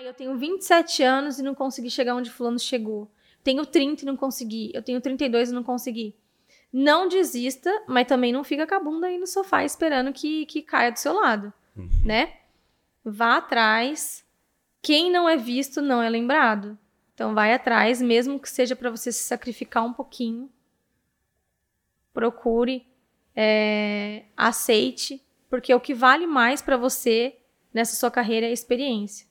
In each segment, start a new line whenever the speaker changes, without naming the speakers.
Ah, eu tenho 27 anos e não consegui chegar onde fulano chegou. Tenho 30 e não consegui. Eu tenho 32 e não consegui. Não desista, mas também não fica com a bunda aí no sofá esperando que, que caia do seu lado,
Uhum.
né? Vá atrás. Quem não é visto não é lembrado. Então vai atrás, mesmo que seja para você se sacrificar um pouquinho. Procure, é, aceite, porque o que vale mais para você nessa sua carreira é a experiência.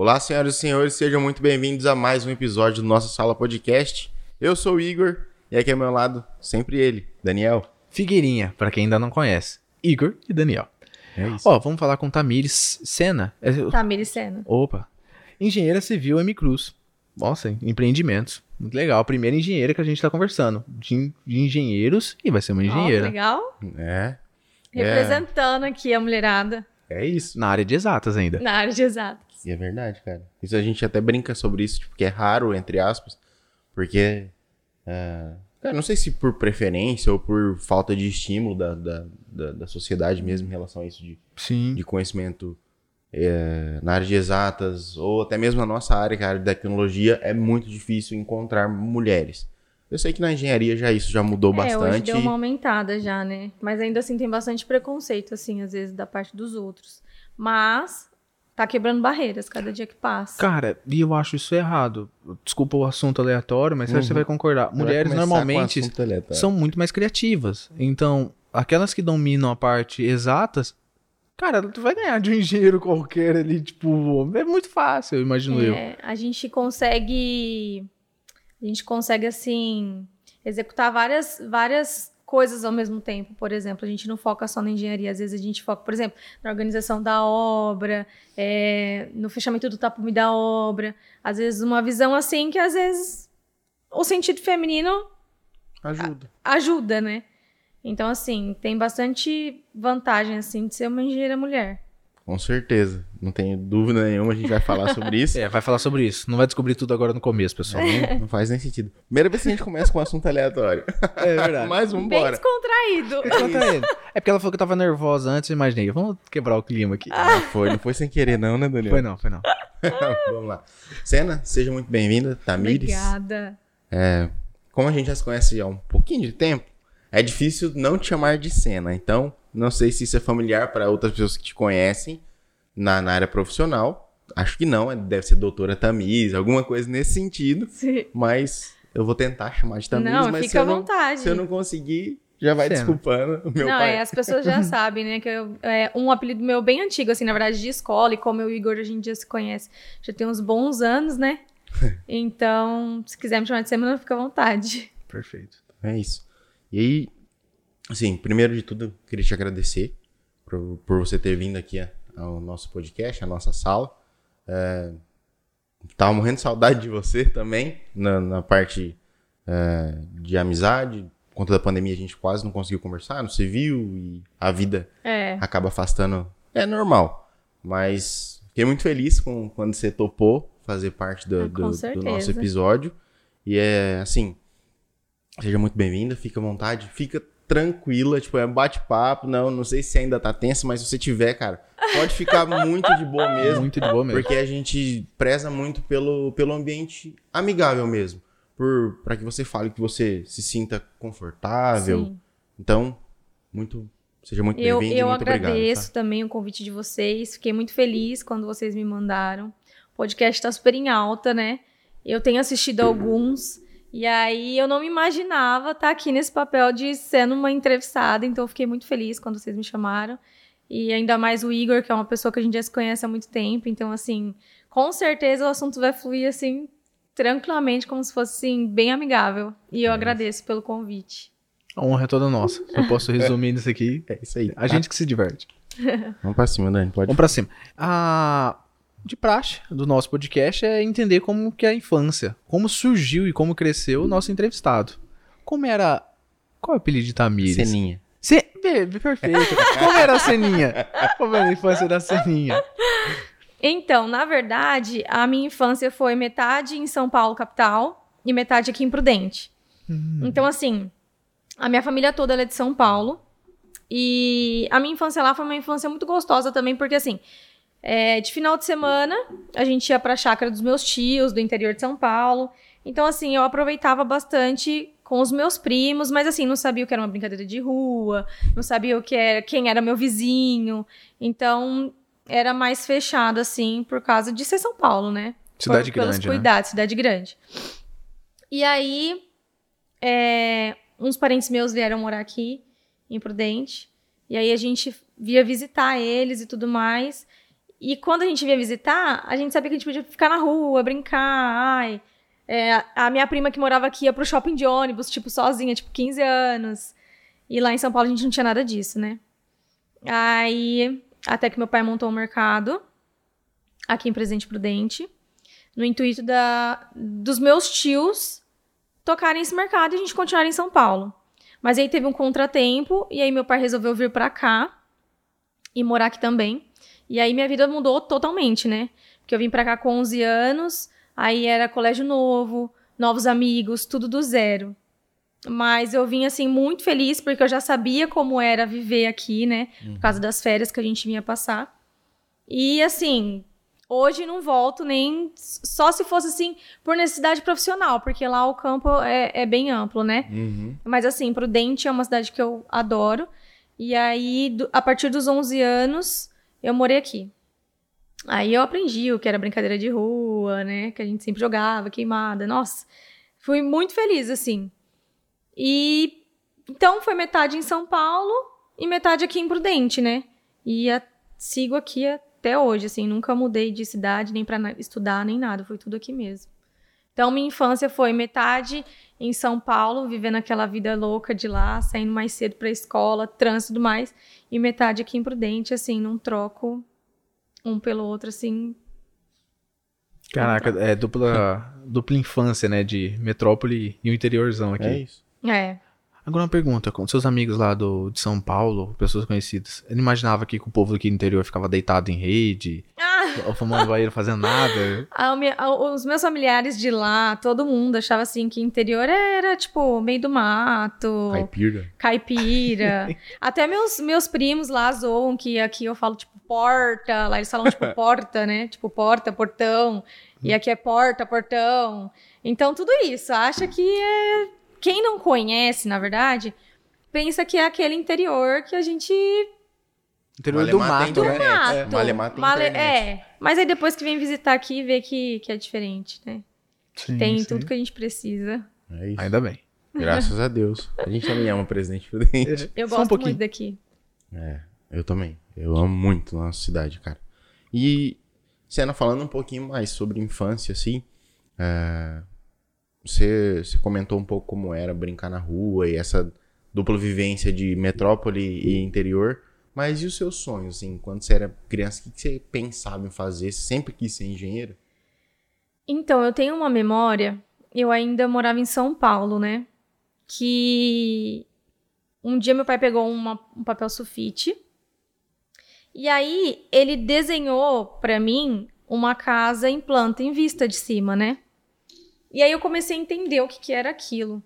Olá, senhoras e senhores, sejam muito bem-vindos a mais um episódio do nosso Sala Podcast. Eu sou o Igor e aqui ao meu lado, sempre ele, Daniel.
Figueirinha, pra quem ainda não conhece. Igor e Daniel.
É isso.
Ó, vamos falar com Tamires Sena. É,
Tamiri Sena.
Opa. Engenheira civil M Cruz. Nossa, empreendimentos. Muito legal. A primeira engenheira que a gente tá conversando. De, de engenheiros e vai ser uma
Ó,
engenheira.
legal.
É,
Representando aqui a mulherada
é isso.
Na área de exatas ainda.
na área de exatas.
E é verdade, cara. Isso a gente até brinca sobre isso, tipo, que é raro, entre aspas, porque. é, cara, não sei se por preferência ou por falta de estímulo da, da, da, da sociedade mesmo em relação a isso de
Sim.
de conhecimento é, na área de exatas, ou até mesmo na nossa área, que é a área de tecnologia, é muito difícil encontrar mulheres. Eu sei que na engenharia já isso já mudou
É, hoje
bastante.
deu uma aumentada já, né? Mas ainda assim tem bastante preconceito, assim, às vezes, da parte dos outros. Mas tá quebrando barreiras cada dia que passa.
Cara, e eu acho isso errado. Desculpa o assunto aleatório, mas
Uhum.
você vai concordar.
Vai
Mulheres normalmente são muito mais criativas. Então, aquelas que dominam a parte exatas, cara, tu vai ganhar de um engenheiro qualquer ali, tipo, é muito fácil, imagino eu.
É, a gente consegue. A gente consegue, assim, executar várias, várias coisas ao mesmo tempo. Por exemplo, a gente não foca só na engenharia, às vezes a gente foca, por exemplo, na organização da obra, é, no fechamento do tapume da obra. Às vezes, uma visão assim que às vezes o sentido feminino
Ajuda.
ajuda, né? Então, assim, tem bastante vantagem, assim, de ser uma engenheira mulher.
Com certeza. Não tenho dúvida nenhuma, a gente vai falar sobre isso.
É, vai falar sobre isso. Não vai descobrir tudo agora no começo, pessoal.
Não, não faz nem sentido. Primeira vez que a gente começa com um assunto aleatório.
É verdade.
Mas
Bem
vambora.
descontraído.
Conta ele. É porque ela falou que eu tava nervosa antes, eu imaginei. Vamos quebrar o clima aqui.
Ah, foi. Não foi sem querer não, né, Daniel?
Foi não, foi não.
Vamos lá. Sena, seja muito bem-vinda. Tamires.
Obrigada.
É, como a gente já se conhece há um pouquinho de tempo, é difícil não te chamar de Senna. Então, não sei se isso é familiar para outras pessoas que te conhecem na, na área profissional. Acho que não, é- deve ser doutora Tamires, alguma coisa nesse sentido.
Sim.
Mas eu vou tentar chamar de Tamires,
Não,
mas
fica
se
à
eu, não,
vontade.
se eu não conseguir, já vai
Senna.
desculpando o meu
não,
pai.
é, as pessoas já sabem, né? Que eu, é um apelido meu bem antigo, assim, na verdade, de escola, e como eu e o Igor hoje em dia se conhece, já tem uns bons anos, né? Então, se quiser me chamar de semana, fica à vontade.
Perfeito.
É isso. E aí, assim, primeiro de tudo, queria te agradecer por, por você ter vindo aqui ao nosso podcast, à nossa sala. É, tava morrendo de saudade de você também, na, na parte é, de amizade. Por conta da pandemia, a gente quase não conseguiu conversar, não se viu e a vida
É.
acaba afastando. É normal. Mas fiquei muito feliz com, quando você topou fazer parte do,
Ah,
do- do nosso episódio. E é assim. Seja muito bem-vinda, fica à vontade, fica tranquila, tipo, é bate-papo. Não, não sei se ainda tá tenso, mas se você tiver, cara, pode ficar muito de boa mesmo.
Muito de boa mesmo.
Porque a gente preza muito pelo, pelo ambiente amigável mesmo. Por, pra que você fale que você se sinta confortável.
Sim.
Então, muito. Seja muito
Eu,
bem-vindo
eu
muito obrigado.
agradeço
tá?
também o convite de vocês. Fiquei muito feliz quando vocês me mandaram. O podcast tá super em alta, né? Eu tenho assistido alguns. E aí eu não me imaginava estar aqui nesse papel de sendo uma entrevistada. Então eu fiquei muito feliz quando vocês me chamaram. E ainda mais o Igor, que é uma pessoa que a gente já se conhece há muito tempo. Então, assim, com certeza o assunto vai fluir assim, tranquilamente, como se fosse assim, bem amigável. E eu
É.
agradeço pelo convite.
A honra é toda nossa. Eu posso resumir nisso aqui,
É isso aí.
a gente que se diverte.
Vamos pra cima, Dani. Pode.
Vamos pra cima. A de praxe do nosso podcast é entender como que é a infância, como surgiu e como cresceu o nosso entrevistado. Como era... Qual é o apelido de Tamires?
Ceninha.
Ce... Be- Perfeito. Como era a Ceninha? Como era a infância da Ceninha?
Então, na verdade, a minha infância foi metade em São Paulo, capital, e metade aqui em Prudente. Então, assim, a minha família toda ela é de São Paulo. E a minha infância lá foi uma infância muito gostosa também, porque assim, é, de final de semana, a gente ia pra chácara dos meus tios, do interior de São Paulo. Então, assim, eu aproveitava bastante com os meus primos, mas assim, não sabia o que era uma brincadeira de rua, não sabia o que era, quem era meu vizinho. Então, era mais fechado, assim, por causa de ser São Paulo, né?
Cidade
por, pelos
grande, né?
cuidados, cidade grande. E aí, é, uns parentes meus vieram morar aqui, em Prudente. E aí a gente via visitar eles e tudo mais. E quando a gente via visitar, a gente sabia que a gente podia ficar na rua, brincar. Ai, é, a minha prima que morava aqui ia pro shopping de ônibus, tipo, sozinha, tipo, 15 anos. E lá em São Paulo a gente não tinha nada disso, né? Aí, até que meu pai montou um mercado aqui em Presidente Prudente, no intuito da, dos meus tios tocarem esse mercado e a gente continuar em São Paulo. Mas aí teve um contratempo e aí meu pai resolveu vir pra cá e morar aqui também. E aí minha vida mudou totalmente, né? Porque eu vim pra cá com 11 anos, aí era colégio novo, novos amigos, tudo do zero. Mas eu vim assim muito feliz porque eu já sabia como era viver aqui, né? Por causa das férias que a gente vinha passar. E assim, hoje não volto nem só se fosse assim por necessidade profissional, porque lá o campo é, é bem amplo, né?
Uhum.
Mas assim, Prudente é uma cidade que eu adoro. E aí, do- a partir dos 11 anos, eu morei aqui. Aí eu aprendi o que era brincadeira de rua, né? Que a gente sempre jogava, queimada. Nossa, fui muito feliz, assim. E então foi metade em São Paulo e metade aqui em Prudente, né? E a- sigo aqui até hoje, assim. Nunca mudei de cidade, nem pra na- estudar, nem nada. Foi tudo aqui mesmo. Então, minha infância foi metade em São Paulo, vivendo aquela vida louca de lá, saindo mais cedo pra escola, trânsito e tudo mais, e metade aqui em Prudente, assim, não troco um pelo outro, assim.
Caraca, é dupla, dupla infância, né? De metrópole e o interiorzão aqui.
É isso.
É.
Agora uma pergunta, com seus amigos lá do, de São Paulo, pessoas conhecidas, ele imaginava que o povo aqui no interior ficava deitado em rede,
Ah,
ou fumando banheiro fazendo nada?
os meus familiares de lá, todo mundo achava assim que interior era, tipo, meio do mato.
Caipira.
caipira. Até meus, meus primos lá zoam que aqui eu falo, tipo, porta. Lá eles falam, tipo, porta, né? Tipo, porta, portão. E aqui é porta, portão. Então, tudo isso. Acha que é. Quem não conhece, na verdade, pensa que é aquele interior que a gente.
Interior do
Malemar
mato, né?
Mato.
É, Malemar tem
Male-. É. Mas aí depois que vem visitar aqui, vê que, que é diferente, né?
Sim,
Tem
sim.
tudo que a gente precisa.
É isso.
Ainda bem.
Graças a Deus. A gente também ama Presidente Prudente.
Eu
um
gosto
pouquinho.
muito daqui.
É, eu também. Eu amo muito a nossa cidade, cara. E, Senna, falando um pouquinho mais sobre infância, assim, é, você, comentou um pouco como era brincar na rua e essa dupla vivência de metrópole e interior. Mas e os seus sonhos, assim, quando você era criança, o que você pensava em fazer? Você sempre quis ser engenheiro?
Então, eu tenho uma memória. Eu ainda morava em São Paulo, né? Que um dia meu pai pegou uma- um papel sulfite. E aí ele desenhou pra mim uma casa em planta em vista de cima, né? E aí eu comecei a entender o que, que era aquilo.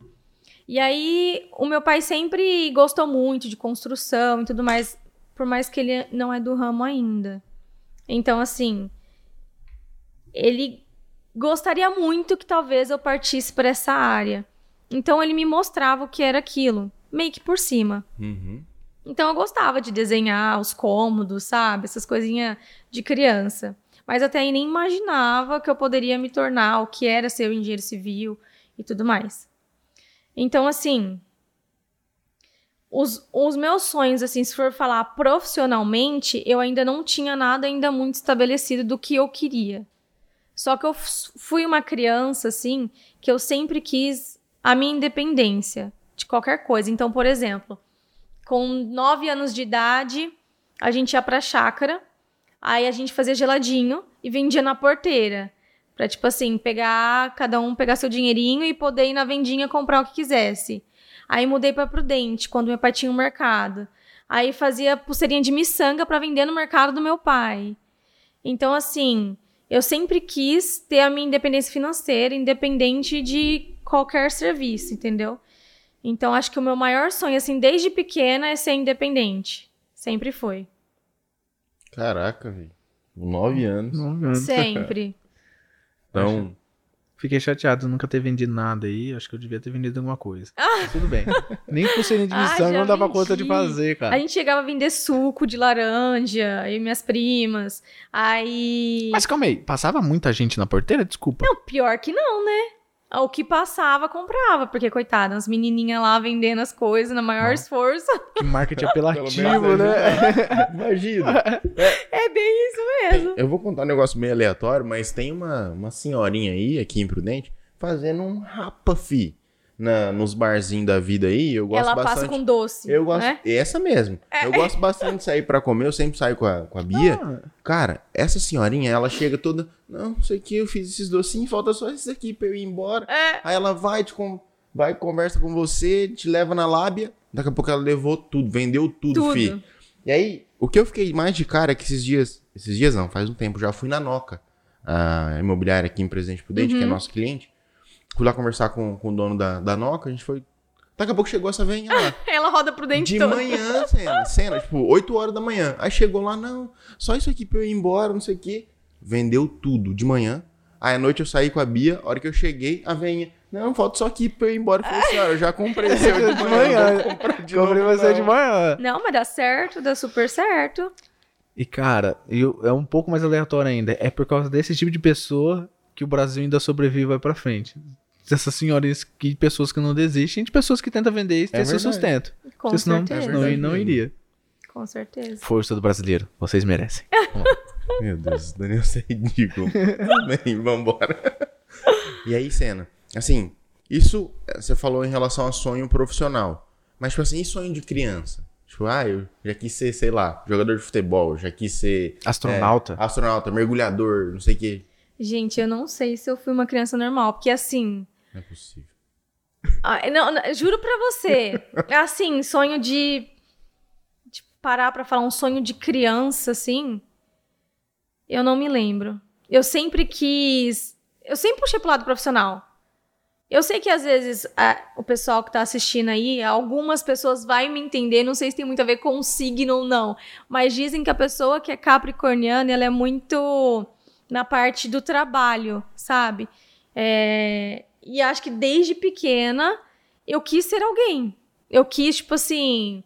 E aí o meu pai sempre gostou muito de construção e tudo mais, por mais que ele não é do ramo ainda. Então, assim, ele gostaria muito que talvez eu partisse para essa área. Então ele me mostrava o que era aquilo, meio que por cima.
Uhum.
Então eu gostava de desenhar os cômodos, sabe? Essas coisinhas de criança. Mas até aí nem imaginava que eu poderia me tornar o que era ser um engenheiro civil e tudo mais. Então, assim, os, os meus sonhos, assim, se for falar profissionalmente, eu ainda não tinha nada ainda muito estabelecido do que eu queria. Só que eu fui uma criança, assim, que eu sempre quis a minha independência de qualquer coisa. Então, por exemplo, com nove anos de idade, a gente ia pra chácara, aí a gente fazia geladinho e vendia na porteira. Pra, tipo assim, pegar, cada um pegar seu dinheirinho e poder ir na vendinha comprar o que quisesse. Aí mudei pra Prudente, quando meu pai tinha um mercado. Aí fazia pulseirinha de miçanga pra vender no mercado do meu pai. Então, assim, eu sempre quis ter a minha independência financeira, independente de qualquer serviço, entendeu? Então, acho que o meu maior sonho, assim, desde pequena, é ser independente. Sempre foi.
Caraca, velho. Nove anos.
Nove anos.
Sempre.
Então,
Fiquei chateado nunca ter vendido nada aí. Acho que eu devia ter vendido alguma coisa. Mas tudo bem. Nem por ser de
Ah,
missão
já
não dava
vendi.
conta de fazer,
A
cara.
gente chegava a vender suco de laranja, e minhas primas. Aí.
Mas calma aí, passava muita gente na porteira? Desculpa.
Não, pior que não, né? O que passava, comprava. Porque, coitada, as menininhas lá vendendo as coisas na maior
Não.
esforço.
Que marketing apelativo,
menos
né?
imagina.
É bem isso mesmo.
Eu vou contar um negócio meio aleatório, mas tem uma, uma senhorinha aí, aqui em Prudente, fazendo um rapa, fi, na, nos barzinhos da vida aí. Eu gosto
Ela
bastante.
passa com doce.
Eu gosto.
Né?
Essa mesmo. Eu gosto bastante de sair pra comer. Eu sempre saio com a, com a Bia.
Ah,
Cara, essa senhorinha, ela chega toda. Não, não sei o que, eu fiz esses docinhos, falta só esses aqui pra eu ir embora.
É.
Aí ela vai, te com... vai, conversa com você, te leva na lábia. Daqui a pouco ela levou tudo, vendeu tudo,
Tudo.
fi. E aí, o que eu fiquei mais de cara é que esses dias. Esses dias não, faz um tempo, já fui na Noca, a imobiliária aqui em Presidente Prudente,
Uhum.
que é nosso cliente. Fui lá conversar com, com o dono da, da Noca, a gente foi. Daqui a pouco chegou essa venha lá.
Ela roda pro dente
De
todo.
manhã, cena, cena, tipo, 8 horas da manhã. Aí chegou lá, não, só isso aqui pra eu ir embora, não sei o quê. Vendeu tudo de manhã. Aí à noite eu saí com a Bia, a hora que eu cheguei, a venha, não, falta só aqui pra eu ir embora. Eu falei, senhora, eu já comprei seu de
De
manhã, não vou de
Comprei
novo,
você
não.
de manhã.
Não, mas dá certo, dá super certo.
E, cara, eu, é um pouco mais aleatório ainda. É por causa desse tipo de pessoa que o Brasil ainda sobrevive e vai pra frente. Dessas senhorinhas que pessoas que não desistem, de pessoas que tentam vender e ter seu
verdade.
sustento.
Com
Porque senão,
certeza.
senão
verdade
não iria.
Com certeza.
Força do brasileiro, vocês merecem.
Meu Deus, Daniel, você é ridículo. Bem, vambora. E aí, cena, assim, isso eh, você falou em relação a sonho profissional. Mas, tipo assim, e sonho de criança? Tipo, ah, eu já quis ser, sei lá, jogador de futebol, já quis ser
Astronauta.
é, astronauta, mergulhador, não sei o quê.
Gente, eu não sei se eu fui uma criança normal, porque assim.
Não é possível.
ah, não, não, juro pra você. Assim, sonho de. de parar pra falar um sonho de criança, assim. Eu não me lembro. Eu sempre quis. Eu sempre puxei pro lado profissional. Eu sei que às vezes a- o pessoal que tá assistindo aí, algumas pessoas vai me entender, não sei se tem muito a ver com signo ou não, mas dizem que a pessoa que é capricorniana, ela é muito na parte do trabalho, sabe? É, E acho que desde pequena eu quis ser alguém. Eu quis, tipo assim,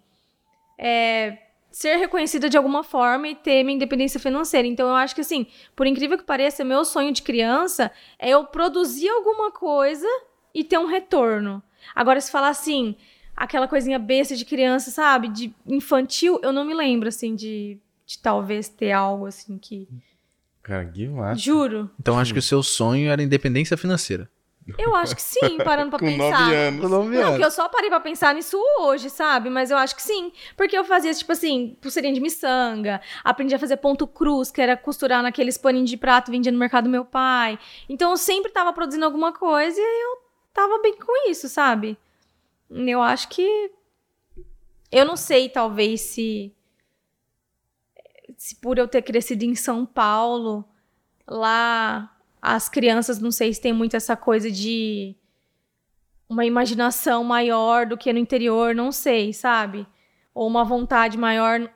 é, ser reconhecida de alguma forma e ter minha independência financeira. Então eu acho que assim, por incrível que pareça, meu sonho de criança é eu produzir alguma coisa e ter um retorno. Agora, se falar assim, aquela coisinha besta de criança, sabe? De infantil, eu não me lembro, assim, de, de talvez ter algo assim que.
Cara, que massa.
Juro.
Então acho que o seu sonho era independência financeira.
Eu acho que sim, parando pra
Com
pensar.
nove anos.
Não, que eu só parei pra pensar nisso hoje, sabe? Mas eu acho que sim. Porque eu fazia, tipo assim, pulseirinha de miçanga. Aprendi a fazer ponto cruz, que era costurar naqueles paninhos de prato vendia no mercado do meu pai. Então eu sempre tava produzindo alguma coisa e eu tava bem com isso, sabe? Eu acho que. Eu não sei, talvez, se. Se por eu ter crescido em São Paulo, lá as crianças, não sei se tem muito essa coisa de uma imaginação maior do que no interior, não sei, sabe? Ou uma vontade maior,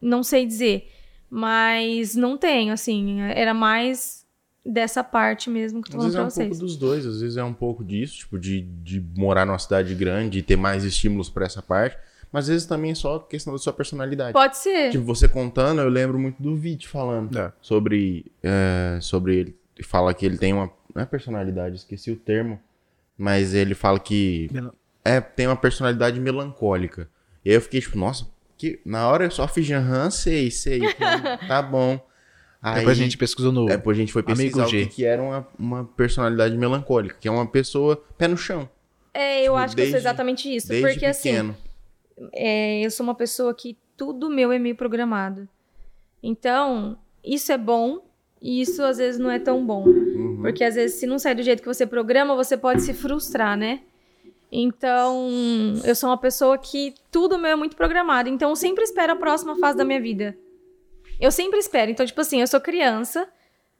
não sei dizer. Mas não tenho, assim. Era mais dessa parte mesmo que eu
Às
tô
vezes é um
pra
pouco
vocês.
dos dois, às vezes é um pouco disso, tipo, de, de morar numa cidade grande e ter mais estímulos pra essa parte, mas às vezes também é só questão da sua personalidade.
Pode ser.
Tipo, você contando, eu lembro muito do Vit falando
É.
sobre, é, sobre ele. Fala que ele tem uma. Não é personalidade, esqueci o termo. Mas ele fala que. É, tem uma personalidade melancólica. E aí eu fiquei tipo, nossa, que, na hora eu só fiz aham, sei, sei. tá bom. Aí,
Depois a gente pesquisou no.
é, depois a gente foi pesquisar o que, que era uma, uma personalidade melancólica, que é uma pessoa pé no chão.
É, eu
tipo,
acho que eu
desde-
sou exatamente isso.
Desde
Porque assim,
pequeno.
é, eu sou uma pessoa que tudo meu é meio programado. Então, isso é bom e isso às vezes não é tão bom.
Uhum.
Porque às vezes, se não sai do jeito que você programa, você pode se frustrar, né? Então, eu sou uma pessoa que tudo meu é muito programado. Então, eu sempre espero a próxima fase da minha vida. Eu sempre espero. Então, tipo assim, eu sou criança.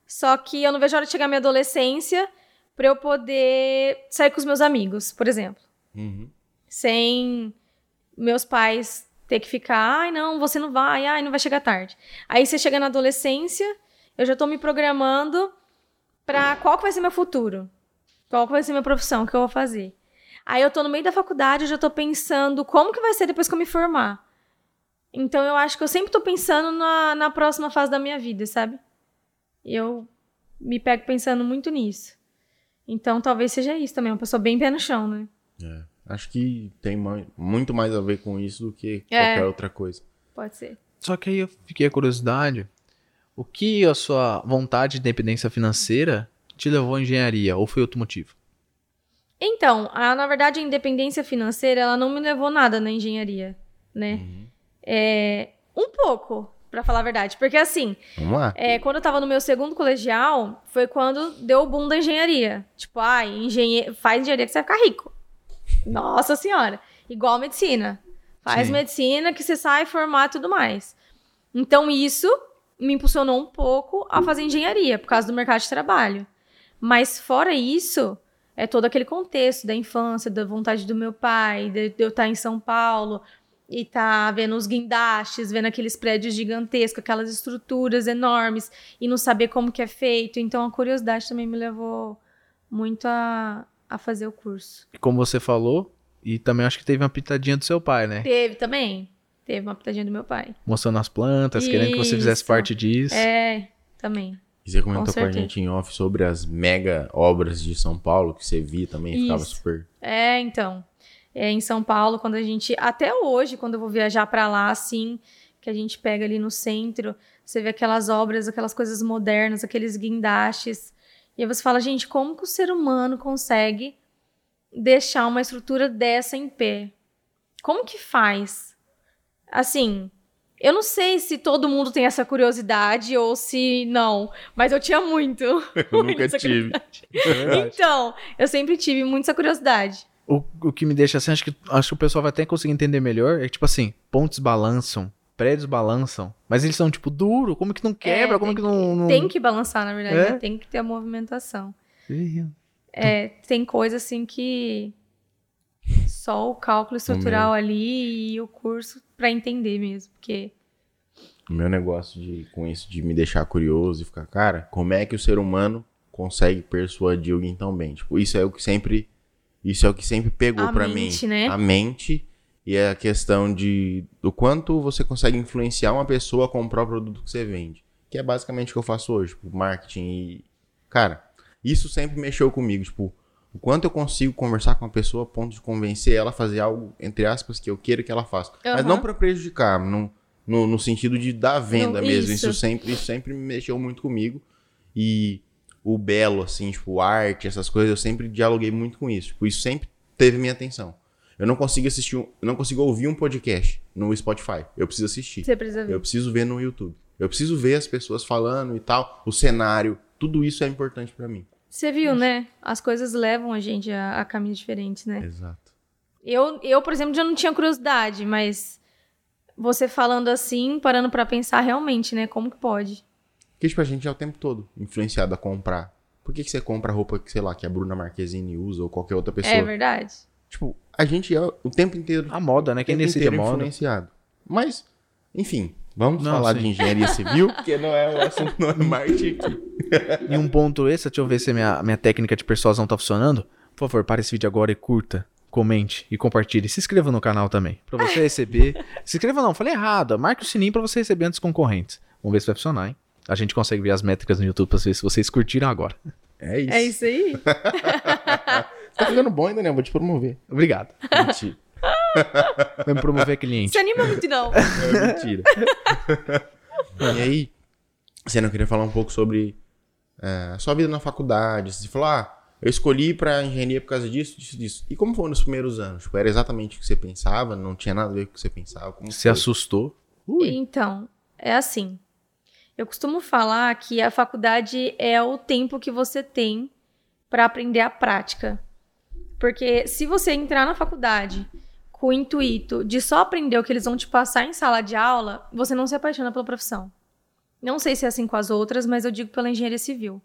Só que eu não vejo a hora de chegar a minha adolescência pra eu poder sair com os meus amigos, por exemplo.
Uhum.
Sem meus pais ter que ficar, ai não, você não vai, ai não vai chegar tarde. Aí você chega na adolescência, eu já tô me programando pra qual que vai ser meu futuro. Qual que vai ser minha profissão, o que eu vou fazer. Aí eu tô no meio da faculdade, eu já tô pensando como que vai ser depois que eu me formar. Então eu acho que eu sempre tô pensando na, na próxima fase da minha vida, sabe? Eu me pego pensando muito nisso. Então talvez seja isso também, uma pessoa bem pé no chão, né?
É. Acho que tem mai- muito mais a ver com isso do que
É.
qualquer outra coisa.
Pode ser.
Só que aí eu fiquei a curiosidade. O que a sua vontade de independência financeira te levou à engenharia? Ou foi outro motivo?
Então, a- na verdade, a independência financeira, ela não me levou nada na engenharia, né? É, um pouco, pra falar a verdade. Porque assim,
Vamos lá.
é, quando eu tava no meu segundo colegial, foi quando deu o boom da engenharia. Tipo, ah, engenhe... faz engenharia que você vai ficar rico. Nossa senhora. Igual medicina. Faz
Sim.
medicina que você sai formar e tudo mais. Então, isso me impulsionou um pouco a fazer engenharia, por causa do mercado de trabalho. Mas fora isso, é todo aquele contexto da infância, da vontade do meu pai, de, eu estar em São Paulo e estar vendo os guindastes, vendo aqueles prédios gigantescos, aquelas estruturas enormes e não saber como que é feito. Então a curiosidade também me levou muito a, a fazer o curso.
Como você falou, e também acho que teve uma pitadinha do seu pai, né?
Teve também. Teve uma pitadinha do meu pai.
Mostrando as plantas, querendo que você fizesse
Isso.
parte disso.
É, também.
E você comentou
Com
com, a gente em off sobre as mega obras de São Paulo que você via também, ficava
Isso.
super.
É, então. É, em São Paulo, quando a gente. Até hoje, quando eu vou viajar pra lá, assim, que a gente pega ali no centro, você vê aquelas obras, aquelas coisas modernas, aqueles guindastes. E aí você fala, gente, como que o ser humano consegue deixar uma estrutura dessa em pé? Como que faz? Assim, eu não sei se todo mundo tem essa curiosidade ou se não, mas eu tinha muito.
Eu nunca tive.
Então, eu sempre tive muito essa curiosidade.
O, o que me deixa assim, acho que, acho que o pessoal vai até conseguir entender melhor, é que, tipo assim, pontes balançam, prédios balançam, mas eles são, tipo, duro, como que não quebra,
É,
como
tem
que não... não...
Tem que balançar, na verdade,
É?
né? tem que ter a movimentação. É, tem coisa assim que só o cálculo estrutural ali e o curso pra entender mesmo, porque
O meu negócio de, com isso de me deixar curioso e ficar, cara, como é que o ser humano consegue persuadir alguém tão bem? Tipo, isso é o que sempre. Isso é o que sempre pegou
A
pra
mente,
mim.
né?
A mente e a questão de do quanto você consegue influenciar uma pessoa a comprar o produto que você vende. Que é basicamente o que eu faço hoje, tipo, marketing e. Cara, isso sempre mexeu comigo, tipo, o quanto eu consigo conversar com uma pessoa a ponto de convencer ela a fazer algo, entre aspas, que eu queira que ela faça. Mas
Aham.
não pra prejudicar, não, no, no sentido de dar venda
Não,
mesmo.
isso.
Isso. sempre, isso sempre me mexeu muito comigo. E o belo, assim, tipo, arte, essas coisas, eu sempre dialoguei muito com isso. Tipo, isso sempre teve minha atenção. Eu não consigo assistir, um, eu não consigo ouvir um podcast no Spotify. Eu preciso assistir.
você precisa ver.
Eu preciso ver no YouTube. Eu preciso ver as pessoas falando e tal, o cenário, tudo isso é importante pra mim.
Você viu, né? As coisas levam a gente a, a caminhos diferentes, né?
Exato.
Eu, eu, por exemplo, já não tinha curiosidade, mas você falando assim, parando pra pensar realmente, né? Como que pode?
Porque, tipo, a gente é o tempo todo influenciado a comprar. Por que, que você compra roupa que, sei lá, que a Bruna Marquezine usa ou qualquer outra pessoa?
É verdade?
Tipo, a gente é o tempo inteiro,
A moda, né?
o
Quem decide a moda.
influenciado. Mas, enfim, vamos
Não,
falar
sim.
de engenharia civil, porque não é o assunto, não é marketing aqui.
E um ponto extra, deixa eu ver se a minha, minha técnica de persuasão tá funcionando. Por favor, para esse vídeo agora e curta, comente e compartilhe. Se inscreva no canal também, pra você receber. se inscreva não, falei errado. Marque o sininho pra você receber antes dos concorrentes. Vamos ver se vai funcionar, hein? A gente consegue ver as métricas no YouTube pra ver se vocês curtiram agora.
É isso.
É isso aí?
Tá ficando bom ainda, né? Eu Vou te promover.
Obrigado.
Mentira.
Vai me promover cliente.
Se anima muito, não.
É mentira. e aí, você não queria falar um pouco sobre é, a sua vida na faculdade? Você falou, ah, eu escolhi pra engenharia por causa disso, disso, disso. E como foi nos primeiros anos? Tipo, era exatamente o que você pensava? Não tinha nada a ver com o que você pensava? Como
Se
foi?
assustou. Ui.
Então, é assim. Eu costumo falar que a faculdade é o tempo que você tem para aprender a prática. Porque se você entrar na faculdade com o intuito de só aprender o que eles vão te passar em sala de aula, você não se apaixona pela profissão. Não sei se é assim com as outras, mas eu digo pela engenharia civil.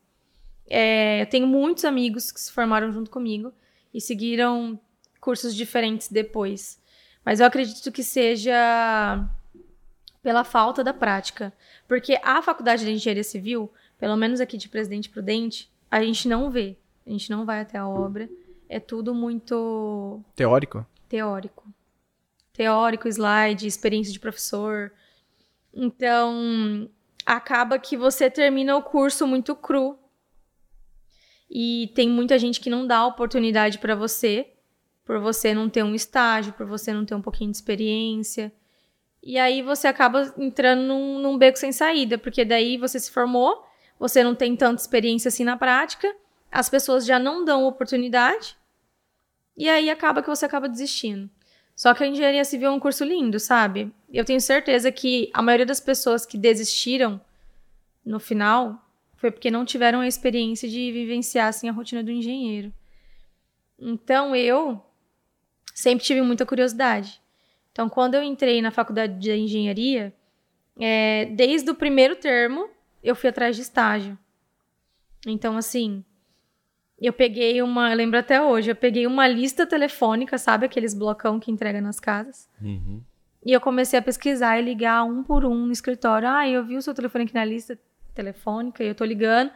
É, eu tenho muitos amigos que se formaram junto comigo e seguiram cursos diferentes depois. Mas eu acredito que seja pela falta da prática. Porque a faculdade de engenharia civil, pelo menos aqui de Presidente Prudente, a gente não vê. A gente não vai até a obra. É tudo muito
Teórico?
teórico. Teórico, slide, experiência de professor. Então, acaba que você termina o curso muito cru. E tem muita gente que não dá oportunidade para você, por você não ter um estágio, por você não ter um pouquinho de experiência. E aí você acaba entrando num, num beco sem saída, porque daí você se formou, você não tem tanta experiência assim na prática, as pessoas já não dão oportunidade, e aí acaba que você acaba desistindo. Só que a engenharia civil é um curso lindo, sabe? Eu tenho certeza que a maioria das pessoas que desistiram no final foi porque não tiveram a experiência de vivenciar assim, a rotina do engenheiro. Então eu sempre tive muita curiosidade. Então, quando eu entrei na faculdade de engenharia, é, desde o primeiro termo, eu fui atrás de estágio. Então, assim, eu peguei uma, eu lembro até hoje, eu peguei uma lista telefônica, sabe aqueles blocão que entrega nas casas?
Uhum.
E eu comecei a pesquisar e ligar um por um no escritório. Ah, eu vi o seu telefone aqui na lista telefônica e eu tô ligando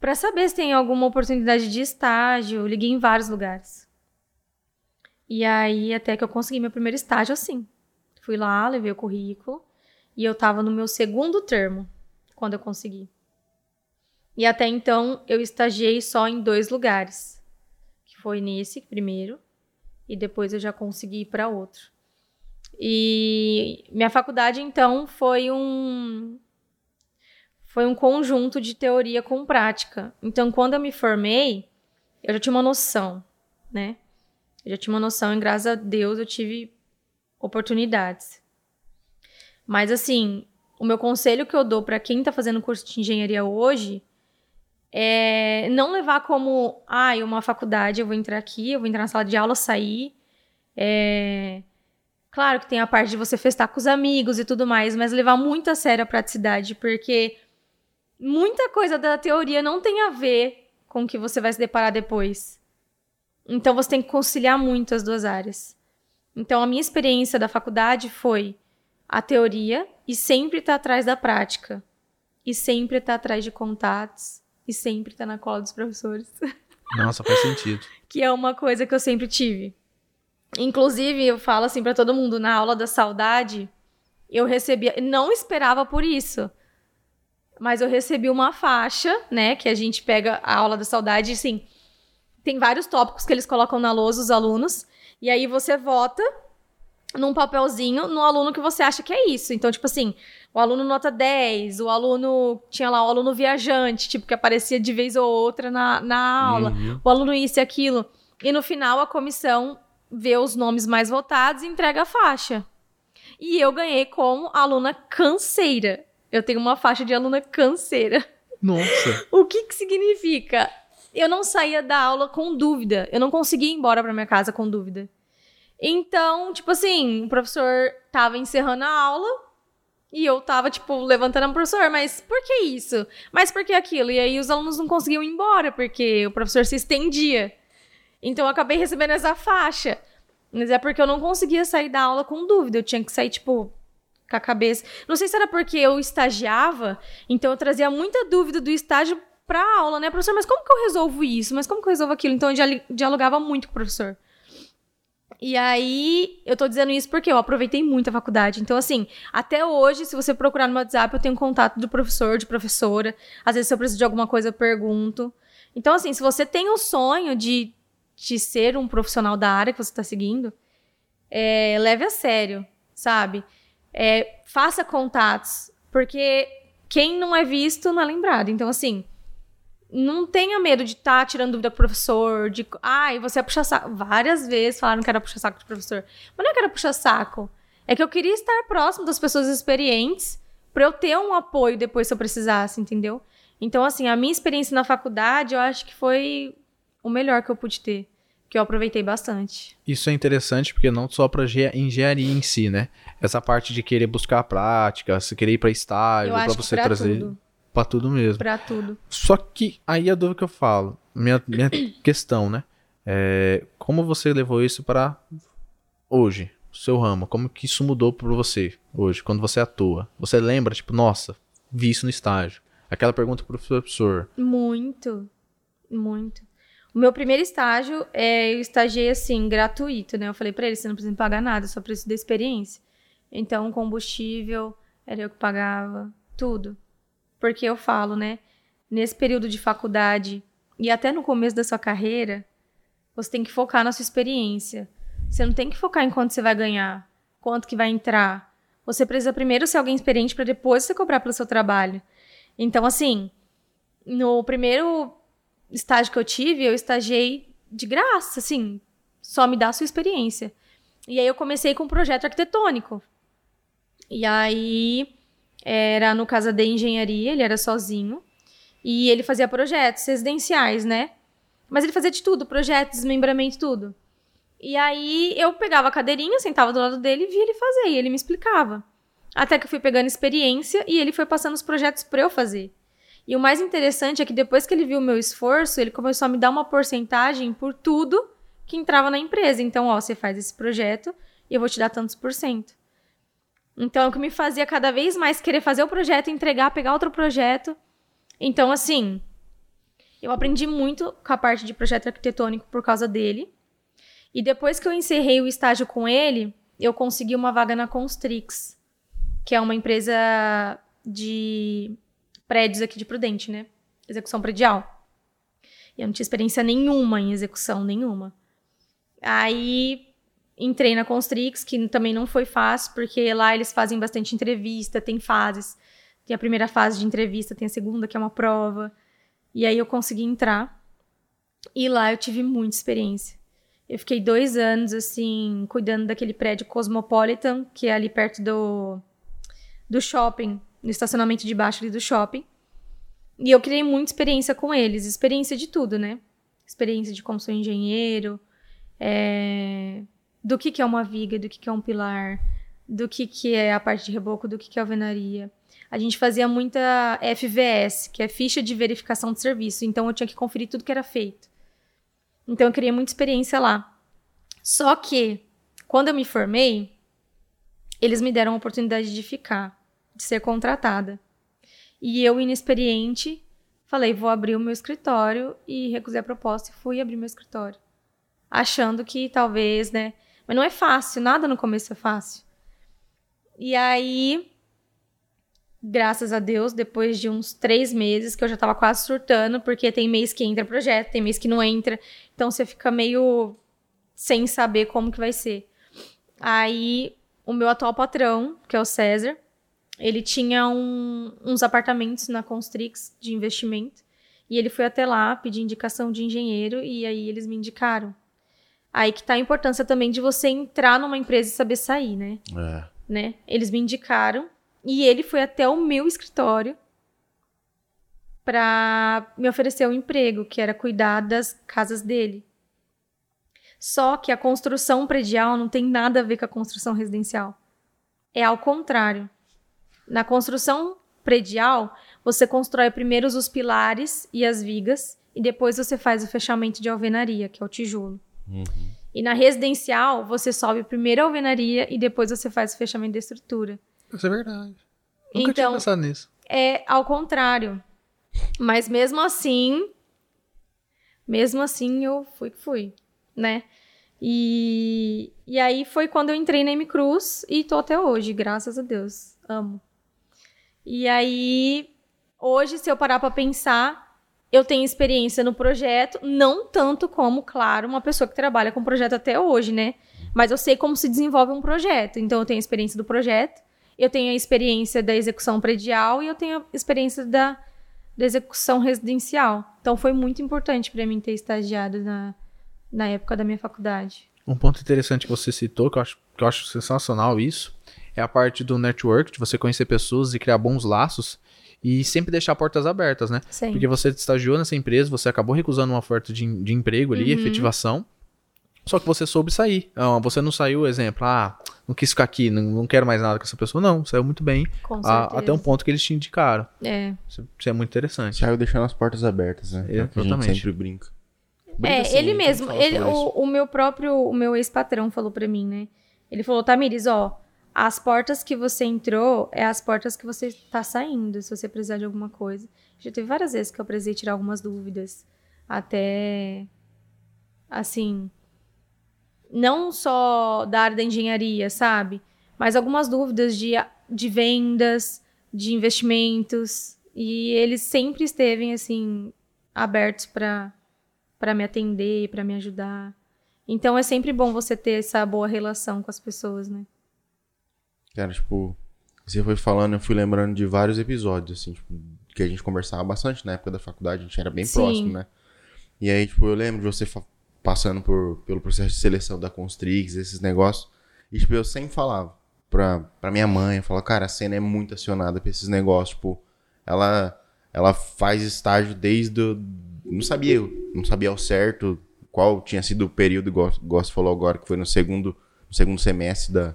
para saber se tem alguma oportunidade de estágio. Eu liguei em vários lugares. E aí, até que eu consegui meu primeiro estágio assim. Fui lá, levei o currículo. E eu tava no meu segundo termo, quando eu consegui. E até então, eu estagiei só em dois lugares. Que foi nesse primeiro. E depois eu já consegui ir para outro. E minha faculdade, então, foi um. Foi um conjunto de teoria com prática. Então, quando eu me formei, eu já tinha uma noção, né? Eu já tinha uma noção e graças a Deus eu tive oportunidades. Mas assim, o meu conselho que eu dou para quem tá fazendo curso de engenharia hoje é não levar como, ah, uma faculdade, eu vou entrar aqui, eu vou entrar na sala de aula, sair. É... Claro que tem a parte de você festar com os amigos e tudo mais, mas levar muito a sério a praticidade, porque muita coisa da teoria não tem a ver com o que você vai se deparar depois. Então você tem que conciliar muito as duas áreas. Então a minha experiência da faculdade foi a teoria e sempre estar tá atrás da prática. E sempre estar tá atrás de contatos e sempre tá na cola dos professores.
Nossa, faz sentido.
que é uma coisa que eu sempre tive. Inclusive, eu falo assim para todo mundo, na aula da saudade, eu recebia, não esperava por isso. Mas eu recebi uma faixa, né, que a gente pega a aula da saudade, assim, tem vários tópicos que eles colocam na lousa, os alunos, e aí você vota num papelzinho no aluno que você acha que é isso. Então, tipo assim, o aluno nota 10, o aluno. Tinha lá o aluno viajante, tipo, que aparecia de vez ou outra na, na aula, uhum. o aluno isso e aquilo. E no final, a comissão vê os nomes mais votados e entrega a faixa. E eu ganhei como aluna canseira. Eu tenho uma faixa de aluna canseira.
Nossa!
o que que significa? eu não saía da aula com dúvida. Eu não conseguia ir embora para minha casa com dúvida. Então, tipo assim, o professor tava encerrando a aula e eu tava, tipo, levantando o professor, mas por que isso? Mas por que aquilo? E aí os alunos não conseguiam ir embora, porque o professor se estendia. Então eu acabei recebendo essa faixa. Mas é porque eu não conseguia sair da aula com dúvida. Eu tinha que sair, tipo, com a cabeça. Não sei se era porque eu estagiava, então eu trazia muita dúvida do estágio pra aula, né? Professor, mas como que eu resolvo isso? Mas como que eu resolvo aquilo? Então eu dialogava muito com o professor. E aí, eu tô dizendo isso porque eu aproveitei muito a faculdade. Então, assim, até hoje, se você procurar no WhatsApp, eu tenho contato do professor, de professora. Às vezes, se eu preciso de alguma coisa, eu pergunto. Então, assim, se você tem o sonho de, de ser um profissional da área que você está seguindo, é, leve a sério, sabe? É, faça contatos, porque quem não é visto não é lembrado. Então, assim, não tenha medo de estar tá tirando dúvida com o professor, de, ai, você é puxa saco. Várias vezes falaram que era puxa saco de professor. Mas não é que era puxa saco. É que eu queria estar próximo das pessoas experientes para eu ter um apoio depois se eu precisasse, entendeu? Então, assim, a minha experiência na faculdade, eu acho que foi o melhor que eu pude ter. que eu aproveitei bastante.
Isso é interessante porque não só para engenharia em si, né? Essa parte de querer buscar a prática, se querer ir para estágio, para você trazer
tudo.
Para tudo mesmo.
Pra tudo.
Só que aí a dúvida que eu falo, minha, minha questão, né? É, como você levou isso para hoje, seu ramo? Como que isso mudou para você hoje, quando você atua? Você lembra, tipo, nossa, vi isso no estágio. Aquela pergunta pro professor.
Muito, muito. O meu primeiro estágio, é, eu estagiei assim, gratuito, né? Eu falei pra ele, você não precisa me pagar nada, só preciso da experiência. Então, combustível, era eu que pagava, tudo. Porque eu falo, né? Nesse período de faculdade e até no começo da sua carreira, você tem que focar na sua experiência. Você não tem que focar em quanto você vai ganhar, quanto que vai entrar. Você precisa primeiro ser alguém experiente para depois você cobrar pelo seu trabalho. Então, assim, no primeiro estágio que eu tive, eu estagiei de graça, assim, só me dá a sua experiência. E aí eu comecei com um projeto arquitetônico. E aí era no Casa de Engenharia, ele era sozinho. E ele fazia projetos residenciais, né? Mas ele fazia de tudo, projetos, desmembramento, tudo. E aí eu pegava a cadeirinha, sentava do lado dele e via ele fazer, e ele me explicava. Até que eu fui pegando experiência e ele foi passando os projetos para eu fazer. E o mais interessante é que depois que ele viu o meu esforço, ele começou a me dar uma porcentagem por tudo que entrava na empresa. Então, ó, você faz esse projeto e eu vou te dar tantos por cento. Então, é o que me fazia cada vez mais querer fazer o projeto, entregar, pegar outro projeto. Então, assim, eu aprendi muito com a parte de projeto arquitetônico por causa dele. E depois que eu encerrei o estágio com ele, eu consegui uma vaga na Constrix, que é uma empresa de prédios aqui de Prudente, né? Execução predial. E eu não tinha experiência nenhuma em execução, nenhuma. Aí entrei na Constrix, que também não foi fácil, porque lá eles fazem bastante entrevista, tem fases. Tem a primeira fase de entrevista, tem a segunda, que é uma prova. E aí eu consegui entrar. E lá eu tive muita experiência. Eu fiquei dois anos, assim, cuidando daquele prédio Cosmopolitan, que é ali perto do, do shopping, no estacionamento de baixo ali do shopping. E eu criei muita experiência com eles, experiência de tudo, né? Experiência de como sou engenheiro, é... do que, que é uma viga, do que, que é um pilar, do que, que é a parte de reboco, do que, que é alvenaria. A gente fazia muita FVS, que é ficha de verificação de serviço, então eu tinha que conferir tudo que era feito. Então eu criei muita experiência lá. Só que, quando eu me formei, eles me deram a oportunidade de ficar, de ser contratada. E eu, inexperiente, falei: vou abrir o meu escritório e recusei a proposta e fui abrir meu escritório. Achando que talvez, né? Mas não é fácil, nada no começo é fácil. E aí, graças a Deus, depois de uns três meses, que eu já tava quase surtando, porque tem mês que entra projeto, tem mês que não entra. Então você fica meio sem saber como que vai ser. Aí, o meu atual patrão, que é o César, ele tinha um, uns apartamentos na Constrix de investimento. E ele foi até lá pedir indicação de engenheiro e aí eles me indicaram. Aí que tá a importância também de você entrar numa empresa e saber sair, né?
É.
né? Eles me indicaram e ele foi até o meu escritório para me oferecer um emprego, que era cuidar das casas dele. Só que a construção predial não tem nada a ver com a construção residencial. É ao contrário. Na construção predial, você constrói primeiro os pilares e as vigas e depois você faz o fechamento de alvenaria, que é o tijolo.
Uhum.
E na residencial, você sobe primeiro a alvenaria e depois você faz o fechamento da estrutura.
Isso é verdade. Nunca tinha
Então-
pensado nisso.
É ao contrário. Mas mesmo assim, mesmo assim eu fui que fui, né? E, e aí foi quando eu entrei na M Cruz e tô até hoje, graças a Deus. Amo. E aí, hoje, se eu parar pra pensar, eu tenho experiência no projeto, não tanto como, claro, uma pessoa que trabalha com projeto até hoje, né? Mas eu sei como se desenvolve um projeto. Então, eu tenho a experiência do projeto, eu tenho a experiência da execução predial e eu tenho a experiência da, da execução residencial. Então, foi muito importante para mim ter estagiado na, na época da minha faculdade.
Um ponto interessante que você citou, que eu acho, que eu acho sensacional isso, é a parte do network, de você conhecer pessoas e criar bons laços e sempre deixar portas abertas, né?
Sempre.
Porque você estagiou nessa empresa, você acabou recusando uma oferta de, de emprego ali,
Uhum.
efetivação, Só que você soube sair. Não, você não saiu, exemplo, ah, não quis ficar aqui, não, não quero mais nada com essa pessoa. Não, saiu muito bem.
Com
a- até um ponto que eles te indicaram.
É.
Isso, isso é muito interessante.
Saiu deixando as portas abertas, né? É
Exatamente.
sempre brinca. Brinca
É,
assim,
ele mesmo, ele, o, o meu próprio, o meu ex-patrão falou pra mim, né? Ele falou, Tamires, ó, as portas que você entrou é as portas que você tá saindo, se você precisar de alguma coisa. Já teve várias vezes que eu precisei tirar algumas dúvidas, até, assim, não só da área da engenharia, sabe? Mas algumas dúvidas de, de vendas, de investimentos, e eles sempre esteve, assim, abertos para para me atender, para me ajudar. Então é sempre bom você ter essa boa relação com as pessoas, né?
Cara, tipo, você foi falando, eu fui lembrando de vários episódios, assim, tipo, que a gente conversava bastante na época da faculdade, a gente era bem
Sim.
próximo, né? E aí, tipo, eu lembro de você passando por, pelo processo de seleção da Constrix, esses negócios. E, tipo, eu sempre falava pra, pra minha mãe, eu falava, cara, a cena é muito acionada pra esses negócios, tipo, ela, ela faz estágio desde. o- Não sabia, não sabia ao certo qual tinha sido o período, igual, igual você falou agora, que foi no segundo, segundo semestre da,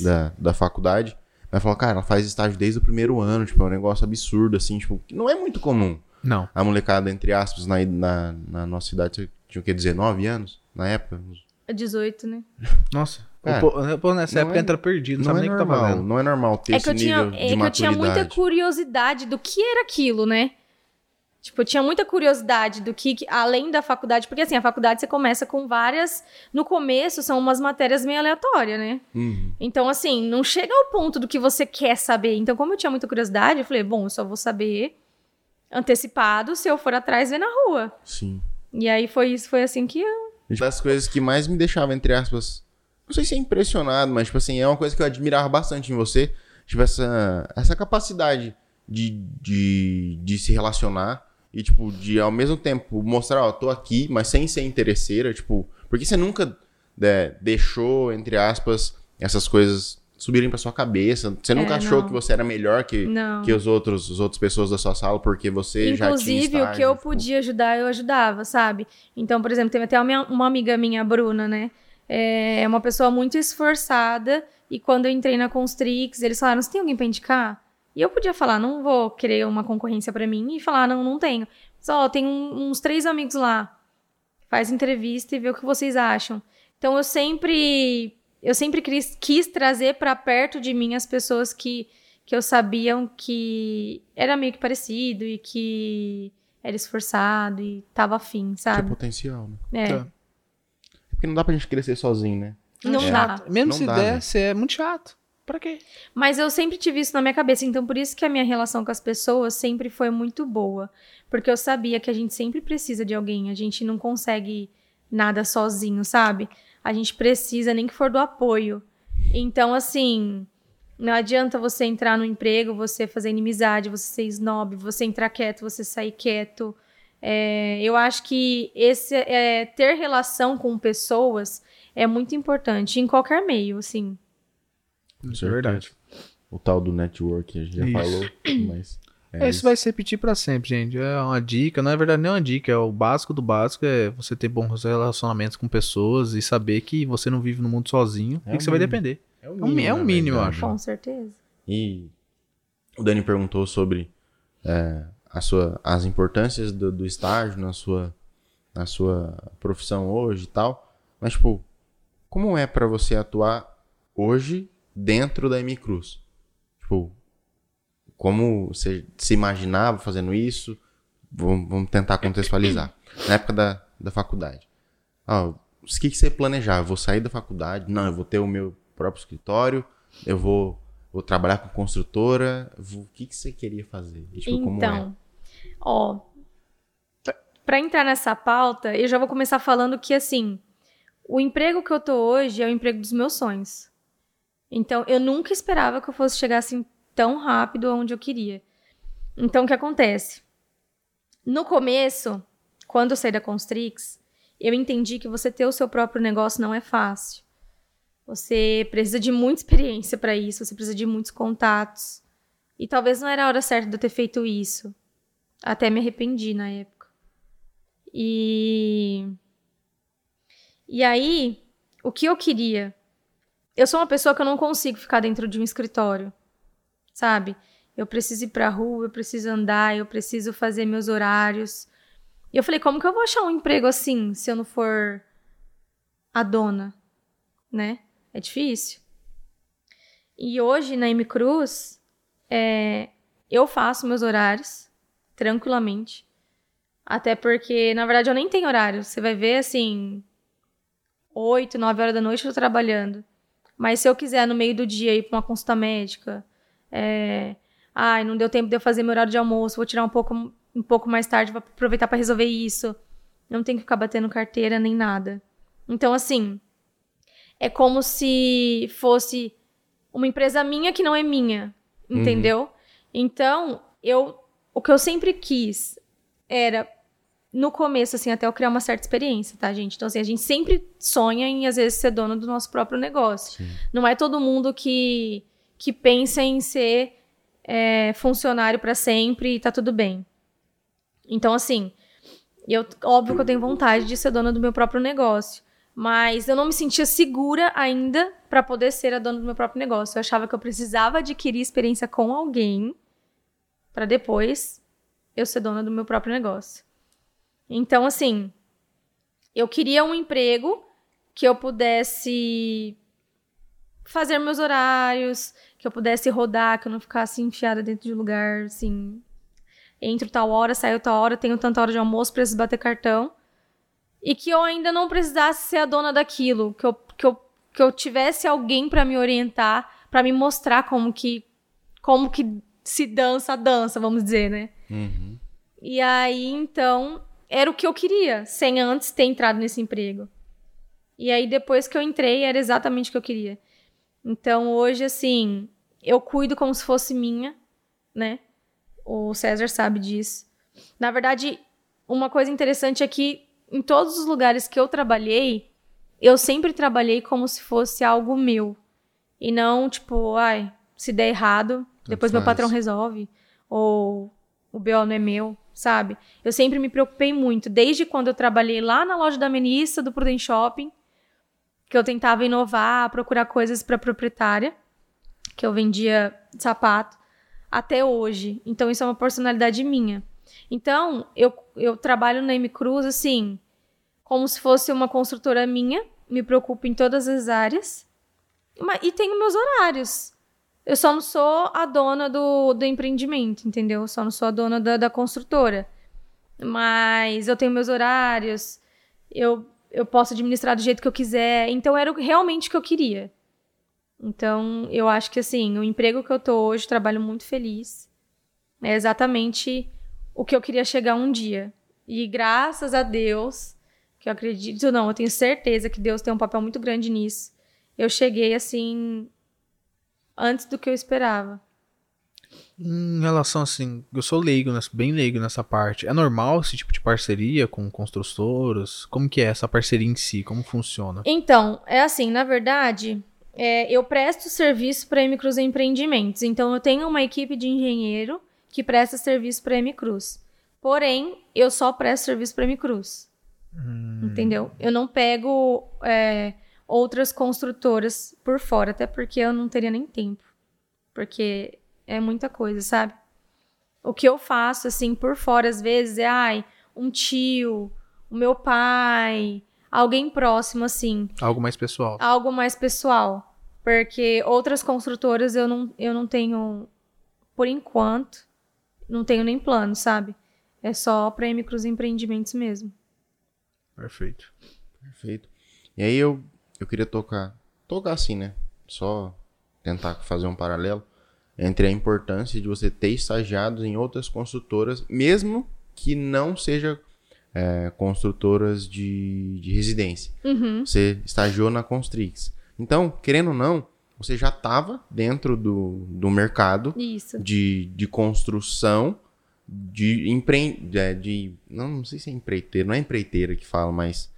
da, da faculdade. Mas falou, cara, ela faz estágio desde o primeiro ano, tipo, é um negócio absurdo, assim, tipo, que não é muito comum.
Não.
A molecada, entre aspas, na, na, na nossa idade, tinha o quê, 19 anos? Na época?
18, né?
Nossa.
Cara,
o po- o povo nessa
não
época
é-
entra perdido, não,
Não
sabe
é
nem o que tá
normal,
fazendo.
não é normal ter
É
esse
que eu tinha,
nível
é
de
que eu tinha muita curiosidade do que era aquilo, né? Tipo, eu tinha muita curiosidade do que, além da faculdade, porque assim, a faculdade você começa com várias. No começo são umas matérias meio aleatórias, né?
Uhum.
Então, assim, não chega ao ponto do que você quer saber. Então, como eu tinha muita curiosidade, eu falei, bom, eu só vou saber antecipado se eu for atrás ver na rua.
Sim.
E aí foi isso, foi assim que eu.
Uma das coisas que mais me deixava, entre aspas, não sei se é impressionado, mas, tipo assim, é uma coisa que eu admirava bastante em você. Tipo, essa, essa capacidade de, de, de se relacionar e, tipo, de ao mesmo tempo mostrar, ó, tô aqui, mas sem ser interesseira, tipo, porque você nunca né, deixou, entre aspas, essas coisas subirem pra sua cabeça. Você nunca
É,
achou
não.
que você era melhor que,
Não.
que os outros, as outras pessoas da sua sala porque você já tinha
Inclusive, o que eu
tipo,
podia ajudar, eu ajudava, sabe? Então, por exemplo, teve até uma, amiga minha, a Bruna, né? É uma pessoa muito esforçada. E quando eu entrei na Constrix, eles falaram: você tem alguém pra indicar? E eu podia falar: não vou querer uma concorrência pra mim. E falar: não, não tenho. Mas, ó, tem um- uns três amigos lá. Faz entrevista e vê o que vocês acham. Então, eu sempre. Eu sempre quis, quis trazer pra perto de mim as pessoas que, que eu sabiam que era meio que parecido e que era esforçado e tava afim,
tinha
sabe?
potencial, né?
É.
Tá.
Porque não dá pra gente crescer sozinho, né?
Não
É.
dá.
Mesmo
Não
se
dá,
der,
né?
você é muito chato. Pra quê?
Mas eu sempre tive isso na minha cabeça, então por isso que a minha relação com as pessoas sempre foi muito boa. Porque eu sabia que a gente sempre precisa de alguém, a gente não consegue nada sozinho, sabe? A gente precisa, nem que for do apoio. Então, assim, não adianta você entrar no emprego, você fazer inimizade, você ser snob, você entrar quieto, você sair quieto. É, eu acho que esse é, ter relação com pessoas é muito importante em qualquer meio, assim.
Isso é verdade.
O tal do network, a gente já
Isso.
falou, mas.
É, isso vai se repetir pra sempre, gente. É uma dica, não é verdade nem uma dica, é o básico do básico, é você ter bons relacionamentos com pessoas e saber que você não vive no mundo sozinho
É
e que você vai
mínimo.
depender.
É o
um é um
na
mínimo, eu acho.
Com certeza.
E o Dani perguntou sobre é, a sua, as importâncias do, do estágio na sua, na sua profissão hoje e tal. Mas, tipo, como é pra você atuar hoje dentro da M Cruz? Tipo, como você se imaginava fazendo isso? Vamos, vamos tentar contextualizar. Na época da, da faculdade. Ah, o que, que você planejava? Eu vou sair da faculdade? Não, eu vou ter o meu próprio escritório, eu vou, vou trabalhar com construtora. vou- o que, que você queria fazer? Tipo, como é?
Então, ó, pra entrar nessa pauta, eu já vou começar falando que, assim, o emprego que eu tô hoje é o emprego dos meus sonhos. Então, eu nunca esperava que eu fosse chegar assim tão rápido aonde eu queria. Então, o que acontece? No começo, quando eu saí da Constrix, eu entendi que você ter o seu próprio negócio não é fácil. Você precisa de muita experiência para isso, você precisa de muitos contatos. E talvez não era a hora certa de eu ter feito isso. Até me arrependi na época. E. E aí, o que eu queria? Eu sou uma pessoa que eu não consigo ficar dentro de um escritório, sabe? Eu preciso ir pra rua, eu preciso andar, eu preciso fazer meus horários. E eu falei, como que eu vou achar um emprego assim, se eu não for a dona, né? É difícil. E hoje, na M Cruz, é, eu faço meus horários tranquilamente. Até porque, na verdade, eu nem tenho horário. Você vai ver, assim, 8, 9 horas da noite eu tô trabalhando. Mas se eu quiser, no meio do dia, ir pra uma consulta médica, é... ai, não deu tempo de eu fazer meu horário de almoço, vou tirar um pouco, um pouco mais tarde, vou aproveitar para resolver isso. Não tenho que ficar batendo carteira nem nada. Então, assim, é como se fosse uma empresa minha que não é minha, entendeu? Uhum. Então, eu, o que eu sempre quis era no começo, assim, até eu criar uma certa experiência, tá, gente? Então, assim, a gente sempre sonha em, às vezes, ser dono do nosso próprio negócio. Sim. Não é todo mundo que, que pensa em ser é, funcionário para sempre e tá tudo bem. Então, assim, eu, óbvio que eu tenho vontade de ser dona do meu próprio negócio. Mas eu não me sentia segura ainda para poder ser a dona do meu próprio negócio. Eu achava que eu precisava adquirir experiência com alguém para depois eu ser dona do meu próprio negócio. Então, assim, eu queria um emprego que eu pudesse fazer meus horários, que eu pudesse rodar, que eu não ficasse enfiada dentro de um lugar, assim, entro tal hora, saio tal hora, tenho tanta hora de almoço, preciso bater cartão. E que eu ainda não precisasse ser a dona daquilo, que eu, que eu, que eu tivesse alguém para me orientar, para me mostrar como que como que se dança a dança, vamos dizer, né? Uhum. E aí, então, era o que eu queria, sem antes ter entrado nesse emprego. E aí, depois que eu entrei, era exatamente o que eu queria. Então, hoje, assim, eu cuido como se fosse minha, né? O César sabe disso. Na verdade, uma coisa interessante é que em todos os lugares que eu trabalhei, eu sempre trabalhei como se fosse algo meu. E não, tipo, ai, se der errado, depois meu patrão resolve. Ou o BO não é meu sabe? Eu sempre me preocupei muito, desde quando eu trabalhei lá na loja da Menista, do Prudent Shopping, que eu tentava inovar, procurar coisas para proprietária, que eu vendia sapato, até hoje. Então, isso é uma personalidade minha. Então, eu, eu trabalho na M Cruz, assim, como se fosse uma construtora minha, me preocupo em todas as áreas, e tenho meus horários. Eu só não sou a dona do, do empreendimento, entendeu? Eu só não sou a dona da, da construtora. Mas eu tenho meus horários, eu, eu posso administrar do jeito que eu quiser. Então era realmente o que eu queria. Então eu acho que assim, o emprego que eu tô hoje, trabalho muito feliz. É exatamente o que eu queria chegar um dia. E graças a Deus, que eu acredito, não, eu tenho certeza que Deus tem um papel muito grande nisso. Eu cheguei assim antes do que eu esperava.
Em relação assim, eu sou leigo, bem leigo nessa parte. É normal esse tipo de parceria com construtoras? Como que é essa parceria em si? Como funciona?
Então, é assim, na verdade, é, eu presto serviço para M Cruz Empreendimentos. Então, eu tenho uma equipe de engenheiro que presta serviço para M Cruz. Porém, eu só presto serviço para Cruz. Hum. Entendeu? Eu não pego é, outras construtoras por fora, até porque eu não teria nem tempo. Porque é muita coisa, sabe? O que eu faço, assim, por fora, às vezes, é, ai, um tio, o meu pai, alguém próximo, assim.
Algo mais pessoal.
Algo mais pessoal. Porque outras construtoras eu não, eu não tenho, por enquanto, não tenho nem plano, sabe? É só para M Cruz Empreendimentos mesmo.
Perfeito.
Perfeito. E aí eu eu queria tocar, tocar assim, né? Só tentar fazer um paralelo entre a importância de você ter estagiados em outras construtoras, mesmo que não seja é, construtoras de, de residência. Uhum. Você estagiou na Constrix. Então, querendo ou não, você já estava dentro do, do mercado de, de construção de empre... De, de, não, não sei se é empreiteira, não é empreiteira que fala, mas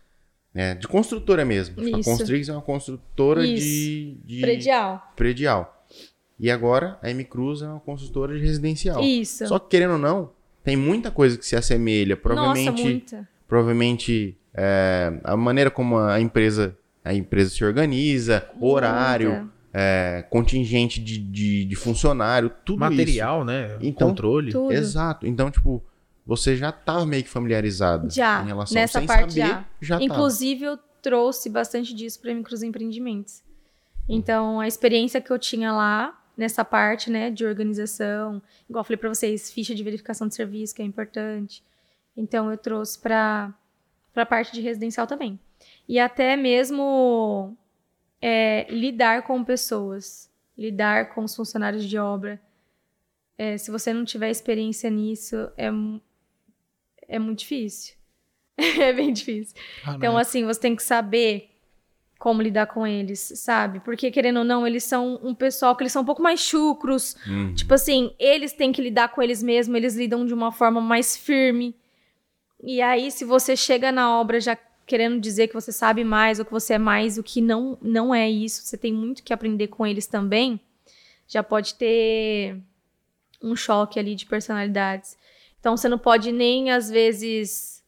é, de construtora mesmo. Isso. A Constrix é uma construtora de, de,
Predial.
Predial. E agora a M Cruz é uma construtora de residencial.
Isso.
Só que querendo ou não, tem muita coisa que se assemelha. Provavelmente. Nossa, muita. provavelmente é, a maneira como a empresa, a empresa se organiza, horário, é, contingente de, de, de funcionário, tudo
Material,
isso.
né?
Então,
Controle.
Tudo.
Exato. Então, tipo, você já estava meio que familiarizado
Já,
em relação
nessa
sem
parte
saber,
já.
já.
Inclusive, eu trouxe bastante disso para microempreendimentos. Então, a experiência que eu tinha lá, nessa parte, né, de organização, igual eu falei para vocês, ficha de verificação de serviço, que é importante. Então, eu trouxe para a parte de residencial também. E até mesmo é, lidar com pessoas, lidar com os funcionários de obra. É, se você não tiver experiência nisso, é, é muito difícil. é bem difícil. Então, assim, você tem que saber como lidar com eles, sabe? Porque, querendo ou não, eles são um pessoal que eles são um pouco mais chucros.
Hum.
Tipo assim, eles têm que lidar com eles mesmos, eles lidam de uma forma mais firme. E aí, se você chega na obra já querendo dizer que você sabe mais ou que você é mais, o que não, não é isso, você tem muito que aprender com eles também, já pode ter um choque ali de personalidades. Então, você não pode nem, às vezes,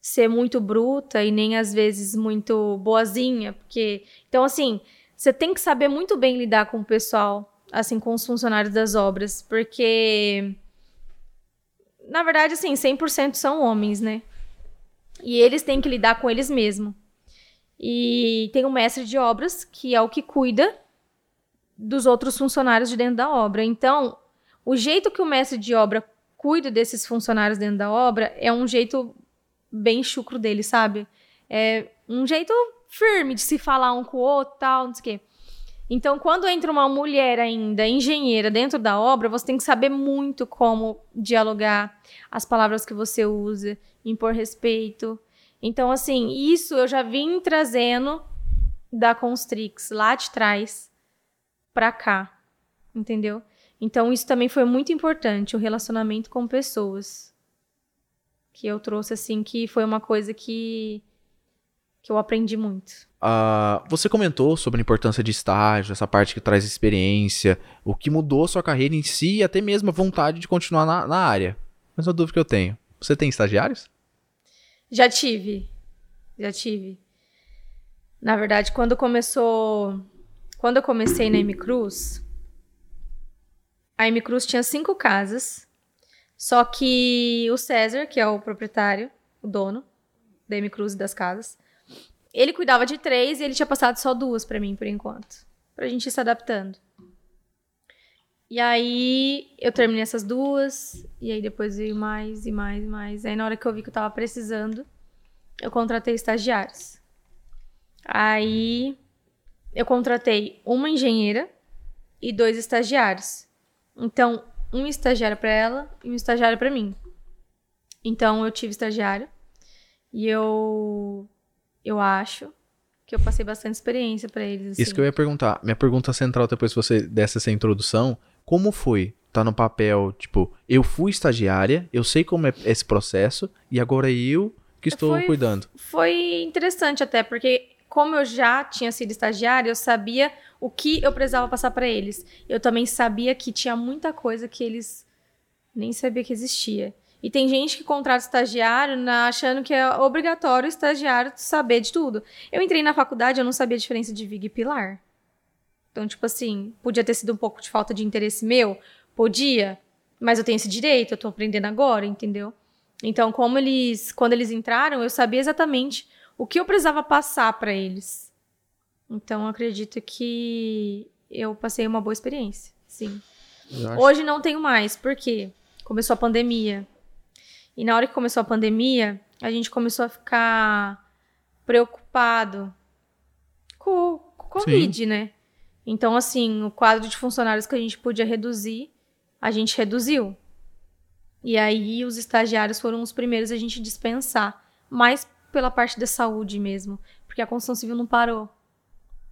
ser muito bruta e nem, às vezes, muito boazinha, porque... Então, assim, você tem que saber muito bem lidar com o pessoal, assim, com os funcionários das obras, porque... Na verdade, assim, 100% são homens, né? E eles têm que lidar com eles mesmos. E tem o mestre de obras, que é o que cuida dos outros funcionários de dentro da obra. Então, o jeito que o mestre de obra cuida desses funcionários dentro da obra é um jeito bem chucro dele, sabe? É um jeito firme de se falar um com o outro, tal, não sei o quê. Então, quando entra uma mulher ainda, engenheira, dentro da obra, você tem que saber muito como dialogar, as palavras que você usa, impor respeito. Então, assim, isso eu já vim trazendo da Constrix lá de trás pra cá, entendeu? Então, isso também foi muito importante, o relacionamento com pessoas. Que eu trouxe, assim, que foi uma coisa que, que eu aprendi muito.
Ah, você comentou sobre a importância de estágio, essa parte que traz experiência, o que mudou sua carreira em si e até mesmo a vontade de continuar na, na área. Mas uma dúvida que eu tenho: você tem estagiários?
Já tive. Já tive. Na verdade, quando começou. Quando eu comecei na M Cruz, a M Cruz tinha cinco casas. Só que o César, que é o proprietário, o dono da M Cruz e das casas, ele cuidava de três e ele tinha passado só duas pra mim, por enquanto. Pra gente ir se adaptando. E aí eu terminei essas duas, e aí depois veio mais e mais e mais. Aí na hora que eu vi que eu tava precisando, eu contratei estagiários. Aí eu contratei uma engenheira e dois estagiários. Então, um estagiário para ela e um estagiário para mim. Então, eu tive estagiário e eu eu acho que eu passei bastante experiência para eles. Assim.
Isso que eu ia perguntar. Minha pergunta central, depois que você desse essa introdução, como foi? Tá no papel, tipo, eu fui estagiária, eu sei como é esse processo, e agora eu que estou
Foi-
cuidando.
Foi interessante até, porque como eu já tinha sido estagiária, eu sabia o que eu precisava passar para eles. Eu também sabia que tinha muita coisa que eles nem sabiam que existia. E tem gente que contrata estagiário na- achando que é obrigatório o estagiário saber de tudo. Eu entrei na faculdade, eu não sabia a diferença de viga e pilar. Então, tipo assim, podia ter sido um pouco de falta de interesse meu, podia, mas eu tenho esse direito, eu tô aprendendo agora, entendeu? Então, como eles, quando eles entraram, eu sabia exatamente o que eu precisava passar para eles. Então, acredito que eu passei uma boa experiência, sim. Hoje não tenho mais, porque começou a pandemia. E na hora que começou a pandemia, a gente começou a ficar preocupado com, com o Covid, né? Então, assim, o quadro de funcionários que a gente podia reduzir, a gente reduziu. E aí, os estagiários foram os primeiros a gente dispensar. Mais pela parte da saúde mesmo. Porque a construção civil não parou.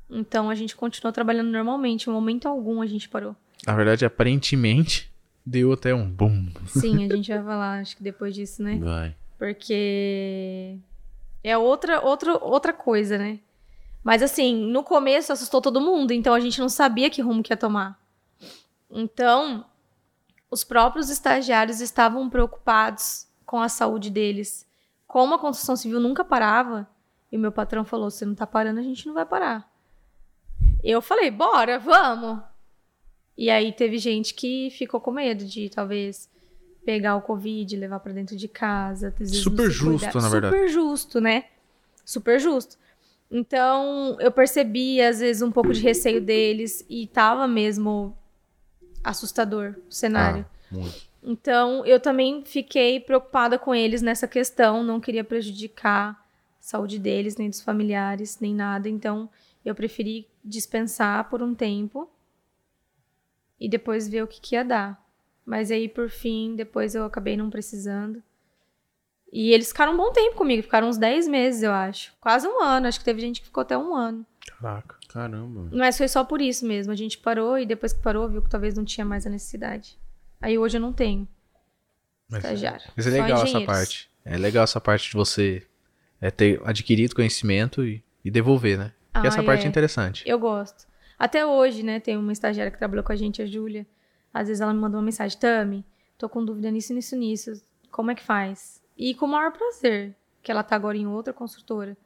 Então, a gente continuou trabalhando normalmente. Em momento algum, a gente parou.
Na verdade, aparentemente, deu até um boom.
Sim, a gente vai falar, acho que depois disso, né?
Vai.
Porque é outra, outra, outra coisa, né? Mas assim, no começo assustou todo mundo, então a gente não sabia que rumo que ia tomar. Então, os próprios estagiários estavam preocupados com a saúde deles, como a construção civil nunca parava, e o meu patrão falou: "Você não tá parando, a gente não vai parar". Eu falei: "Bora, vamos". E aí teve gente que ficou com medo de talvez pegar o covid, levar pra dentro de casa,
Super justo,
cuidar.
na verdade.
Super justo, né? Super justo. Então, eu percebi às vezes um pouco de receio deles e tava mesmo assustador o cenário.
Ah, muito.
Então, eu também fiquei preocupada com eles nessa questão, não queria prejudicar a saúde deles, nem dos familiares, nem nada. Então, eu preferi dispensar por um tempo e depois ver o que, que ia dar. Mas aí, por fim, depois eu acabei não precisando. E eles ficaram um bom tempo comigo, ficaram uns 10 meses, eu acho. Quase um ano, acho que teve gente que ficou até um ano.
Caraca.
Caramba.
Mas foi só por isso mesmo. A gente parou e depois que parou, viu que talvez não tinha mais a necessidade. Aí hoje eu não tenho
Mas,
estagiário.
mas é legal essa parte. É legal essa parte de você é, ter adquirido conhecimento e, e devolver, né? Porque essa
Ah,
parte é
é.
interessante.
Eu gosto. Até hoje, né, tem uma estagiária que trabalhou com a gente, a Júlia. Às vezes ela me manda uma mensagem, Tami, tô com dúvida nisso, nisso, nisso. Como é que faz? E com o maior prazer, que ela tá agora em outra construtora.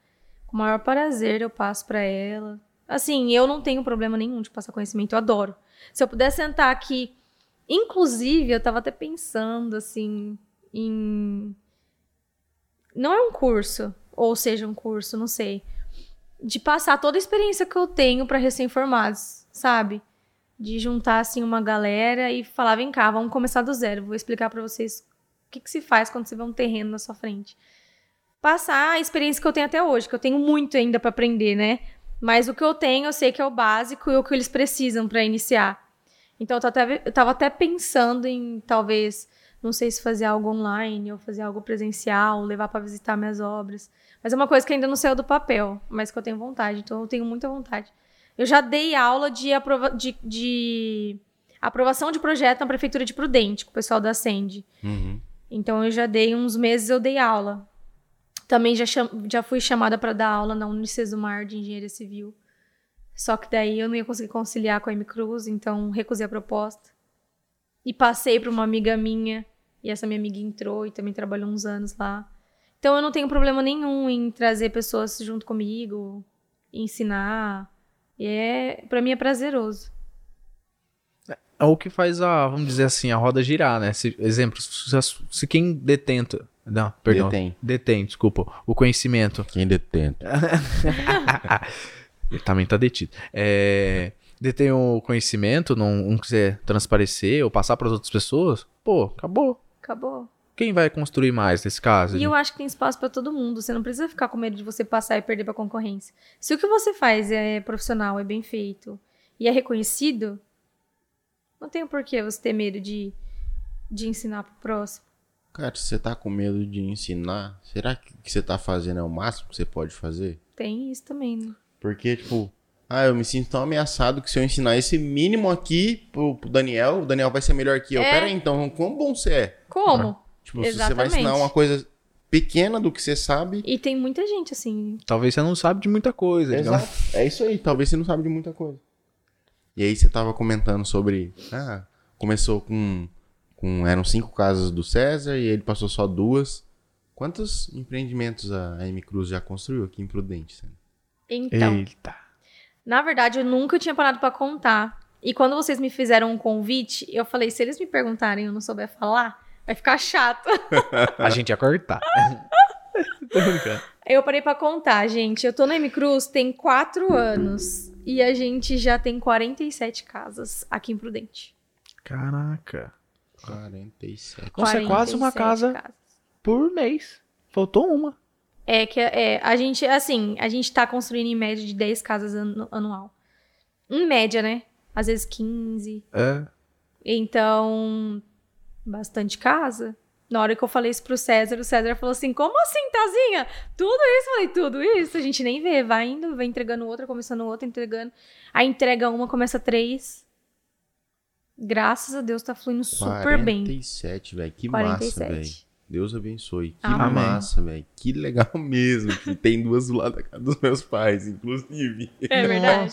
Com o maior prazer eu passo pra ela. Assim, eu não tenho problema nenhum de passar conhecimento, eu adoro. Se eu puder sentar aqui, inclusive, eu tava até pensando assim em não é um curso, ou seja, um curso, não sei de passar toda a experiência que eu tenho para recém-formados, sabe? De juntar assim uma galera e falar, vem cá, vamos começar do zero. Vou explicar para vocês o que, que se faz quando você vê um terreno na sua frente. Passar a experiência que eu tenho até hoje, que eu tenho muito ainda para aprender, né? Mas o que eu tenho, eu sei que é o básico e o que eles precisam para iniciar. Então eu tava, até, eu tava até pensando em talvez, não sei se fazer algo online ou fazer algo presencial, levar para visitar minhas obras. Mas é uma coisa que ainda não saiu do papel, mas que eu tenho vontade, então eu tenho muita vontade. Eu já dei aula de, aprova de, de aprovação de projeto na Prefeitura de Prudente, com o pessoal da Ascend.
Uhum.
Então eu já dei uns meses, eu dei aula. Também já, já fui chamada para dar aula na Unicesumar de Engenharia Civil. Só que daí eu não ia conseguir conciliar com a M Cruz, então recusei a proposta. E passei para uma amiga minha, e essa minha amiga entrou e também trabalhou uns anos lá. Então eu não tenho problema nenhum em trazer pessoas junto comigo, ensinar. E é, para mim é prazeroso.
É o que faz a, vamos dizer assim, a roda girar, né? Se, exemplo, se, se quem detenta. Não, perdão.
Detém.
Detém, desculpa. O conhecimento.
Quem detenta.
Ele também tá detido. É, detém o conhecimento, não, não quiser transparecer ou passar para outras pessoas, pô, acabou.
Acabou.
Quem vai construir mais nesse caso?
E eu acho que tem espaço pra todo mundo. Você não precisa ficar com medo de você passar e perder pra concorrência. Se o que você faz é profissional, é bem feito e é reconhecido, não tem por que você ter medo de, de ensinar pro próximo.
Cara, se você tá com medo de ensinar, será que o que você tá fazendo é o máximo que você pode fazer?
Tem isso também, né?
Porque, tipo, ah, eu me sinto tão ameaçado que se eu ensinar esse mínimo aqui pro, pro Daniel, o Daniel vai ser melhor que eu.
É.
Pera aí, então, quão bom você é?
Como?
Tipo, se você vai
Exatamente.
ensinar uma coisa pequena do que você sabe.
E tem muita gente assim.
Talvez você não sabe de muita coisa.
Exato. É isso aí. Talvez você não sabe de muita coisa. E aí você tava comentando sobre. Ah, começou com. com eram cinco casas do César e ele passou só duas. Quantos empreendimentos a M Cruz já construiu aqui em Prudente?
Então,
Eita.
na verdade, eu nunca tinha parado pra contar. E quando vocês me fizeram um convite, eu falei, se eles me perguntarem e eu não souber falar, vai ficar chato.
A gente ia cortar. Tô brincando.
Eu parei pra contar, gente. Eu tô na M Cruz tem quatro anos. E a gente já tem 47 casas aqui em Prudente.
Caraca.
47.
Nossa, é quase uma
47
casa
casas.
por mês. Faltou uma.
É que é, a gente, assim, a gente tá construindo em média de 10 casas anu- anual. Em média, né? Às vezes 15.
É.
Então, bastante casa. Na hora que eu falei isso pro César, o César falou assim: Como assim, Tazinha? Tudo isso? Eu falei: Tudo isso? A gente nem vê. Vai indo, vai entregando outra, começando outra, entregando. Aí entrega uma, começa três. Graças a Deus tá fluindo super bem.
47, velho. Que massa, velho.
47.
Deus abençoe. Que
Amém.
massa, velho. Que legal mesmo. que tem duas do lado da casa dos meus pais, inclusive.
É verdade.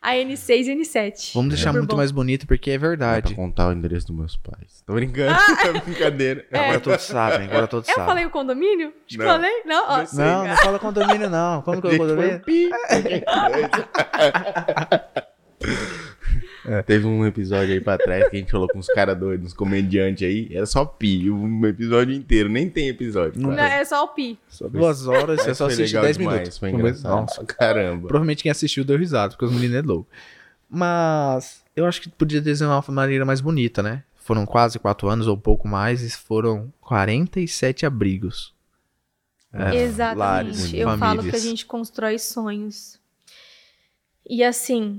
A N6 e N7.
Vamos deixar
Super
muito
bom.
mais bonito porque é
Dá pra
verdade.
contar o endereço dos meus pais. Tô brincando, é brincadeira.
Agora todos sabem, agora todos
Eu
sabem.
falei o condomínio? Te
Não.
falei? Não? Ó,
Não.
Não, não fala condomínio, não. Como que é o condomínio?
Pi. Teve um episódio aí pra trás que a gente falou com uns caras doidos, uns comediantes aí. Era só pi, um episódio inteiro. Nem tem episódio.
Não
é só o Pi.
Só duas horas, você só assiste
legal
10
demais,
minutos.
Foi engraçado.
Nossa.
Caramba.
Provavelmente quem assistiu deu risada, porque os meninos é louco. Mas eu acho que podia desenhar uma maneira mais bonita, né? Foram quase 4 anos ou um pouco mais e foram 47 abrigos. É,
Exatamente.
lares,
eu falo
famílias.
que a gente constrói sonhos. E assim,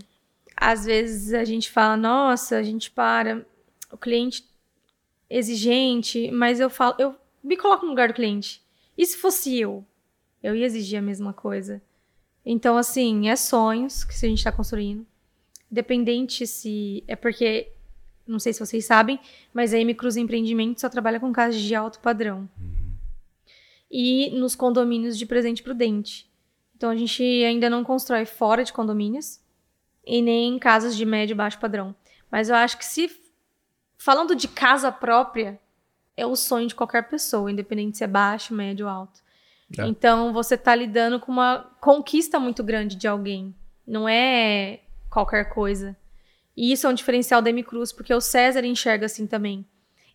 às vezes a gente fala, nossa, a gente para, o cliente exigente, mas eu falo, eu me coloco no lugar do cliente. E se fosse eu? Eu ia exigir a mesma coisa. Então, assim, é sonhos que a gente está construindo. Independente se. É porque, não sei se vocês sabem, mas a M Cruz Empreendimento só trabalha com casas de alto padrão e nos condomínios de presente prudente. Então a gente ainda não constrói fora de condomínios e nem em casas de médio e baixo padrão. Mas eu acho que se falando de casa própria é o sonho de qualquer pessoa, independente se é baixo, médio ou alto.
É.
Então você está lidando com uma conquista muito grande de alguém. Não é qualquer coisa. E isso é um diferencial da M Cruz, porque o César enxerga assim também.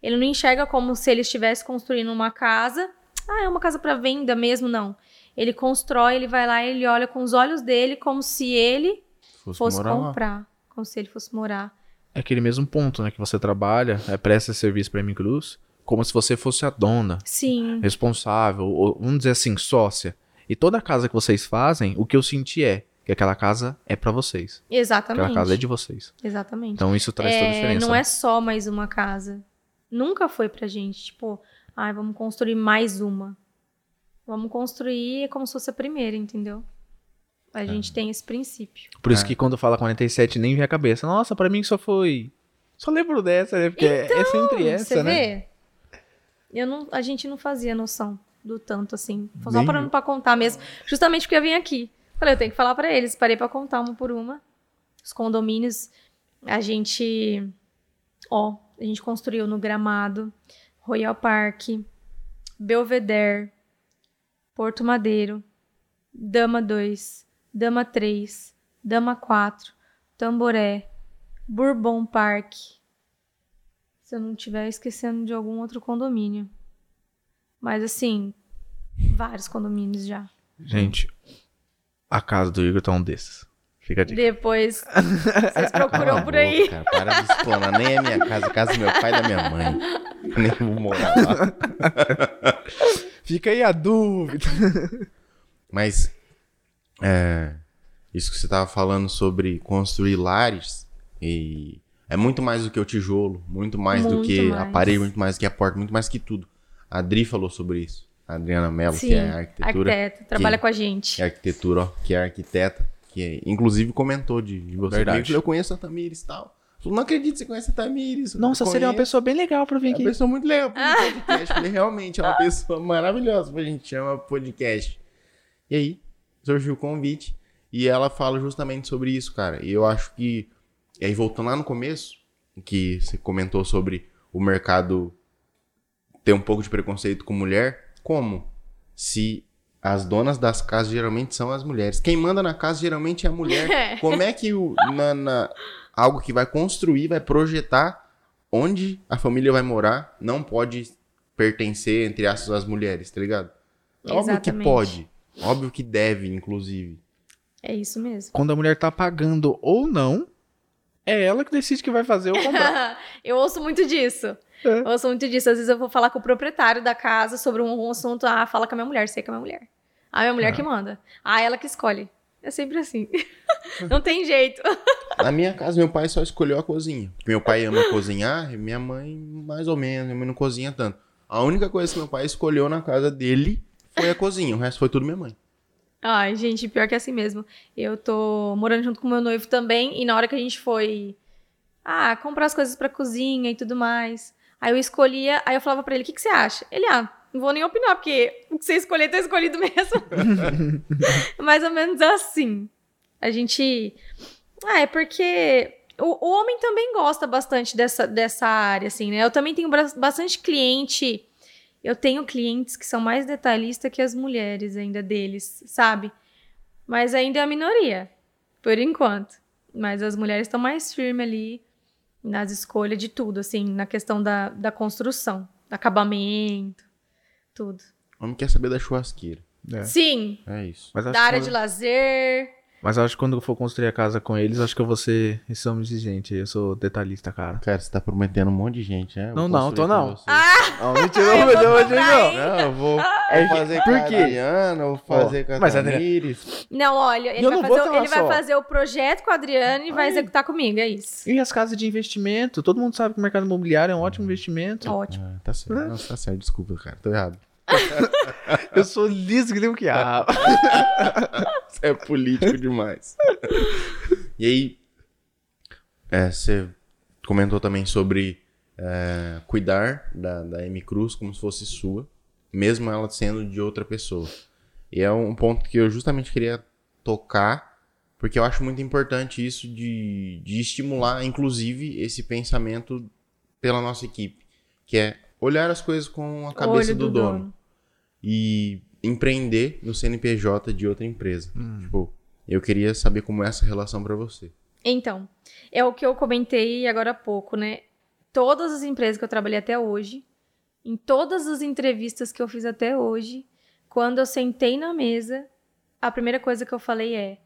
Ele não enxerga como se ele estivesse construindo uma casa. Ah, é uma casa para venda mesmo, não. Ele constrói, ele vai lá, ele olha com os olhos dele como se ele
Fosse
fosse
morar lá.
comprar, como se ele fosse morar.
É aquele mesmo ponto, né? Que você trabalha, é, presta serviço pra M Cruz, como se você fosse a dona,
Sim,
responsável, ou vamos dizer assim, sócia. E toda casa que vocês fazem, o que eu senti é que aquela casa é pra vocês.
exatamente.
Aquela casa é de vocês.
Exatamente.
Então isso traz toda a
É,
diferença.
não
né?
é só mais uma casa. Nunca foi pra gente, tipo, ai, vamos construir mais uma. Vamos construir como se fosse a primeira, entendeu? A gente tem esse princípio.
Por isso
É.
que quando fala 47 nem vem a cabeça. Nossa, pra mim só foi. Só lembro dessa, né? Porque é sempre essa,
Você
né?
vê? Eu não, a gente não fazia noção do tanto assim. Só
Nem
parando pra contar mesmo. Justamente porque eu vim aqui. Falei, eu tenho que falar pra eles. Parei pra contar uma por uma. Os condomínios, a gente. Ó, a gente construiu no Gramado, Royal Park, Belvedere, Porto Madeiro, Dama 2, Dama 3, Dama 4, Tamboré, Bourbon Park. Se eu não estiver esquecendo de algum outro condomínio. Mas assim, vários condomínios já.
Gente, a casa do Igor tá um desses. Fica a dica.
Depois, vocês procuram por aí.
boca, para de explanar. Nem é minha casa, é a casa do meu pai e da minha mãe. Eu nem vou morar lá.
Fica aí a dúvida.
Mas, é, isso que você tava falando sobre construir lares, e é muito mais do que o tijolo, muito mais do
Muito
que a
mais.
parede, muito mais do que a porta, muito mais que tudo. A Adri falou sobre isso. A Adriana Mello,
Sim,
que é arquitetura.
arquiteta, trabalha com a gente.
É arquitetura, ó, que é arquiteta, que é- inclusive comentou de, de você.
Verdade.
Eu conheço a Tamires e tal. Eu não acredito que você conhece a Tamires.
Nossa, seria uma pessoa bem legal pra vir
É uma
aqui.
pessoa muito legal pro podcast. Falei, realmente é uma pessoa maravilhosa pra gente chamar podcast. E aí, surgiu o convite. E ela fala justamente sobre isso, cara. E eu acho que. E aí, voltando lá no começo, que você comentou sobre o mercado ter um pouco de preconceito com mulher. Como? Se as donas das casas geralmente são as mulheres. Quem manda na casa geralmente é a mulher. Como é que o, na, na- algo que vai construir, vai projetar onde a família vai morar, não pode pertencer, entre aspas, às mulheres, tá ligado? Óbvio que pode. Óbvio que deve, inclusive.
É isso mesmo.
Quando a mulher tá pagando ou não, é ela que decide que vai fazer ou comprar.
eu ouço muito disso.
É.
Eu ouço muito disso. Às vezes eu vou falar com o proprietário da casa sobre um, um assunto. Ah, fala com a minha mulher, sei que é a minha mulher. Ah, minha mulher que manda. Ah, ela que escolhe. É sempre assim. Não tem jeito.
Na minha casa, meu pai só escolheu a cozinha. Meu pai ama cozinhar, e minha mãe, mais ou menos, minha mãe não cozinha tanto. A única coisa que meu pai escolheu na casa dele foi a cozinha. O resto foi tudo minha mãe.
Ai, gente, pior que é assim mesmo. Eu tô morando junto com meu noivo também, e na hora que a gente foi ah, comprar as coisas pra cozinha e tudo mais, aí eu escolhia, aí eu falava pra ele, o que, que você acha? Ele, ah, Não vou nem opinar, porque o que você escolher tá escolhido mesmo. Mais ou menos assim. A gente. Ah, é porque o, o homem também gosta bastante dessa, dessa área, assim, né? Eu também tenho bastante cliente. Eu tenho clientes que são mais detalhistas que as mulheres ainda deles, sabe? Mas ainda é a minoria, por enquanto. Mas as mulheres estão mais firmes ali nas escolhas de tudo, assim, na questão da, da construção, do acabamento, tudo.
O homem quer saber da churrasqueira.
É.
Sim,
É isso.
Da área
que
de lazer.
Mas acho que quando eu for construir a casa com eles, acho que eu vou ser esse homem exigente. Eu sou detalhista, cara.
Cara, você tá prometendo um monte de gente, né? Eu
Não, não, tô não.
você.
Não, mentira,
eu
não,
vou
não, não.
hein?
Não, eu vou,
É
vou fazer
por
com
quê?
a Adriana, vou fazer com a
mas, Adriana-
Tamires.
Não, olha, ele, vai
não
fazer, o- ele vai fazer o projeto com a Adriana e vai executar comigo, é isso.
E as casas de investimento? Todo mundo sabe que o mercado imobiliário é um ótimo investimento.
Ótimo.
Ah, tá certo. Não, tá certo. Desculpa, cara. Tô errado.
Eu sou liso que nem o que há.
Você é político demais. e aí, é, você comentou também sobre é, cuidar da, da M Cruz como se fosse sua, mesmo ela sendo de outra pessoa. E é um ponto que eu justamente queria tocar, porque eu acho muito importante isso de, de estimular, inclusive, esse pensamento pela nossa equipe, que é olhar as coisas com a cabeça
Olho
do, dono e empreender no CNPJ de outra empresa. Tipo, eu queria saber como é essa relação pra você.
Então, é o que eu comentei agora há pouco, né? Todas as empresas que eu trabalhei até hoje, em todas as entrevistas que eu fiz até hoje, quando eu sentei na mesa, a primeira coisa que eu falei é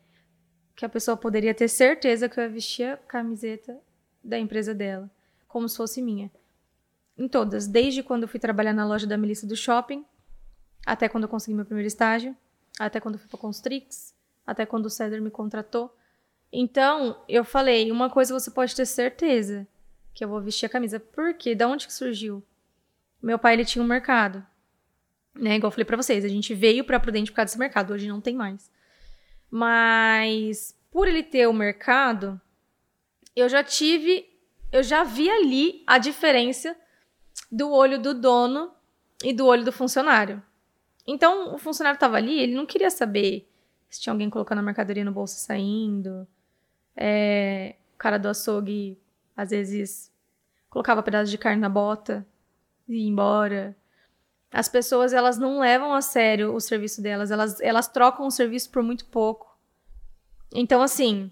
que a pessoa poderia ter certeza que eu ia vestir a camiseta da empresa dela, como se fosse minha. Em todas, desde quando eu fui trabalhar na loja da Melissa do shopping, até quando eu consegui meu primeiro estágio, até quando eu fui para Constrix, até quando o César me contratou. Então, eu falei, uma coisa você pode ter certeza, que eu vou vestir a camisa. Por quê? Da onde que surgiu? Meu pai, ele tinha um mercado. Né? Igual eu falei pra vocês, a gente veio pra Prudente por causa desse mercado, hoje não tem mais. Mas, por ele ter o mercado, eu já tive, eu já vi ali a diferença do olho do dono e do olho do funcionário. Então, o funcionário tava ali, ele não queria saber se tinha alguém colocando a mercadoria no bolso e saindo. É, o cara do açougue, às vezes, colocava pedaço de carne na bota e ia embora. As pessoas, elas não levam a sério o serviço delas. Elas, elas trocam o serviço por muito pouco. Então, assim,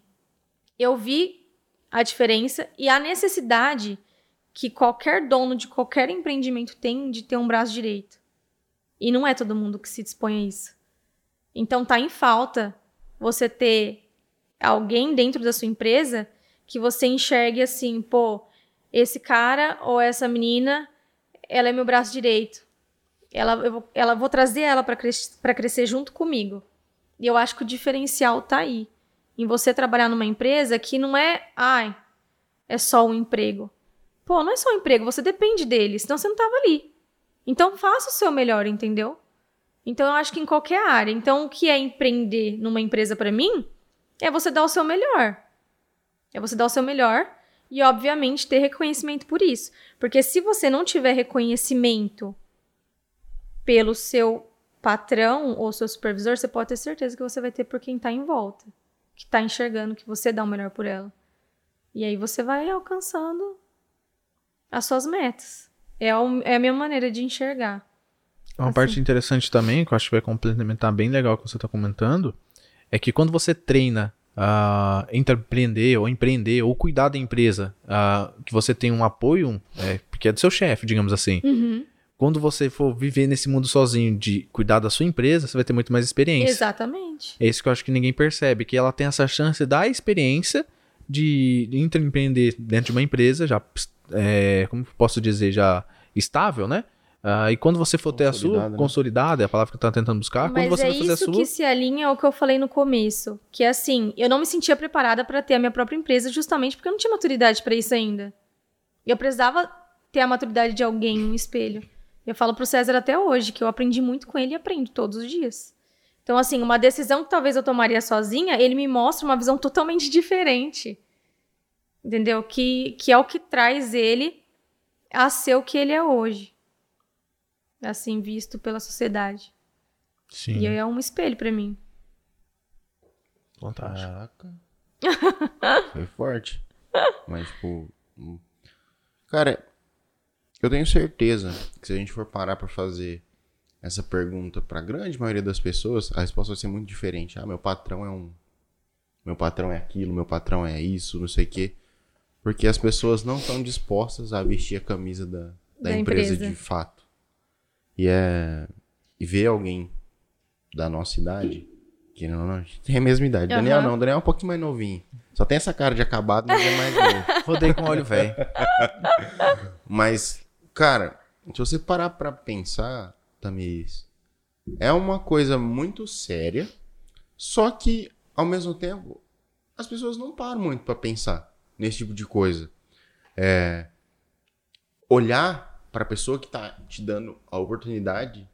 eu vi a diferença e a necessidade que qualquer dono de qualquer empreendimento tem de ter um braço direito. E não é todo mundo que se dispõe a isso. Então tá em falta você ter alguém dentro da sua empresa que você enxergue assim, pô, esse cara ou essa menina, ela é meu braço direito. Ela, eu ela vou trazer ela para cres, crescer junto comigo. E eu acho que o diferencial tá aí. Em você trabalhar numa empresa que não é, ai, é só um emprego. Pô, não é só um emprego, você depende dele, senão você não tava ali. Então faça o seu melhor, entendeu? Então eu acho que em qualquer área. Então o que é empreender numa empresa para mim é você dar o seu melhor. É você dar o seu melhor e obviamente ter reconhecimento por isso. Porque se você não tiver reconhecimento pelo seu patrão ou seu supervisor, você pode ter certeza que você vai ter por quem tá em volta, que tá enxergando que você dá o melhor por ela. E aí você vai alcançando as suas metas. É, é a minha maneira de enxergar.
Uma
Assim.
parte interessante também, que eu acho que vai complementar bem legal o que você está comentando, é que quando você treina a empreender ou empreender ou cuidar da empresa, ah, que você tem um apoio, é, porque é do seu chefe, digamos assim.
Uhum.
Quando você for viver nesse mundo sozinho de cuidar da sua empresa, você vai ter muito mais experiência.
Exatamente.
É isso que eu acho que ninguém percebe, que ela tem essa chance da experiência de empreender dentro de uma empresa já, é, como posso dizer, já estável, né? Ah, e quando você for ter a sua
Consolidada, né?
consolidada, é a palavra que eu tava tentando buscar, quando
Mas
você
é
vai fazer a
isso
sua,
que se alinha ao que eu falei no começo. Que é assim, eu não me sentia preparada para ter a minha própria empresa justamente porque eu não tinha maturidade para isso ainda. Eu precisava ter a maturidade de alguém, um espelho. Eu falo pro César até hoje que eu aprendi muito com ele e aprendo todos os dias. Então, assim, uma decisão que talvez eu tomaria sozinha, ele me mostra uma visão totalmente diferente. Entendeu? Que, que é o que traz ele a ser o que ele é hoje. assim, visto pela sociedade.
Sim.
E é um espelho pra mim.
Fantástico.
Caraca. Foi forte. Mas, tipo. hum. Cara, eu tenho certeza que se a gente for parar pra fazer essa pergunta pra grande maioria das pessoas, a resposta vai ser muito diferente. Ah, meu patrão é um. Meu patrão é aquilo, meu patrão é isso, não sei o quê. Porque as pessoas não estão dispostas a vestir a camisa da, da,
Da
empresa,
empresa.
de fato. E é. E ver alguém da nossa idade, que não, não, tem a mesma idade.
Aham.
Daniel não, Daniel é um pouquinho mais novinho. Só tem essa cara de acabado, mas é mais novo.
Rodei com óleo velho.
Mas, cara, se você parar pra pensar, Tamiris, é uma coisa muito séria, só que, ao mesmo tempo, as pessoas não param muito pra pensar nesse tipo de coisa. É, olhar pra pessoa que tá te dando a oportunidade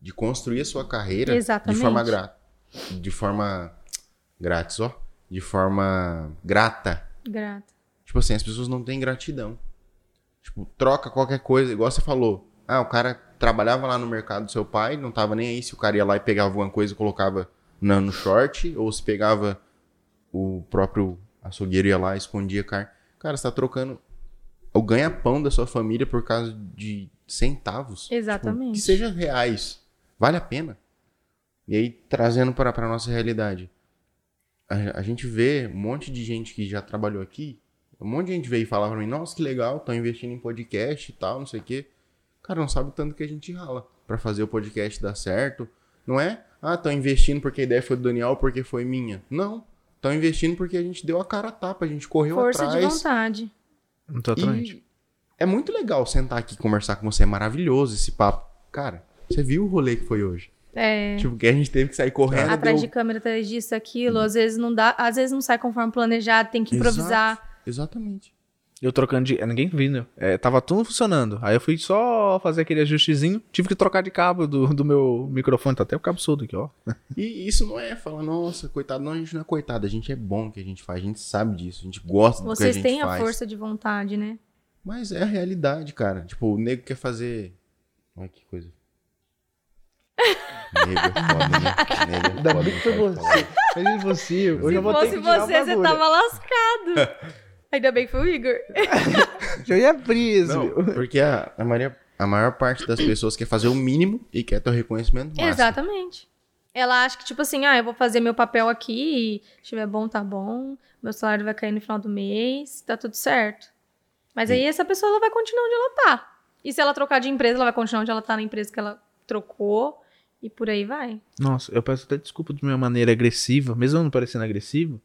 de construir a sua carreira
Exatamente.
de forma grata. De forma grátis, ó. De forma grata.
Grata.
Tipo assim, as pessoas não têm gratidão. Tipo, troca qualquer coisa, igual você falou. Ah, o cara trabalhava lá no mercado do seu pai, não tava nem aí se o cara ia lá e pegava alguma coisa e colocava no short, ou se pegava o próprio açougueiro ia lá e escondia carne. Cara, você tá trocando o ganha-pão da sua família por causa de centavos.
Exatamente.
Tipo, que seja reais. Vale a pena. E aí, trazendo para a nossa realidade. A, a gente vê um monte de gente que já trabalhou aqui. Um monte de gente veio falar pra mim, nossa, que legal, estão investindo em podcast e tal, não sei o quê. Cara, não sabe o tanto que a gente rala pra fazer o podcast dar certo. Não é, ah, estão investindo porque a ideia foi do Daniel, porque foi minha. Não. Estão investindo porque a gente deu a cara a tapa, a gente correu
Força de
atrás.
vontade.
Totalmente.
É muito legal sentar aqui e conversar com você. É maravilhoso esse papo. Cara, você viu o rolê que foi hoje?
É.
Tipo, que a gente teve que sair correndo.
atrás de
deu-
câmera, atrás disso, aquilo. Às vezes não dá, às vezes não sai conforme planejado, tem que improvisar.
Exato. Exatamente.
Eu trocando de. é, Ninguém vindo. É, tava tudo funcionando. Aí eu fui só fazer aquele ajustezinho. Tive que trocar de cabo do, do meu microfone. Tá até o cabo solto aqui, ó.
E isso não é falar, nossa, coitado. Não, a gente não é coitado. A gente é bom no que a gente faz. A gente sabe disso. A gente gosta do que a
Vocês
gente
têm a
faz.
força de vontade, né?
Mas é a realidade, cara. Tipo, o nego quer fazer. Olha que coisa. nego é foda, né? Nego é
Ainda
foda,
bem que foi você. Mas você, eu
Se
já vou ter que
fosse
tirar o
você, você tava lascado. Ainda bem que foi o Igor.
Eu ia preso.
Não, porque a, a, maioria, a maior parte das pessoas quer fazer o mínimo e quer ter o reconhecimento máximo.
Exatamente. Ela acha que, tipo assim, ah, eu vou fazer meu papel aqui, e se estiver bom, tá bom. Meu salário vai cair no final do mês, tá tudo certo. Mas aí essa pessoa ela vai continuar onde ela tá. E se ela trocar de empresa, ela vai continuar onde ela tá na empresa que ela trocou. E por aí vai.
Nossa, eu peço até desculpa de minha maneira agressiva, mesmo eu não parecendo agressivo.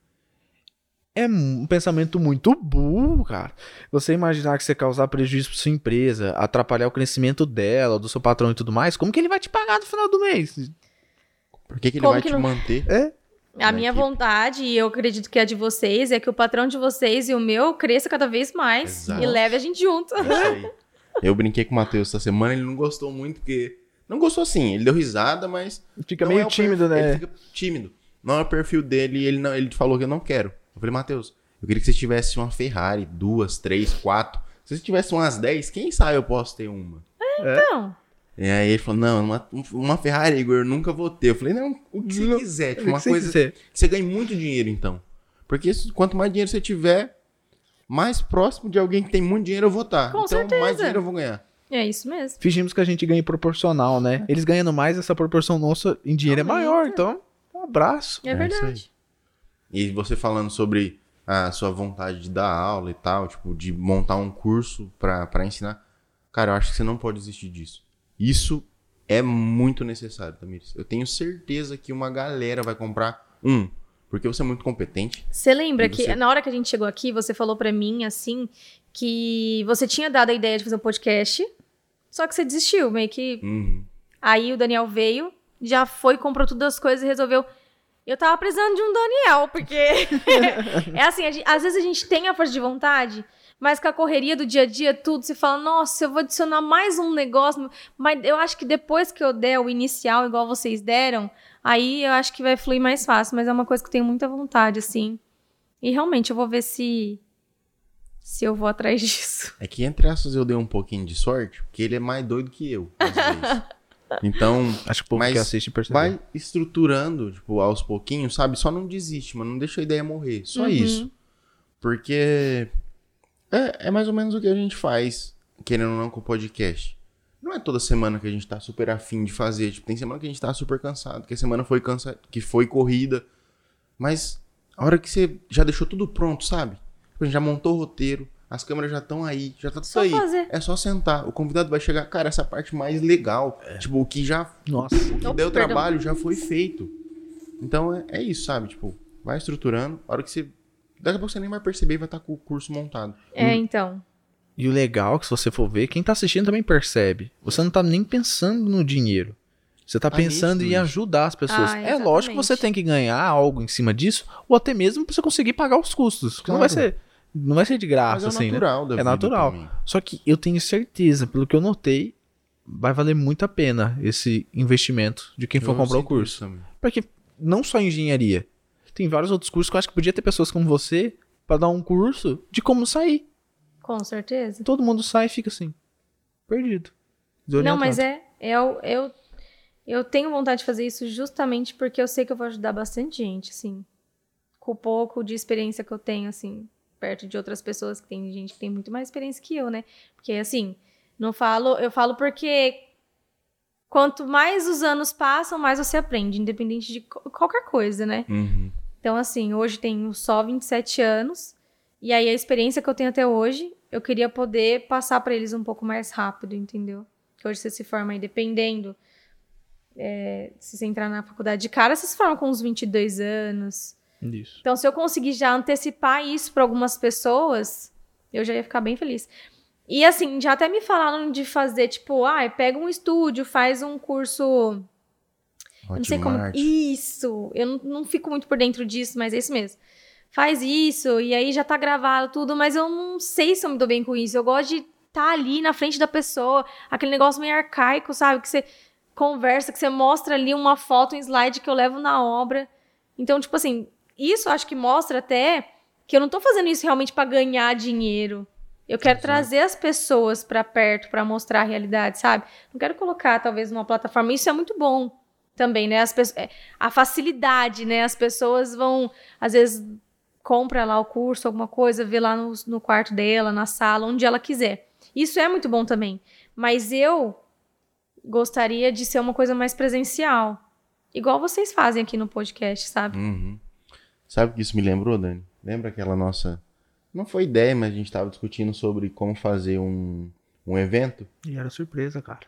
É um pensamento muito burro, cara. Você imaginar que você causar prejuízo pra sua empresa, atrapalhar o crescimento dela, do seu patrão e tudo mais, como que ele vai te pagar no final do mês?
Por que, que ele
Como
vai
que
te
não-
manter?
É?
A
Na
minha
equipe.
vontade, e eu acredito que a de vocês, é que o patrão de vocês e o meu cresça cada vez mais
Exato.
e leve a gente junto.
Aí. Eu brinquei com o Matheus essa semana, ele não gostou muito, porque. Não gostou assim, ele deu risada, mas.
Fica meio
é
tímido,
perfil-
né?
Ele fica tímido. Não é o perfil dele e ele, não, ele falou que eu não quero. Eu falei, Matheus, eu queria que você tivesse uma Ferrari, duas, três, quatro. Se você tivesse umas dez, quem sabe eu posso ter uma.
Então,
E aí ele falou, não, uma, uma Ferrari, Igor, eu nunca vou ter. Eu falei, não, o que você
Não,
quiser. Tipo,
que
uma
você
coisa
quiser.
que você ganhe muito dinheiro, então. Porque quanto mais dinheiro você tiver, mais próximo de alguém que tem muito dinheiro eu vou estar.
Com
então,
certeza.
mais dinheiro eu vou ganhar.
é isso mesmo.
Fingimos que a gente ganha proporcional, né? Eles ganhando mais, essa proporção nossa em dinheiro é maior, então, um abraço.
É,
É isso
verdade.
E você falando sobre a sua vontade de dar aula e tal, tipo, de montar um curso pra, pra ensinar. Cara, eu acho que você não pode desistir disso. Isso é muito necessário, Tamiris. Eu tenho certeza que uma galera vai comprar um, porque você é muito competente.
Você lembra
E
que
você-
na hora que a gente chegou aqui, você falou pra mim assim que você tinha dado a ideia de fazer um podcast, só que você desistiu, meio que
Uhum.
Aí o Daniel veio, já foi, comprou todas as coisas e resolveu. Eu tava precisando de um Daniel, porque é assim, a gente- às vezes a gente tem a força de vontade, mas com a correria do dia a dia, tudo, você fala, nossa, eu vou adicionar mais um negócio, mas eu acho que depois que eu der o inicial, igual vocês deram, aí eu acho que vai fluir mais fácil, mas é uma coisa que eu tenho muita vontade, assim. E realmente, eu vou ver se se eu vou atrás disso.
É que entre essas eu dei um pouquinho de sorte, porque ele é mais doido que eu, às vezes. Então,
Acho que o povo
Mas
que assiste percebe.
vai estruturando, tipo, aos pouquinhos, sabe? Só não desiste, mano. Não deixa a ideia morrer. Só
Uhum.
isso. Porque é, é mais ou menos o que a gente faz, querendo ou não, com o podcast. Não é toda semana que a gente tá super afim de fazer. Tipo, tem semana que a gente tá super cansado, que a semana foi cansa que foi corrida. Mas a hora que você já deixou tudo pronto, sabe? Tipo, a gente já montou o roteiro, as câmeras já estão aí, já tá tudo
Só
aí.
fazer.
É só sentar. O convidado vai chegar, cara, essa parte mais legal. Tipo, o que já
Nossa.
o que
Opa,
deu
perdão.
trabalho já foi feito. Então é, é isso, sabe? Tipo, vai estruturando. A hora que você. Daqui a pouco você nem vai perceber e vai estar com o curso montado.
É, então.
E o legal, é que se você for ver, quem tá assistindo também percebe. Você não tá nem pensando no dinheiro. Você tá
Tá
pensando em ajudar as pessoas.
Ah,
é lógico que você tem que ganhar algo em cima disso, ou até mesmo pra você conseguir pagar os custos. Porque não vai
Claro.
ser. Não vai ser de
Mas
graça,
é
assim, né?
natural da
É
vida
natural. Só que eu tenho certeza, pelo que eu notei, vai valer muito a pena esse investimento de quem for
Eu
comprar o curso. Porque não só engenharia. Tem vários outros cursos que eu acho que podia ter pessoas como você pra dar um curso de como sair.
Com certeza.
Todo mundo sai e fica assim, perdido.
Não, mas é. Eu, eu, eu tenho vontade de fazer isso justamente porque eu sei que eu vou ajudar bastante gente, assim. Com o pouco de experiência que eu tenho, assim, perto de outras pessoas que tem gente que tem muito mais experiência que eu, né? Porque, assim, não falo. Eu falo porque quanto mais os anos passam, mais você aprende, independente de qualquer coisa, né?
Uhum.
Então, assim, hoje tenho só 27 anos. E aí, a experiência que eu tenho até hoje, eu queria poder passar para eles um pouco mais rápido, entendeu? Que hoje você se forma aí, dependendo. é, se você entrar na faculdade de cara, você se forma com uns 22 anos.
Isso.
Então, se eu conseguir já antecipar isso para algumas pessoas, eu já ia ficar bem feliz. E assim, já até me falaram de fazer, tipo, ah, pega um estúdio, faz um curso não sei como. Isso! Eu não, não fico muito por dentro disso, mas é isso mesmo. Faz isso, e aí já tá gravado tudo, mas eu não sei se eu me dou bem com isso. Eu gosto de estar tá ali na frente da pessoa, aquele negócio meio arcaico, sabe? Que você conversa, que você mostra ali uma foto, um slide que eu levo na obra. Então, tipo assim, isso acho que mostra até que eu não tô fazendo isso realmente para ganhar dinheiro. Eu quero
Exato.
trazer as pessoas para perto para mostrar a realidade, sabe? Não quero colocar talvez numa plataforma. Isso é muito bom também, né? As pessoas, é, a facilidade, né? As pessoas vão, às vezes, compra lá o curso, alguma coisa, vê lá no, no quarto dela, na sala, onde ela quiser. Isso é muito bom também. Mas eu gostaria de ser uma coisa mais presencial. Igual vocês fazem aqui no podcast, sabe?
Uhum. Sabe o que isso me lembrou, Dani? Lembra aquela nossa. Não foi ideia, mas a gente tava discutindo sobre como fazer um, um evento.
E era surpresa, cara.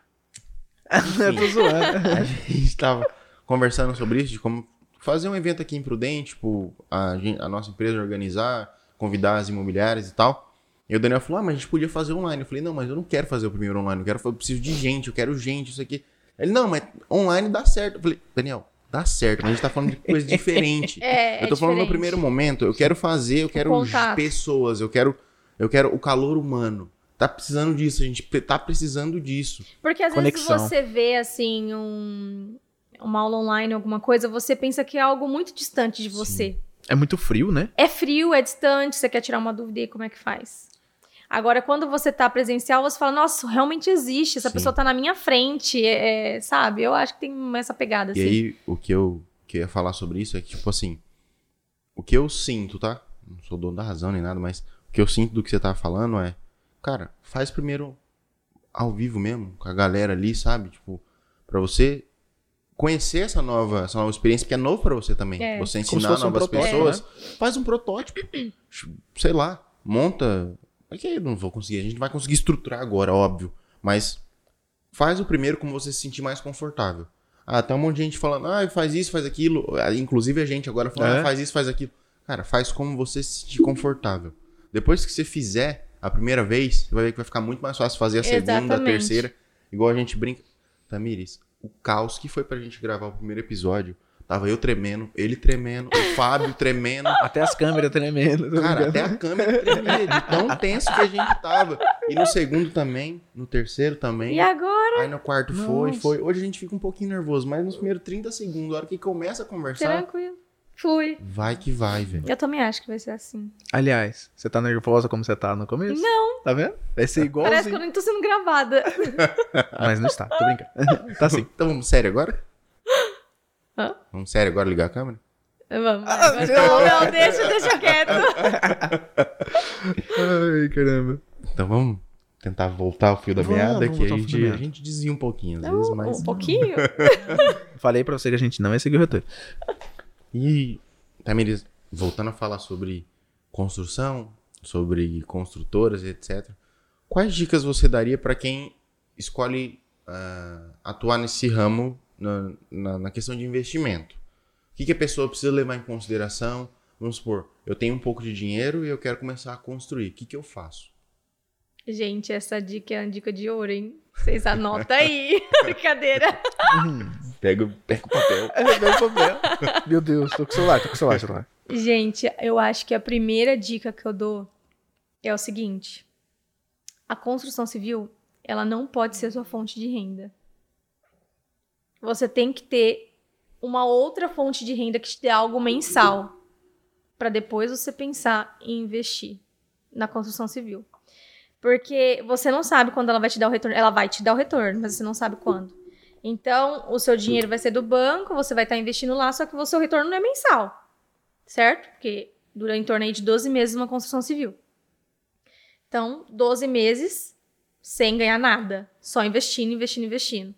eu tô zoando.
A gente tava conversando sobre isso, de como fazer um evento aqui em Prudente, tipo, a, a nossa empresa organizar, convidar as imobiliárias e tal. E o Daniel falou, ah, mas a gente podia fazer online. Eu falei, não, mas eu não quero fazer o primeiro online, eu quero eu preciso de gente, eu quero gente, isso aqui. Ele, não, mas online dá certo. Eu falei, Daniel, dá certo, mas a gente tá falando de coisa diferente.
É,
eu tô
é
falando no primeiro momento, eu quero fazer, eu quero pessoas, eu quero, eu quero o calor humano. Tá precisando disso, a gente tá precisando disso.
Porque às
Conexão.
vezes você vê, assim, um, uma aula online, alguma coisa, você pensa que é algo muito distante de você.
É muito frio, né?
É frio, é distante, você quer tirar uma dúvida e aí como é que faz? Agora, quando você tá presencial, você fala, nossa, realmente existe, essa
Sim.
pessoa tá na minha frente, é, é, sabe? Eu acho que tem essa pegada, assim.
E aí, o que eu, que eu ia falar sobre isso é que, tipo assim, o que eu sinto, tá? Não sou dono da razão nem nada, mas o que eu sinto do que você tava falando é, cara, faz primeiro ao vivo mesmo, com a galera ali, sabe? Tipo, pra você conhecer essa nova, essa nova experiência, porque é novo pra você também.
É.
Você ensinar
fosse um
novas
protótipo,
pessoas, faz um protótipo, sei lá, monta. É que eu não vou conseguir, a gente não vai conseguir estruturar agora, óbvio, mas faz o primeiro como você se sentir mais confortável. Ah, tem um monte de gente falando, ah, faz isso, faz aquilo. Ah, Inclusive a gente agora falando,
É.
ah, faz isso, faz aquilo. Cara, faz como você se sentir confortável. Depois que você fizer a primeira vez, você vai ver que vai ficar muito mais fácil fazer a segunda, a
Exatamente.
terceira. Igual a gente brinca. Tamires, o caos que foi pra gente gravar o primeiro episódio, tava eu tremendo, ele tremendo, o Fábio tremendo.
Até as câmeras tremendo. tô
Cara,
brincando.
até a câmera tremia de tão tenso que a gente tava. E no segundo também, no terceiro também.
E agora?
Aí no quarto foi,
Nossa.
foi. Hoje a gente fica um pouquinho nervoso, mas nos primeiros 30 segundos, a hora que começa a conversar,
Tranquilo. Fui.
Vai que vai, velho.
Eu também acho que vai ser assim.
Aliás, você tá nervosa como você tá no começo?
Não.
Tá vendo? Vai ser
Parece que eu nem tô sendo gravada.
Mas não está, tô brincando. tá sim.
Então vamos sério agora?
Hã?
Vamos sério agora ligar a câmera?
Vamos.
Ah.
Não, não, deixa, deixa quieto.
Ai, caramba.
Então vamos tentar voltar o fio da
Vamos,
meada,
vamos
que a gente, a gente desvia um pouquinho às vezes, mas...
Um pouquinho.
Falei pra você que a gente não ia seguir o roteiro.
E, Tamiris, voltando a falar sobre construção, sobre construtoras, etc. Quais dicas você daria para quem escolhe ah, atuar nesse ramo na, na, na questão de investimento? O que, que a pessoa precisa levar em consideração? Vamos supor, eu tenho um pouco de dinheiro e eu quero começar a construir. O que, que eu faço?
Gente, essa dica é uma dica de ouro, hein? Vocês anotam aí. Brincadeira.
Pega, pega o papel.
É, meu papel. Meu Deus, tô com o celular, tô com o celular, celular.
Gente, eu acho que a primeira dica que eu dou é o seguinte: a construção civil, ela não pode ser sua fonte de renda. Você tem que ter uma outra fonte de renda que te dê algo mensal para depois você pensar em investir na construção civil. Porque você não sabe quando ela vai te dar o retorno. Ela vai te dar o retorno, mas você não sabe quando. Então, o seu dinheiro vai ser do banco, você vai estar investindo lá, só que o seu retorno não é mensal certo? Porque dura em torno de 12 meses uma construção civil. Então, 12 meses sem ganhar nada, só investindo, investindo, investindo.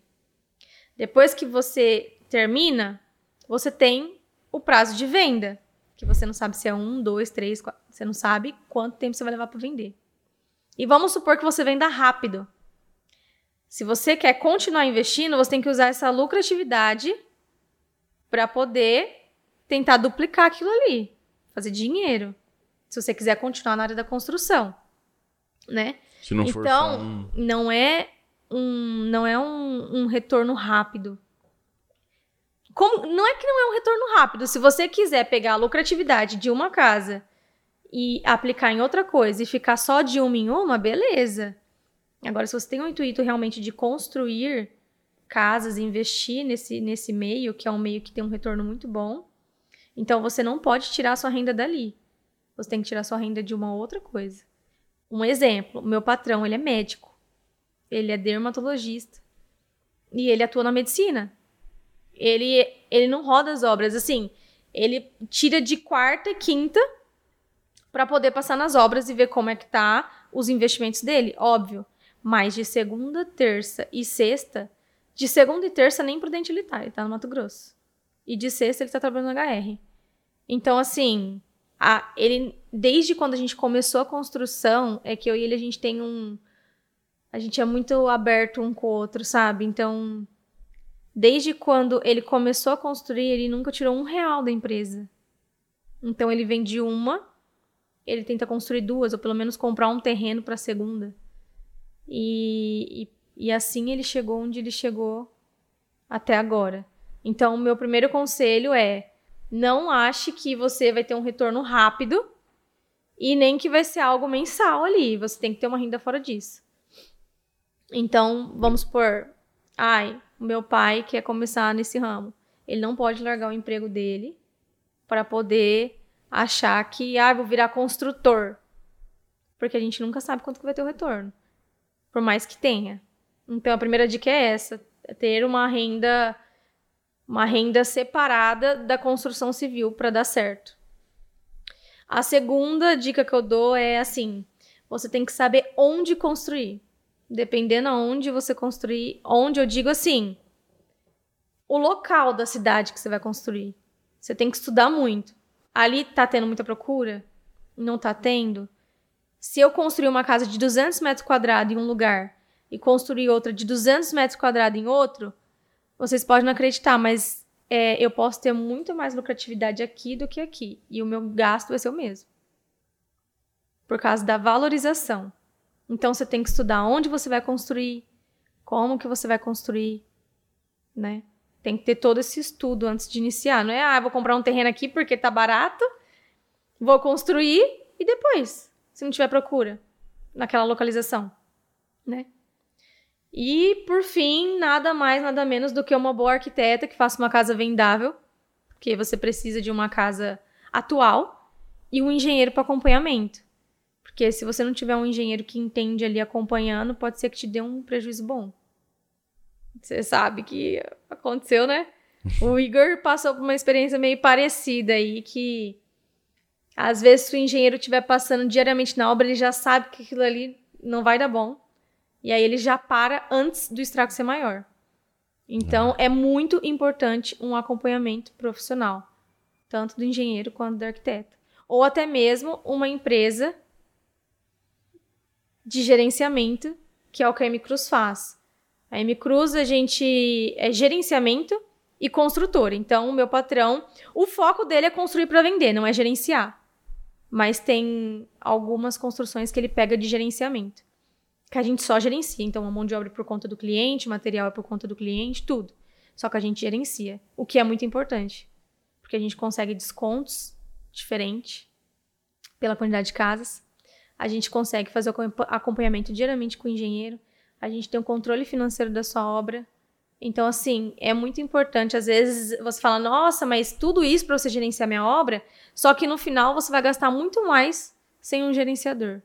Depois que você termina, você tem o prazo de venda, que você não sabe se é um, dois, três, quatro, você não sabe quanto tempo você vai levar para vender. E vamos supor que você venda rápido. Se você quer continuar investindo, você tem que usar essa lucratividade para poder tentar duplicar aquilo ali, fazer dinheiro. Se você quiser continuar na área da construção, né?
Se não for
Então,
só um...
Não é um, não é um, um retorno rápido. Como- não é que não é um retorno rápido. Se você quiser pegar a lucratividade de uma casa e aplicar em outra coisa e ficar só de uma em uma, beleza. Agora, se você tem o intuito realmente de construir casas, investir nesse, nesse meio, que é um meio que tem um retorno muito bom, então você não pode tirar sua renda dali. Você tem que tirar sua renda de uma outra coisa. Um exemplo, meu patrão, ele é médico. Ele é dermatologista. E ele atua na medicina. Ele, ele não roda as obras assim. Ele tira de quarta e quinta para poder passar nas obras e ver como é que tá os investimentos dele, óbvio. Mas de segunda, terça e sexta, de segunda e terça nem prudente ele tá, ele tá no Mato Grosso. E de sexta ele tá trabalhando no HR. Então, assim, a- ele, desde quando a gente começou a construção, é que eu e ele a gente tem um. A gente é muito aberto um com o outro, sabe? Então, desde quando ele começou a construir, ele nunca tirou um real da empresa. Então, ele vende uma, ele tenta construir duas, ou pelo menos comprar um terreno para a segunda. E, e, e assim ele chegou onde ele chegou até agora. Então, o meu primeiro conselho é: não ache que você vai ter um retorno rápido e nem que vai ser algo mensal ali. Você tem que ter uma renda fora disso. Então, vamos supor, ai, meu pai quer começar nesse ramo. Ele não pode largar o emprego dele para poder achar que, ah, vou virar construtor. Porque a gente nunca sabe quanto que vai ter o retorno. Por mais que tenha. Então, a primeira dica é essa: é ter uma renda uma renda separada da construção civil para dar certo. A segunda dica que eu dou é assim: você tem que saber onde construir. Dependendo aonde você construir, onde eu digo assim, o local da cidade que você vai construir. Você tem que estudar muito. Ali tá tendo muita procura? Não tá tendo? Se eu construir uma casa de 200 metros quadrados em um lugar e construir outra de 200 metros quadrados em outro, vocês podem não acreditar, mas é, eu posso ter muito mais lucratividade aqui do que aqui. E o meu gasto vai ser o mesmo. Por causa da valorização. Então você tem que estudar onde você vai construir, como que você vai construir, né? Tem que ter todo esse estudo antes de iniciar. Não é, ah, vou comprar um terreno aqui porque tá barato, vou construir e depois, se não tiver procura naquela localização, né? E, por fim, nada mais, nada menos do que uma boa arquiteta que faça uma casa vendável Porque você precisa de uma casa atual e um engenheiro para acompanhamento. Porque se você não tiver um engenheiro que entende ali acompanhando, pode ser que te dê um prejuízo bom. Você sabe que aconteceu, né? O Igor passou por uma experiência meio parecida aí, que às vezes se o engenheiro estiver passando diariamente na obra, ele já sabe que aquilo ali não vai dar bom. E aí ele já para antes do estrago ser maior. Então é muito importante um acompanhamento profissional, tanto do engenheiro quanto do arquiteto. Ou até mesmo uma empresa de gerenciamento, que é o que a M Cruz faz. A M Cruz, a gente é gerenciamento e construtor. Então, o meu patrão, o foco dele é construir para vender, não é gerenciar. Mas tem algumas construções que ele pega de gerenciamento, que a gente só gerencia. Então, a mão de obra é por conta do cliente, material é por conta do cliente, tudo. Só que a gente gerencia, o que é muito importante, porque a gente consegue descontos diferentes pela quantidade de casas a gente consegue fazer o acompanhamento diariamente com o engenheiro, a gente tem o controle financeiro da sua obra. Então, assim, é muito importante. Às vezes você fala, nossa, mas tudo isso para você gerenciar minha obra, só que no final você vai gastar muito mais sem um gerenciador.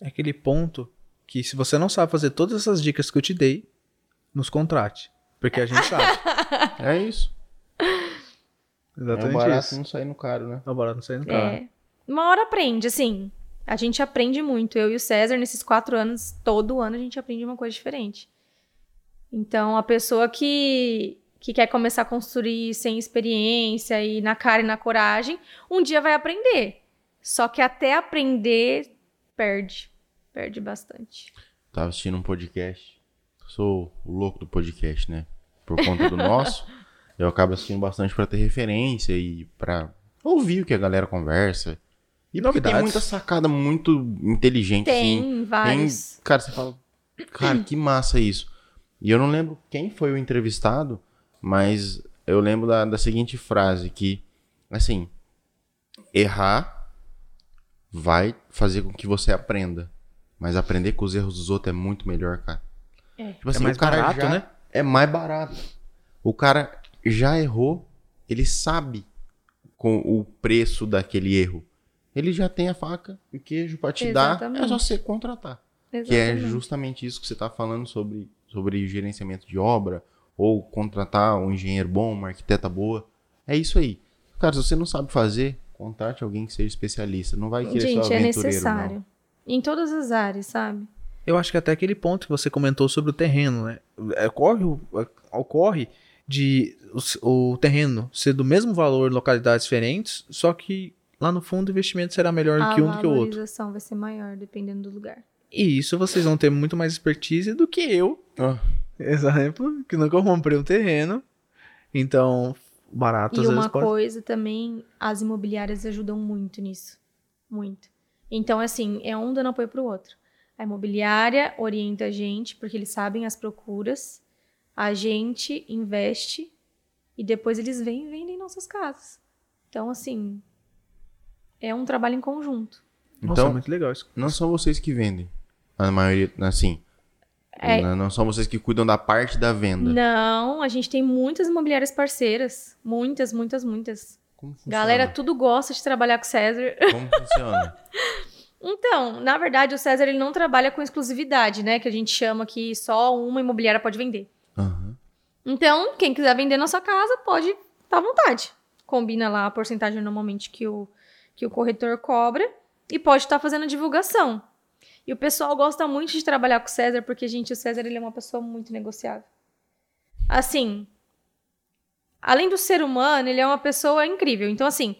É aquele ponto que, se você não sabe fazer todas essas dicas que eu te dei, nos contrate. Porque a gente sabe.
é isso.
Exatamente
é barato
isso.
não sair no caro, né?
É barato não sair no caro.
É. Uma hora aprende, assim. A gente aprende muito. Eu e o César, nesses quatro anos, todo ano a gente aprende uma coisa diferente. Então, a pessoa que, que quer começar a construir sem experiência e na cara e na coragem, um dia vai aprender. Só que até aprender, perde. Perde bastante.
Tava assistindo um podcast. Sou o louco do podcast, né? Por conta do nosso. Eu acabo assistindo bastante para ter referência e para ouvir o que a galera conversa. E porque tem muita sacada muito inteligente,
tem,
assim.
vários.
Tem, cara, você fala, cara, que massa isso. E eu não lembro quem foi o entrevistado, mas eu lembro da, da seguinte frase, que, assim, errar vai fazer com que você aprenda. Mas aprender com os erros dos outros é muito melhor, cara.
É,
tipo assim,
é mais
o cara
barato,
já
né?
É mais barato. O cara já errou, ele sabe com o preço daquele erro ele já tem a faca e o queijo para te
Exatamente.
dar, é só você contratar.
Exatamente.
Que é justamente isso que você está falando sobre, sobre gerenciamento de obra, ou contratar um engenheiro bom, uma arquiteta boa. É isso aí. Cara, se você não sabe fazer, contrate alguém que seja especialista. Não vai querer
Gente,
só
é
aventureiro,
necessário.
não.
Em todas as áreas, sabe?
Eu acho que até aquele ponto que você comentou sobre o terreno, né? Ocorre, ocorre de o, o terreno ser do mesmo valor em localidades diferentes, só que lá no fundo o investimento será melhor
a
que um do que o outro.
A valorização vai ser maior, dependendo do lugar.
E isso vocês vão ter muito mais expertise do que eu.
Ah,
Exemplo, que nunca comprei um terreno. Então, barato
E
às
uma
vezes pode...
coisa também, as imobiliárias ajudam muito nisso. Muito. Então, assim, é um dando apoio pro outro. A imobiliária orienta a gente, porque eles sabem as procuras. A gente investe e depois eles vêm e vendem nossas casas. Então, assim, é um trabalho em conjunto.
Nossa,
Então,
é muito legal isso.
não são vocês que vendem. A maioria, assim.
É.
Não, são vocês que cuidam da parte da venda.
Não, a gente tem muitas imobiliárias parceiras. Muitas, muitas, muitas.
Como funciona?
Galera, tudo gosta de trabalhar com o César.
Como funciona?
Então, na verdade, o César ele não trabalha com exclusividade, né? Que a gente chama que só uma imobiliária pode vender.
Aham.
Então, quem quiser vender na sua casa, pode estar à vontade. Combina lá a porcentagem normalmente que o, que o corretor cobra e pode estar fazendo a divulgação. E o pessoal gosta muito de trabalhar com o César, porque, gente, o César ele é uma pessoa muito negociável. Assim, além do ser humano, ele é uma pessoa incrível. Então, assim,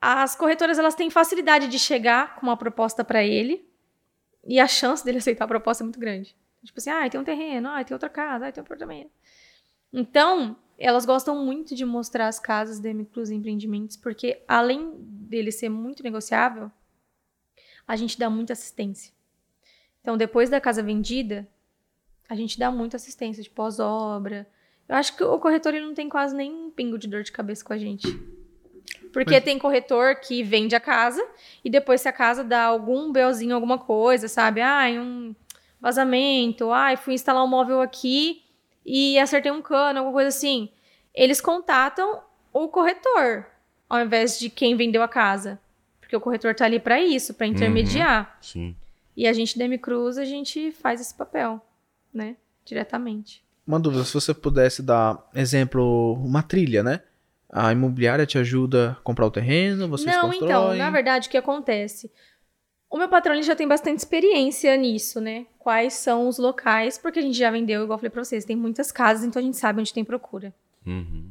as corretoras elas têm facilidade de chegar com uma proposta para ele e a chance dele aceitar a proposta é muito grande. Tipo assim, ah, tem um terreno, ah, tem outra casa, ah, tem um apartamento. Então, elas gostam muito de mostrar as casas da Cruz Empreendimentos, porque além dele ser muito negociável, a gente dá muita assistência. Então, depois da casa vendida, a gente dá muita assistência de pós-obra. Eu acho que o corretor ele não tem quase nem um pingo de dor de cabeça com a gente. Porque
Mas-
tem corretor que vende a casa e depois se a casa dá algum BOzinho, alguma coisa, sabe? Ai, um vazamento, ai, fui instalar um móvel aqui e acertei um cano, alguma coisa assim. Eles contatam o corretor, ao invés de quem vendeu a casa. Porque o corretor tá ali para isso, para intermediar.
Sim.
E a gente, Demi Cruz, a gente faz esse papel, né? Diretamente.
Uma dúvida, se você pudesse dar exemplo, uma trilha, né? A imobiliária te ajuda a comprar o terreno, vocês
Não,
constroem.
então, na verdade, o que acontece? O meu patrão ele já tem bastante experiência nisso, né? Quais são os locais, porque a gente já vendeu, igual eu falei pra vocês, tem muitas casas, então a gente sabe onde tem procura.
Uhum.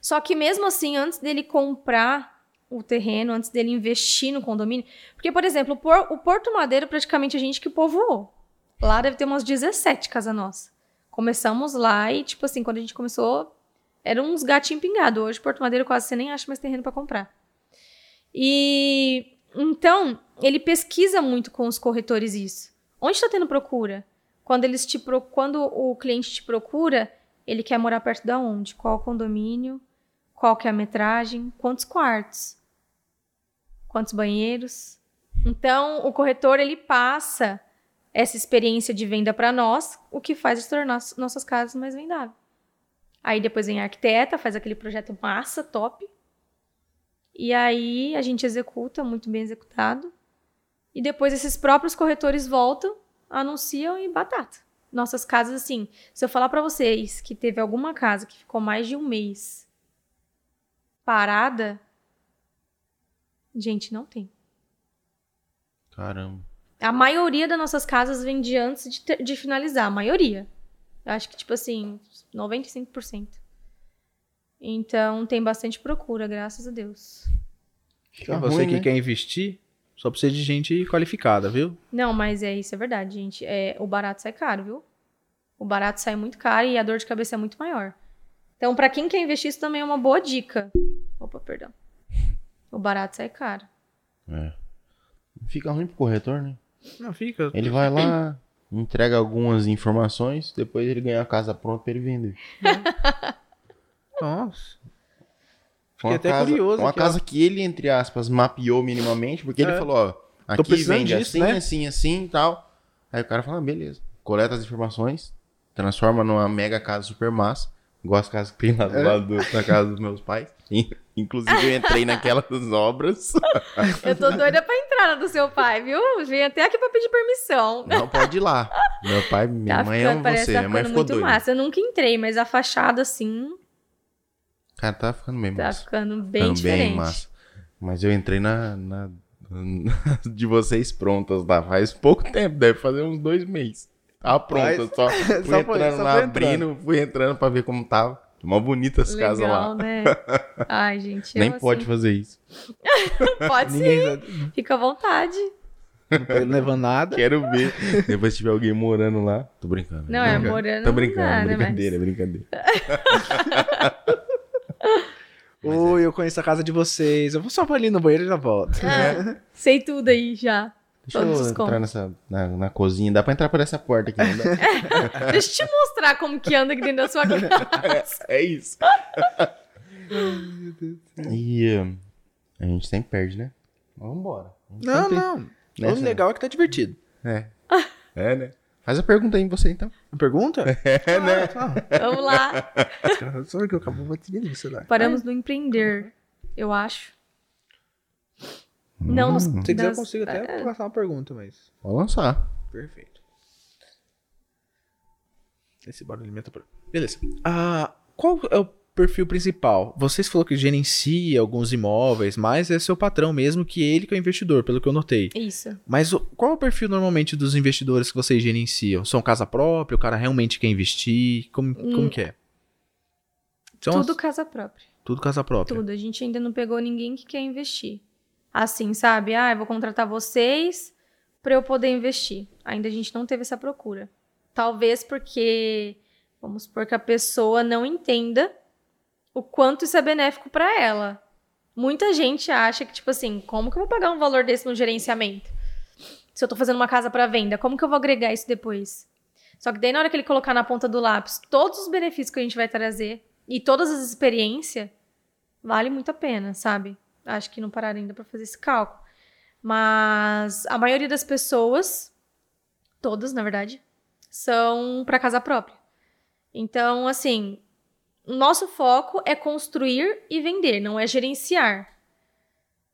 Só que mesmo assim, antes dele comprar o terreno, antes dele investir no condomínio, porque, por exemplo, o, Por- o Porto Madeiro, praticamente a gente que povoou. Lá deve ter umas 17 casas nossas. Começamos lá e, tipo assim, quando a gente começou, eram uns gatinhos pingados. Hoje, Porto Madeiro quase você nem acha mais terreno pra comprar. E então, ele pesquisa muito com os corretores isso. Onde está tendo procura? Quando eles te pro... quando o cliente te procura, ele quer morar perto da onde? Qual condomínio? Qual que é a metragem? Quantos quartos? Quantos banheiros? Então, o corretor ele passa essa experiência de venda para nós, o que faz tornar as nossas casas mais vendáveis. Aí depois vem a arquiteta, faz aquele projeto massa, top. E aí a gente executa, muito bem executado. E depois esses próprios corretores voltam, anunciam e batata. Nossas casas, assim, se eu falar pra vocês que teve alguma casa que ficou mais de um mês parada, gente, não tem.
Caramba.
A maioria das nossas casas vende antes de, ter- de finalizar, a maioria. Eu acho que, tipo assim, 95%. Então, tem bastante procura, graças a Deus.
Fica
você
ruim,
que
né?
quer investir, só precisa de gente qualificada, viu?
Não, mas é isso, é verdade, gente. É, o barato sai caro, viu? O barato sai muito caro e a dor de cabeça é muito maior. Então, pra quem quer investir, isso também é uma boa dica. Opa, perdão. O barato sai caro.
É. Fica ruim pro corretor, né?
Não, fica.
Ele vai lá, entrega algumas informações, depois ele ganha a casa pronta pra ele vender.
Nossa.
Uma
até
casa,
curioso
Uma
aqui, ó.
casa que ele, entre aspas, mapeou minimamente, porque ele
É.
falou, ó, aqui vende
disso,
assim,
né?
assim, assim e tal. Aí o cara fala, ah, beleza. Coleta as informações, transforma numa mega casa super massa, igual as casas que tem lá do
É.
lado do- da casa dos meus pais. In- Inclusive eu entrei naquela das obras.
Eu tô doida pra entrar na do seu pai, viu? Vim até aqui pra pedir permissão.
Não pode ir lá. Meu pai, minha
Tá
mãe
ficando-
ama você.
tá
Minha mãe ficou
muito
doida.
massa. Eu nunca entrei, mas a fachada, assim,
Cara, tá ficando bem
tá
massa.
ficando bem
Ficando
diferente.
bem massa. Mas eu entrei na, na- de vocês prontas lá faz pouco tempo, deve fazer uns dois meses. Tá pronta,
Rapaz,
só fui
só foi-
entrando
só
lá,
foi
abrindo, fui entrando pra ver como tava. Mó bonitas
Legal,
casas lá.
né? Ai, gente.
Nem
assim,
pode fazer isso.
Pode sim,
Ninguém
fica à vontade.
tá levando nada.
Quero ver. Depois se tiver alguém morando lá. Tô brincando.
Não, é morando.
Tô
não
brincando,
né,
brincadeira, brincadeira.
Oi, eu conheço a casa de vocês. Eu vou só ali no banheiro e já volto.
Ah, sei tudo aí já.
Deixa
Todos
eu entrar nessa, na, na cozinha. Dá pra entrar por essa porta aqui, não dá?
Deixa eu te mostrar como que anda aqui dentro da sua casa.
É isso. e eh, a gente sempre perde, né? Vambora. A gente
Não,
sempre-
não.
Nessa-
O legal é que tá divertido.
É. É, né? Faz a pergunta aí em você, então.
Pergunta?
É, né?
Vamos lá.
Só que eu acabo batendo no celular.
Paramos no empreender, eu acho. Não, nos,
Se quiser, eu
nas-
consigo até
é,
passar uma pergunta, mas.
Vou lançar.
Perfeito. Esse barulho alimenta. Beleza. Ah, qual é o perfil principal? Vocês falou que gerencia alguns imóveis, mas é seu patrão mesmo, que ele que é o investidor, pelo que eu notei.
Isso.
Mas o- qual é o perfil normalmente dos investidores que vocês gerenciam? São casa própria? O cara realmente quer investir? Como, como que é? São
Tudo
as-
casa própria.
tudo casa própria.
Tudo. A gente ainda não pegou ninguém que quer investir. Assim, sabe? Ah, eu vou contratar vocês para eu poder investir. Ainda a gente não teve essa procura. Talvez porque, vamos supor que a pessoa não entenda o quanto isso é benéfico para ela. Muita gente acha que, tipo assim, como que eu vou pagar um valor desse no gerenciamento? Se eu tô fazendo uma casa para venda, como que eu vou agregar isso depois? Só que daí, na hora que ele colocar na ponta do lápis todos os benefícios que a gente vai trazer e todas as experiências, vale muito a pena, sabe? Acho que não pararam ainda para fazer esse cálculo. Mas a maioria das pessoas, todas, na verdade, são para casa própria. Então, assim, nosso foco é construir e vender, não é gerenciar.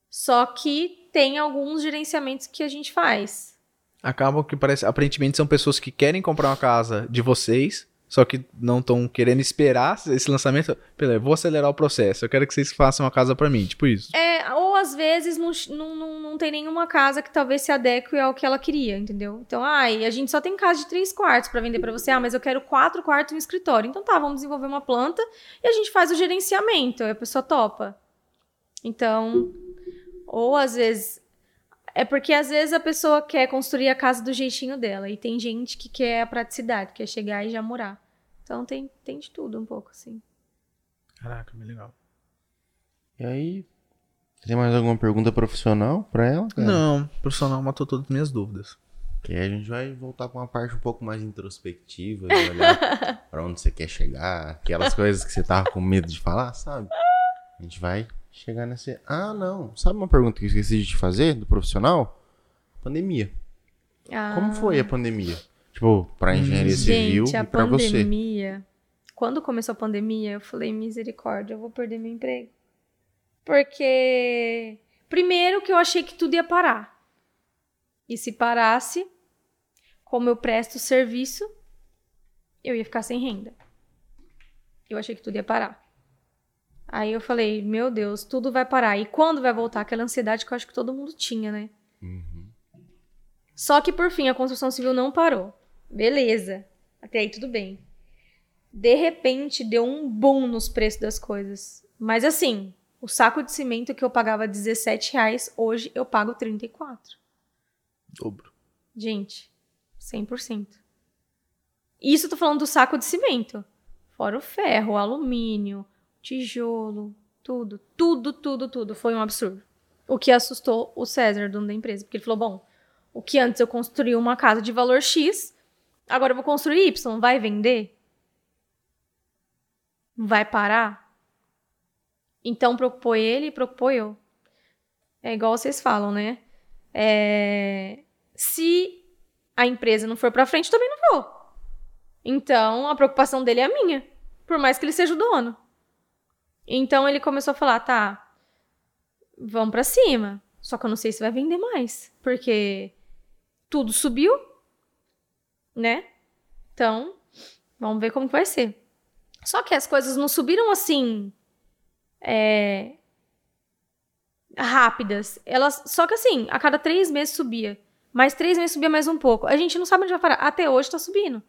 Só que tem alguns gerenciamentos que a gente faz.
Acabam que parece. Aparentemente são pessoas que querem comprar uma casa de vocês, só que não estão querendo esperar esse lançamento. Pera, eu vou acelerar o processo. Eu quero que vocês façam uma casa para mim. Tipo isso.
É, ou às vezes não, não, não, não tem nenhuma casa que talvez se adeque ao que ela queria, entendeu? Então, ai, a gente só tem casa de três quartos para vender para você. Ah, mas eu quero quatro quartos e um escritório. Então tá, vamos desenvolver uma planta e a gente faz o gerenciamento. Aí a pessoa topa. Então, ou às vezes. É porque às vezes a pessoa quer construir a casa do jeitinho dela. E tem gente que quer a praticidade, quer chegar e já morar. Então tem, tem de tudo um pouco, assim.
Caraca, bem legal.
E aí, tem mais alguma pergunta profissional pra ela? cara?
Não, profissional matou todas as minhas dúvidas.
Que aí a gente vai voltar pra uma parte um pouco mais introspectiva, de olhar pra onde você quer chegar, aquelas coisas que você tava com medo de falar, sabe? A gente vai chegar nessa. Ah, não. Sabe uma pergunta que eu esqueci de te fazer do profissional? Pandemia. Como foi a pandemia? Tipo, pra engenharia civil
Ah. Gente, a
e pra você.
pandemia. Quando começou a pandemia, eu falei, misericórdia, eu vou perder meu emprego. Porque, primeiro, que eu achei que tudo ia parar. E se parasse, como eu presto serviço, eu ia ficar sem renda. Eu achei que tudo ia parar. Aí eu falei, meu Deus, tudo vai parar. E quando vai voltar? Aquela ansiedade que eu acho que todo mundo tinha, né? Só que por fim a construção civil não parou. Beleza. Até aí tudo bem. De repente deu um boom nos preços das coisas. Mas assim, o saco de cimento que eu pagava 17 reais, hoje eu pago 34.
Dobro.
Gente, 100%. Isso eu tô falando do saco de cimento. Fora o ferro, o alumínio, tijolo, tudo, tudo, tudo, tudo. Foi um absurdo. O que assustou o César, dono da empresa, porque ele falou: bom, o que antes eu construí uma casa de valor X, agora eu vou construir Y, vai vender? Vai parar? Então preocupou ele e preocupou eu. É igual vocês falam, né? É, Se a empresa não for pra frente, também não vou. Então, a preocupação dele é a minha. Por mais que ele seja o dono. Então, ele começou a falar, tá, vamos pra cima. Só que eu não sei se vai vender mais. Porque tudo subiu, né? Então, vamos ver como que vai ser. Só que as coisas não subiram assim... É, rápidas. Elas, só que assim, a cada três meses subia. Mais três meses subia mais um pouco. A gente não sabe onde vai parar. Até hoje tá subindo.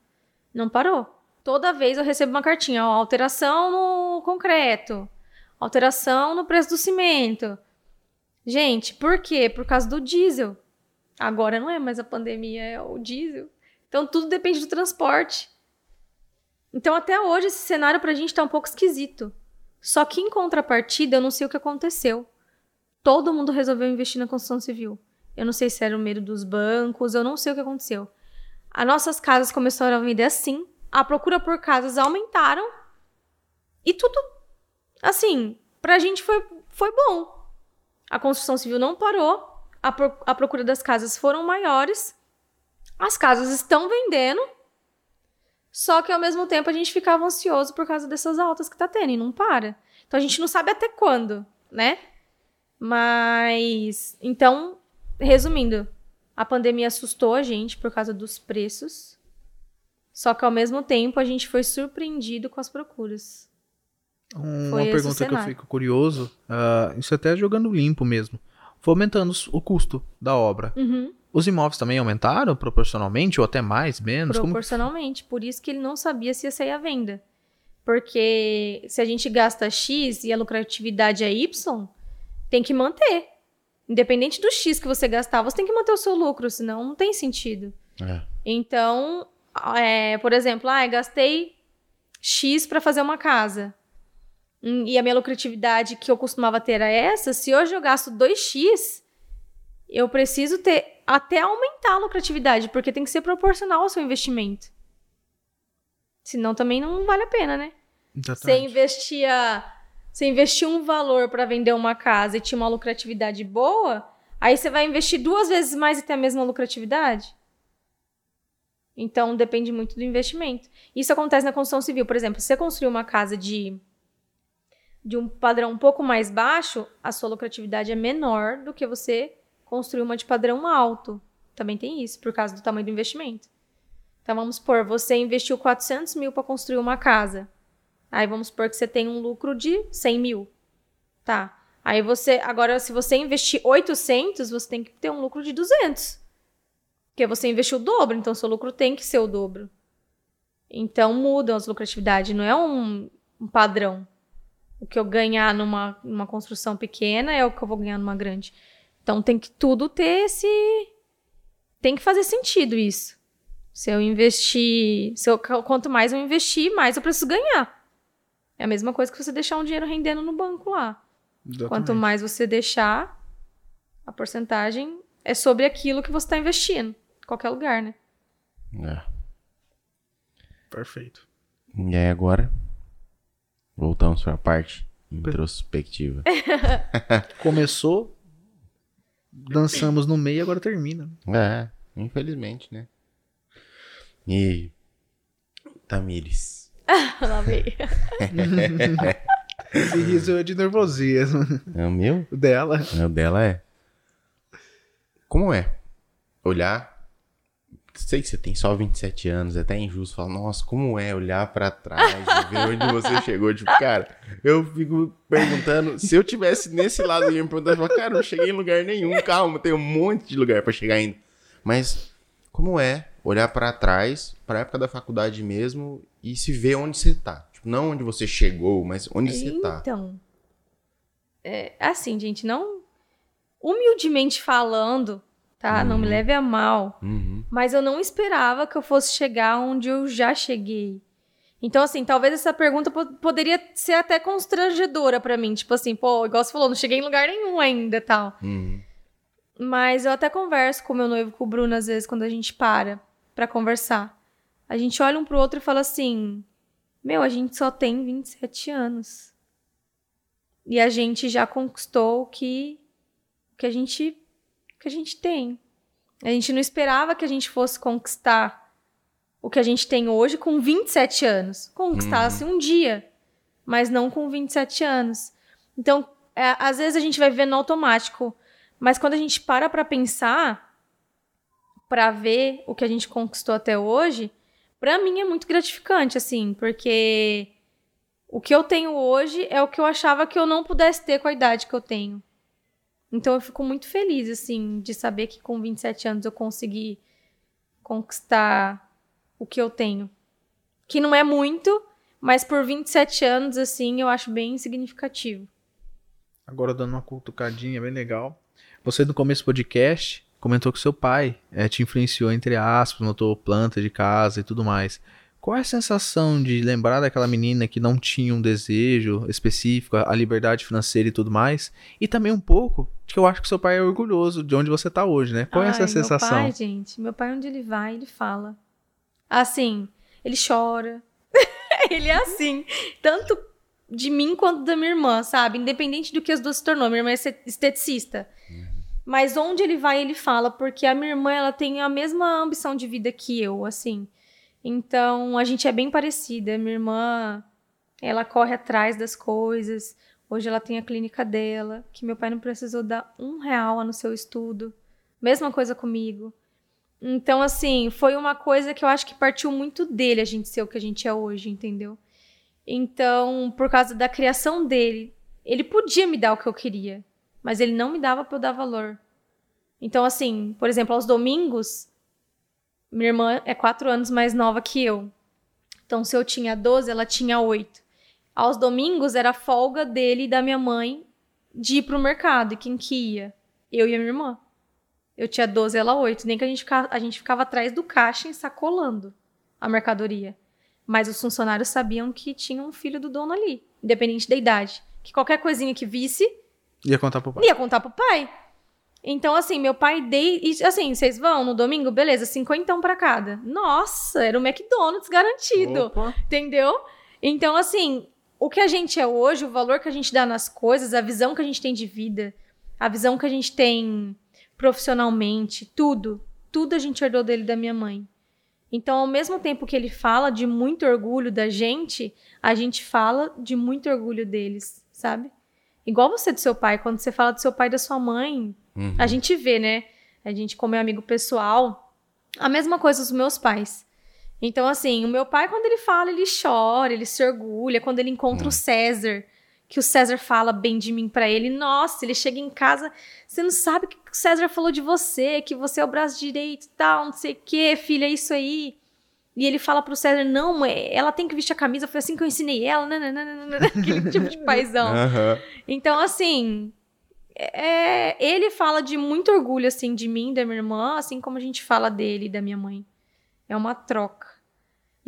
Não parou. Toda vez eu recebo uma cartinha, ó, alteração no concreto, alteração no preço do cimento. Gente, por quê? Por causa do diesel. Agora não é mais a pandemia, é o diesel. Então tudo depende do transporte. Então até hoje esse cenário pra gente tá um pouco esquisito. Só que em contrapartida, eu não sei o que aconteceu. Todo mundo resolveu investir na construção civil. Eu não sei se era o medo dos bancos, eu não sei o que aconteceu. As nossas casas começaram a vender assim, a procura por casas aumentaram e tudo, assim, pra gente foi, foi bom. A construção civil não parou, a, pro- a procura das casas foram maiores, as casas estão vendendo, só que ao mesmo tempo a gente ficava ansioso por causa dessas altas que tá tendo e não para. Então a gente não sabe até quando, né? Mas, então, resumindo, a pandemia assustou a gente por causa dos preços. Só que ao mesmo tempo a gente foi surpreendido com as procuras.
Um- Uma pergunta que eu fico curioso, ah, isso até jogando limpo mesmo, foi aumentando o custo da obra.
Uhum,
Os imóveis também aumentaram proporcionalmente ou até mais, menos? Como...
proporcionalmente. Por isso que ele não sabia se ia sair à venda. Porque se a gente gasta X e a lucratividade é Y, tem que manter. Independente do X que você gastar, você tem que manter o seu lucro, senão não tem sentido.
É.
Então, é, por exemplo, ah, gastei X para fazer uma casa. Hum, E a minha lucratividade que eu costumava ter era essa. Se hoje eu gasto 2x, eu preciso ter até aumentar a lucratividade, porque tem que ser proporcional ao seu investimento. Senão também não vale a pena, né? Você investia, você investia um valor para vender uma casa e tinha uma lucratividade boa, aí você vai investir duas vezes mais e ter a mesma lucratividade? Então depende muito do investimento. Isso acontece na construção civil. Por exemplo, se você construir uma casa de, de um padrão um pouco mais baixo, a sua lucratividade é menor do que você construir uma de padrão alto. Também tem isso, por causa do tamanho do investimento. Então vamos supor, você investiu 400 mil para construir uma casa. Aí vamos supor que você tem um lucro de 100 mil. Tá. Aí você, agora se você investir 800, você tem que ter um lucro de 200. Porque você investiu o dobro, então seu lucro tem que ser o dobro. Então mudam as lucratividades, não é um, um padrão. O que eu ganhar numa, numa construção pequena é o que eu vou ganhar numa grande. Então tem que tudo ter esse. Tem que fazer sentido isso. Se eu investir. Se eu, quanto mais eu investir, mais eu preciso ganhar. É a mesma coisa que você deixar um dinheiro rendendo no banco lá. Exatamente. Quanto mais você deixar, a porcentagem é sobre aquilo que você está investindo qualquer lugar, né?
É.
Perfeito.
E aí agora, voltamos para a parte introspectiva.
Começou, dançamos no meio, agora termina.
É, infelizmente, né? E Tamires.
Lá veio.
Esse riso é de nervosismo.
É o meu?
O dela.
É, o dela é. Como é? Olhar sei que você tem só 27 anos, é até injusto falar, nossa, como é olhar para trás e ver onde você chegou. Tipo, cara, eu fico perguntando, se eu tivesse nesse lado, eu ia me perguntar, cara, eu não cheguei em lugar nenhum, calma, tem um monte de lugar para chegar ainda. Mas como é olhar para trás, para época da faculdade mesmo, e se ver onde você tá? Tipo, não onde você chegou, mas onde você tá.
Então, é, assim, gente, não humildemente falando, tá? Uhum. Não me uhum. leve a mal.
Uhum.
Mas eu não esperava que eu fosse chegar onde eu já cheguei. Então, assim, talvez essa pergunta poderia ser até constrangedora para mim. Tipo assim, pô, igual você falou, não cheguei em lugar nenhum ainda tal.
Uhum.
Mas eu até converso com meu noivo, com o Bruno, às vezes, quando a gente para para conversar. A gente olha um pro outro e fala assim: Meu, a gente só tem 27 anos. E a gente já conquistou o que, que a gente que a gente tem. A gente não esperava que a gente fosse conquistar o que a gente tem hoje com 27 anos. Conquistasse uhum. um dia, mas não com 27 anos. Então, é, às vezes a gente vai vivendo automático, mas quando a gente para para pensar, para ver o que a gente conquistou até hoje, para mim é muito gratificante, assim, porque o que eu tenho hoje é o que eu achava que eu não pudesse ter com a idade que eu tenho. Então eu fico muito feliz, assim, de saber que com 27 anos eu consegui conquistar o que eu tenho. Que não é muito, mas por 27 anos, assim, eu acho bem significativo.
Agora dando uma cutucadinha bem legal. Você no começo do podcast comentou que seu pai é, te influenciou, entre aspas, notou planta de casa e tudo mais. Qual é a sensação de lembrar daquela menina que não tinha um desejo específico, a liberdade financeira e tudo mais? E também um pouco que eu acho que seu pai é orgulhoso de onde você está hoje, né? Qual Ai, é essa sensação?
Meu pai, gente, meu pai, onde ele vai, ele fala. Assim, ele chora. ele é assim. Tanto de mim quanto da minha irmã, sabe? Independente do que as duas se tornou. Minha irmã é esteticista. Mas onde ele vai, ele fala, porque a minha irmã, ela tem a mesma ambição de vida que eu, assim. Então, a gente é bem parecida. Minha irmã, ela corre atrás das coisas. Hoje ela tem a clínica dela, que meu pai não precisou dar um real no seu estudo. Mesma coisa comigo. Então, assim, foi uma coisa que eu acho que partiu muito dele a gente ser o que a gente é hoje, entendeu? Então, por causa da criação dele, ele podia me dar o que eu queria, mas ele não me dava para eu dar valor. Então, assim, por exemplo, aos domingos, minha irmã é quatro anos mais nova que eu. Então, se eu tinha 12, ela tinha 8. Aos domingos era folga dele e da minha mãe de ir pro mercado. E quem que ia? Eu e a minha irmã. Eu tinha 12, ela 8. Nem que a gente, ficava, a gente ficava atrás do caixa ensacolando a mercadoria. Mas os funcionários sabiam que tinha um filho do dono ali, independente da idade. Que qualquer coisinha que visse.
Ia contar pro pai.
Ia contar pro pai. Então, assim, meu pai dei. E, assim, vocês vão no domingo? Beleza, cinquentão pra cada. Nossa, era o McDonald's garantido. Opa. Entendeu? Então, assim, o que a gente é hoje, o valor que a gente dá nas coisas, a visão que a gente tem de vida, a visão que a gente tem profissionalmente, tudo. Tudo a gente herdou dele da minha mãe. Então, ao mesmo tempo que ele fala de muito orgulho da gente, a gente fala de muito orgulho deles, sabe? Igual você do seu pai, quando você fala do seu pai e da sua mãe,
Uhum.
a gente vê, né? A gente, como é amigo pessoal, a mesma coisa dos meus pais. Então, assim, o meu pai, quando ele fala, ele chora, ele se orgulha. Quando ele encontra o César, que o César fala bem de mim pra ele, nossa, ele chega em casa, você não sabe o que o César falou de você, que você é o braço direito e tal, não sei o que, filha, é isso aí. E ele fala pro César, não, mãe, ela tem que vestir a camisa, foi assim que eu ensinei ela, nananana, aquele tipo de paizão.
Aham.
Então, assim, é, ele fala de muito orgulho, assim, de mim, da minha irmã, assim como a gente fala dele e da minha mãe. É uma troca.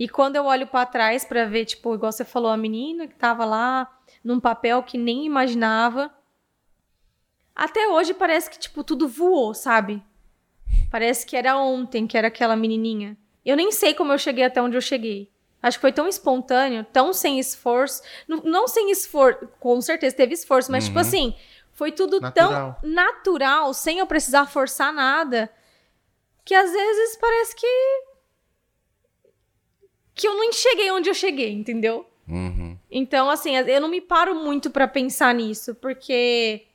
E quando eu olho pra trás pra ver, tipo, igual você falou, a menina que tava lá num papel que nem imaginava. Até hoje parece que, tipo, tudo voou, sabe? Parece que era ontem que era aquela menininha. Eu nem sei como eu cheguei até onde eu cheguei. Acho que foi tão espontâneo, tão sem esforço. Não, não sem esforço, com certeza teve esforço, mas, tipo
Uhum.
assim, foi tudo
Natural.
tão natural, sem eu precisar forçar nada, que às vezes parece que. Que eu não cheguei onde eu cheguei, entendeu?
Uhum.
Então, assim, eu não me paro muito pra pensar nisso, porque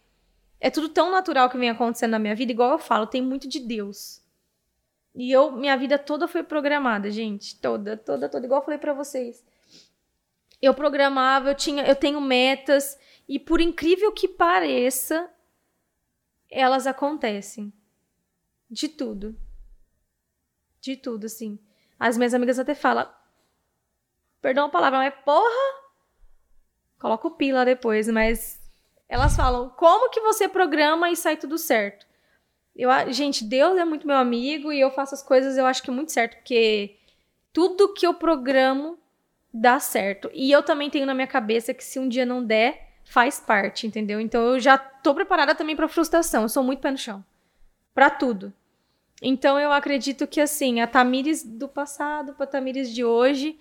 é tudo tão natural que vem acontecendo na minha vida, igual eu falo, tem muito de Deus. E eu, minha vida toda foi programada, gente, toda, toda, toda, igual eu falei pra vocês. Eu programava, eu tinha, eu tenho metas e por incrível que pareça, elas acontecem. De tudo. De tudo, assim. As minhas amigas até falam, perdão a palavra, mas porra, Coloca o pila depois, mas elas falam: como que você programa e sai tudo certo? Eu, gente, Deus é muito meu amigo e eu faço as coisas, eu acho que muito certo, porque tudo que eu programo dá certo. E eu também tenho na minha cabeça que se um dia não der, faz parte, entendeu? Então eu já tô preparada também pra frustração. Eu sou muito pé no chão. Pra tudo. Então eu acredito que assim, a Tamires do passado pra Tamires de hoje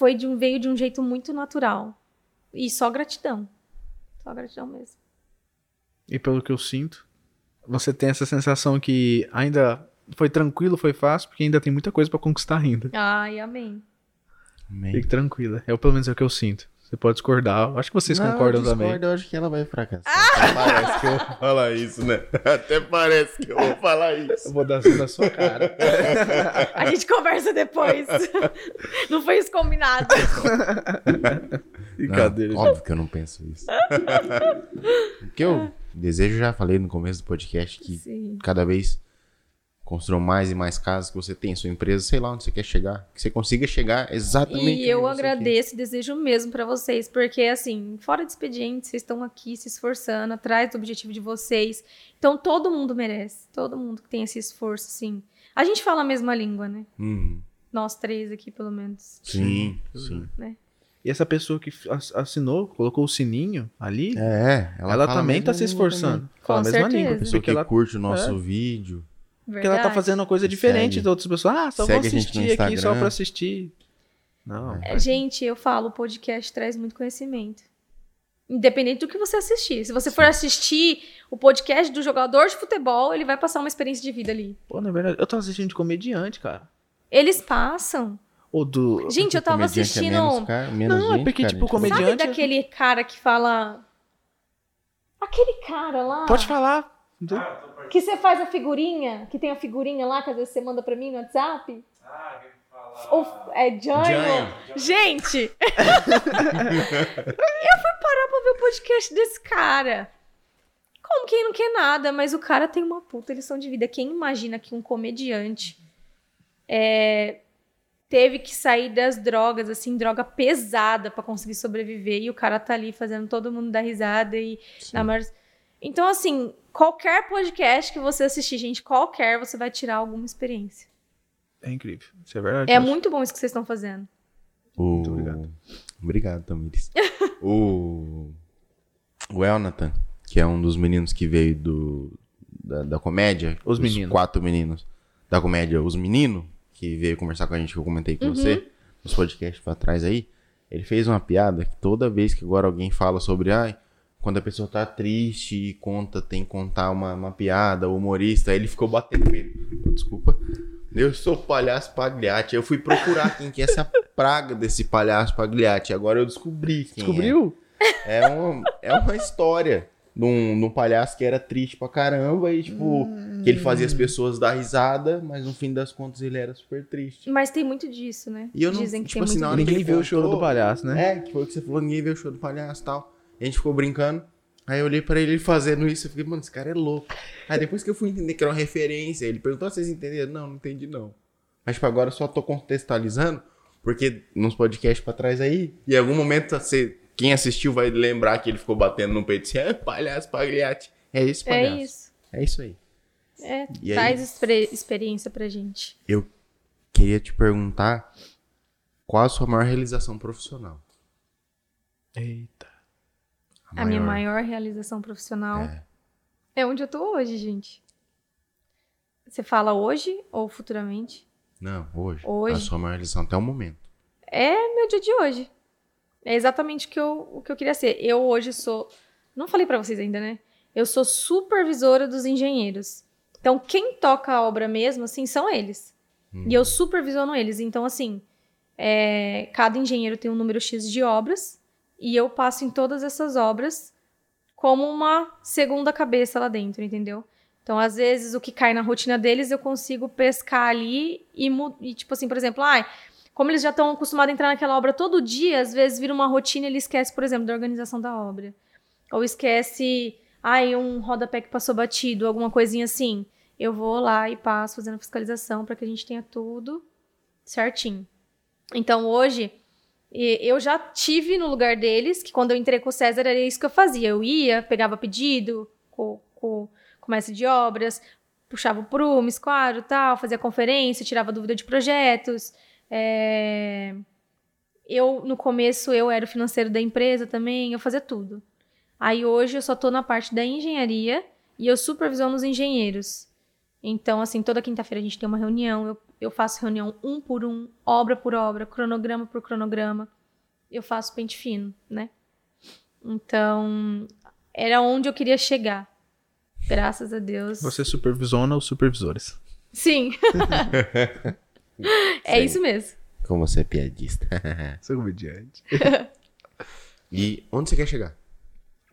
foi de um veio de um jeito muito natural. E só gratidão. Só gratidão mesmo.
E pelo que eu sinto, você tem essa sensação que ainda foi tranquilo, foi fácil, porque ainda tem muita coisa pra conquistar ainda.
Ai, amém.
Amém.
Fique tranquila. É o pelo menos é o que eu sinto. Você pode discordar. Acho que vocês
Não,
concordam
eu
também.
discordo, Eu acho que ela vai fracassar. Até parece que eu vou falar isso, né? Até parece que eu vou falar isso.
Eu vou dar na sua cara.
A gente conversa depois. Não foi isso combinado.
Brincadeira.
Não, óbvio que eu não penso isso. o que eu desejo, já falei no começo do podcast, que
Sim.
cada vez construam mais e mais casas, que você tenha sua empresa, sei lá onde você quer chegar, que você consiga chegar exatamente
E eu agradeço e desejo mesmo pra vocês, porque assim, fora de expediente, vocês estão aqui se esforçando atrás do objetivo de vocês. Então todo mundo merece, todo mundo que tem esse esforço, assim. A gente fala a mesma língua, né?
Uhum.
Nós três aqui, pelo menos.
Sim, sim.
E essa pessoa que ass- assinou, colocou o sininho ali,
É, ela,
ela,
a
também
mesma
tá se esforçando.
também.
Fala a
Com
mesma
certeza.
língua.
Pessoa
Porque
que
ela,
curte o nosso
É.
vídeo.
Porque ela tá fazendo uma coisa diferente
segue.
das outras pessoas. Ah, só vou
Segue no
assistir aqui só pra assistir. Não.
É, Gente, eu falo, o podcast traz muito conhecimento. Independente do que você assistir. Se você for assistir o podcast do jogador de futebol, ele vai passar uma experiência de vida ali.
Pô, na verdade, eu tô assistindo de comediante, cara.
Eles passam.
Ou do.
Gente, eu tava
Comediante é
assistindo.
menos cara- menos
Não, é
gente,
porque,
cara,
tipo,
gente.
comediante-
Sabe daquele cara que fala. Aquele cara lá.
Pode falar.
Que você faz a figurinha, que tem a figurinha lá, que às vezes você manda pra mim no WhatsApp. Ou, é. Janho. Gente! eu fui parar pra ver o podcast desse cara. Como quem não quer nada, mas o cara tem uma puta lição de vida. Quem imagina que um comediante é, teve que sair das drogas, assim, droga pesada pra conseguir sobreviver, e o cara tá ali fazendo todo mundo dar risada e
Sim.
na maior... Então, assim, qualquer podcast que você assistir, gente, qualquer, você vai tirar alguma experiência.
É incrível. Isso é verdade.
É
mas-
muito bom isso que vocês estão fazendo.
O...
Muito obrigado.
Obrigado, Tamires. o... o Elnathan, que é um dos meninos que veio do... da, da comédia.
Os meninos.
quatro meninos da comédia, Os Meninos, que veio conversar com a gente, que eu comentei com
Uhum.
você, nos podcasts pra trás aí. Ele fez uma piada que toda vez que agora alguém fala sobre, ai, quando a pessoa tá triste e conta, tem que contar uma, uma piada, o humorista, aí ele ficou batendo com ele. Desculpa. Eu sou palhaço Pagliatti. Eu fui procurar quem que é essa praga desse palhaço Pagliatti. Agora eu descobri quem
Descobriu?
é. É uma, é uma história de um, de um palhaço que era triste pra caramba e, tipo, que ele fazia as pessoas dar risada, mas no fim das contas ele era super triste.
Mas tem muito disso, né?
E eu não-
Dizem que
tipo
tem
assim,
muito
Ninguém vê o choro
contou-
do palhaço, né?
É, que foi o que você falou, ninguém vê o show do palhaço e tal. E a gente ficou brincando. Aí eu olhei pra ele fazendo isso, eu fiquei, mano, esse cara é louco. Aí depois que eu fui entender que era uma referência, ele perguntou se vocês entenderam. Não, não entendi não. Mas tipo, agora eu só tô contextualizando, porque nos podcasts pra trás aí, em algum momento você, quem assistiu vai lembrar que ele ficou batendo no peito assim, é palhaço, pagliate. É isso,
É
palhaço.
isso.
É isso aí.
É,
E aí?
traz expre- experiência pra gente.
Eu queria te perguntar qual a sua maior realização profissional?
Eita.
A minha maior realização profissional
É.
é onde eu tô hoje, gente. Você fala hoje ou futuramente?
Não, hoje.
Hoje.
A sua maior realização até o momento.
É meu dia de hoje. É exatamente o que eu, o que eu queria ser. Eu hoje sou. Não falei pra vocês ainda, né? Eu sou supervisora dos engenheiros. Então, quem toca a obra mesmo, assim, são eles. E eu supervisiono eles. Então, assim, é, cada engenheiro tem um número X de obras e eu passo em todas essas obras como uma segunda cabeça lá dentro, entendeu? Então, às vezes, o que cai na rotina deles, eu consigo pescar ali e, e tipo assim, por exemplo, ai, como eles já estão acostumados a entrar naquela obra todo dia, às vezes vira uma rotina e ele esquece, por exemplo, da organização da obra. Ou esquece, ai, um rodapé que passou batido, alguma coisinha assim. Eu vou lá e passo fazendo fiscalização para que a gente tenha tudo certinho. Então, hoje, e- eu já tive no lugar deles, que quando eu entrei com o César era isso que eu fazia. Eu ia, pegava pedido com, com, com o mestre de obras, puxava o prumo, esquadro tal, fazia conferência, tirava dúvida de projetos. É, Eu, no começo, eu era o financeiro da empresa também, eu fazia tudo. Aí hoje eu só tô na parte da engenharia e eu supervisiono os engenheiros. Então, assim, toda quinta-feira a gente tem uma reunião, eu, eu faço reunião um por um, obra por obra, cronograma por cronograma. Eu faço pente fino, né? Então, era onde eu queria chegar. Graças a Deus.
Você supervisiona os supervisores.
Sim. é
Sim.
isso mesmo.
Como você é piadista.
Sou comediante.
e onde você quer chegar?